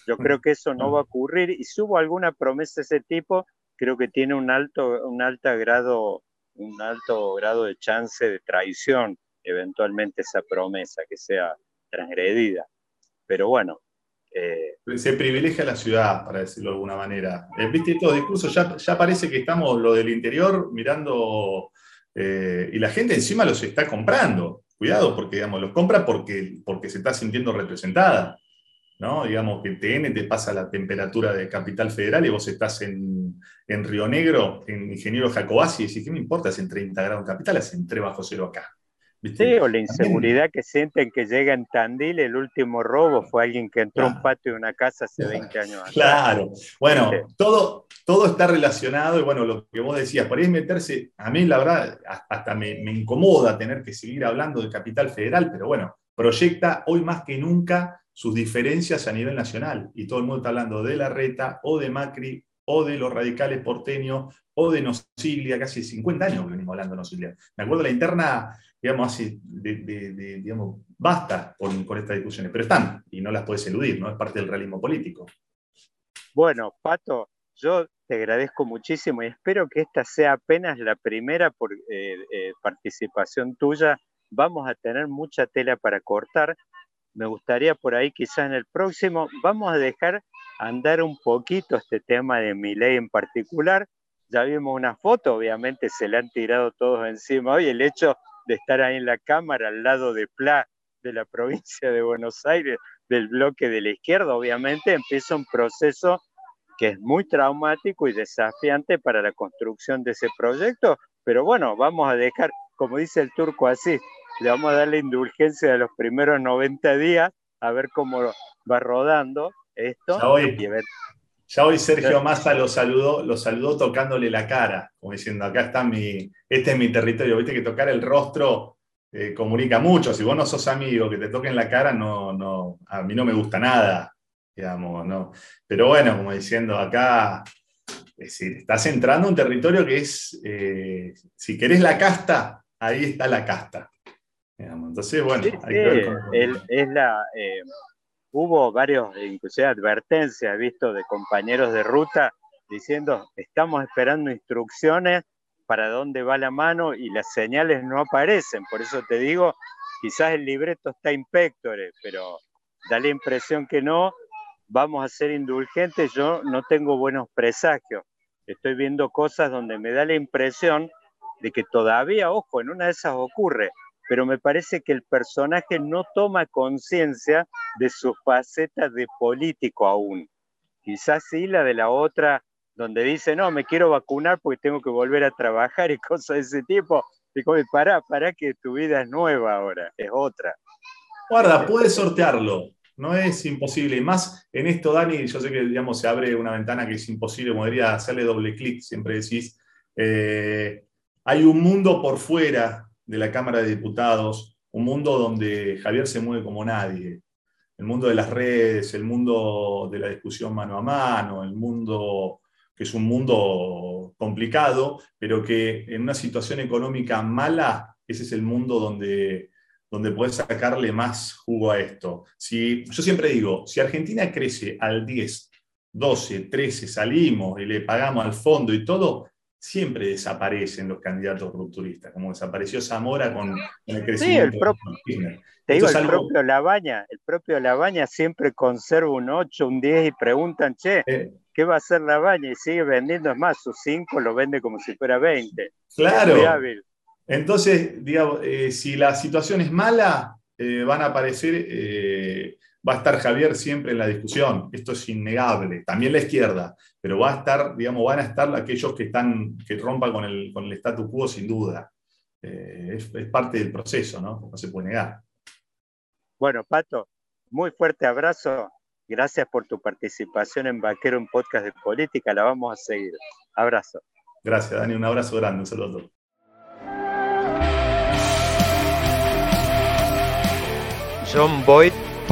Yo creo que eso no va a ocurrir y si hubo alguna promesa de ese tipo, creo que tiene un alto, un alto grado, un alto grado de chance de traición eventualmente esa promesa que sea transgredida. Pero bueno. Eh, se privilegia la ciudad, para decirlo de alguna manera. Eh, Viste, estos discursos ya, ya parece que estamos lo del interior mirando eh, y la gente encima los está comprando. Cuidado, porque digamos, los compra porque, porque se está sintiendo representada. ¿no? Digamos que TN te pasa la temperatura de Capital Federal y vos estás en, Río Negro, en Ingeniero Jacobasi, y decís, ¿qué me importa si en 30 grados en Capital es en 3 bajo cero acá? Sí, o la inseguridad que sienten que llega en Tandil, el último robo fue alguien que entró a un patio de una casa hace 20 años atrás. Claro, bueno, todo, todo está relacionado y bueno, lo que vos decías, por ahí meterse, a mí la verdad hasta me, me incomoda tener que seguir hablando de Capital Federal, pero bueno, proyecta hoy más que nunca sus diferencias a nivel nacional. Y todo el mundo está hablando de la reta o de Macri o de los radicales porteños o de Nosiglia, casi 50 años que venimos hablando de Nosiglia. Me acuerdo de la interna, digamos así, digamos, basta con, con, estas discusiones, pero están y no las puedes eludir, ¿no? Es parte del realismo político. Bueno, Pato, yo te agradezco muchísimo y espero que esta sea apenas la primera por, eh, eh, participación tuya. Vamos a tener mucha tela para cortar me gustaría por ahí quizás en el próximo, vamos a dejar andar un poquito este tema de mi ley en particular. Ya vimos una foto, obviamente se le han tirado todos encima hoy, el hecho de estar ahí en la cámara al lado de Pla de la [LAUGHS] provincia de Buenos Aires, del bloque de la izquierda, obviamente empieza un proceso que es muy traumático y desafiante para la construcción de ese proyecto, pero bueno, vamos a dejar, como dice el turco así, le vamos a dar la indulgencia de los primeros 90 días, a ver cómo va rodando esto. Ya hoy, Sergio Massa lo saludó, lo saludó tocándole la cara, como diciendo, acá está mi, este es mi territorio. Viste que tocar el rostro eh, comunica mucho. Si vos no sos amigo, que te toquen la cara, no, no, a mí no me gusta nada, digamos, ¿no? Pero bueno, como diciendo, acá es decir, estás entrando a un territorio que es, eh, si querés la casta, ahí está la casta. Entonces, bueno, es la, eh, hubo varios, inclusive advertencias, visto, de compañeros de ruta diciendo, estamos esperando instrucciones para dónde va la mano y las señales no aparecen. Por eso te digo, quizás el libreto está impectore, pero da la impresión que no, vamos a ser indulgentes, yo no tengo buenos presagios. Estoy viendo cosas donde me da la impresión de que todavía, ojo, en una de esas ocurre, pero me parece que el personaje no toma conciencia de su faceta de político aún. Quizás sí la de la otra, donde dice, no, me quiero vacunar porque tengo que volver a trabajar y [LAUGHS] cosas de ese tipo. Digo, para, para que tu vida es nueva ahora, es otra. Guarda, puedes sortearlo, no es imposible. Y más en esto, Dani, yo sé que digamos, se abre una ventana que es imposible, podría hacerle doble clic, siempre decís. Eh, hay un mundo por fuera de la Cámara de Diputados, un mundo donde Javier se mueve como nadie. El mundo de las redes, el mundo de la discusión mano a mano, el mundo que es un mundo complicado, pero que en una situación económica mala, ese es el mundo donde, donde puedes sacarle más jugo a esto. Si, yo siempre digo, si Argentina crece al 10, 12, 13, salimos y le pagamos al fondo y todo, siempre desaparecen los candidatos rupturistas, como desapareció Zamora con, el crecimiento. Sí, el propio, te digo, el propio Labaña, el propio Labaña siempre conserva un 8, un 10 y preguntan, che, ¿qué va a hacer Labaña? Y sigue vendiendo, es más, sus 5 lo vende como si fuera 20. Claro. Entonces, digamos, eh, si la situación es mala, eh, van a aparecer eh, va a estar Javier siempre en la discusión, esto es innegable, también la izquierda, pero va a estar, digamos, van a estar aquellos que están, que rompan con el, con el statu quo sin duda. eh, es, es, parte del proceso, ¿no? No se puede negar. Bueno, Pato, muy fuerte abrazo. Gracias por tu participación en Vaquero, un podcast de política. La vamos a seguir. Abrazo. Gracias, Dani. Un abrazo grande. Un saludo John Boyd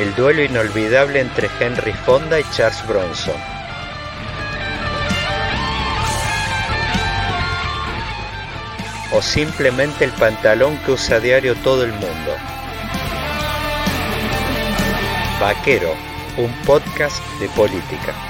El duelo inolvidable entre Henry Fonda y Charles Bronson. O simplemente el pantalón que usa a diario todo el mundo. Vaquero, un podcast de política.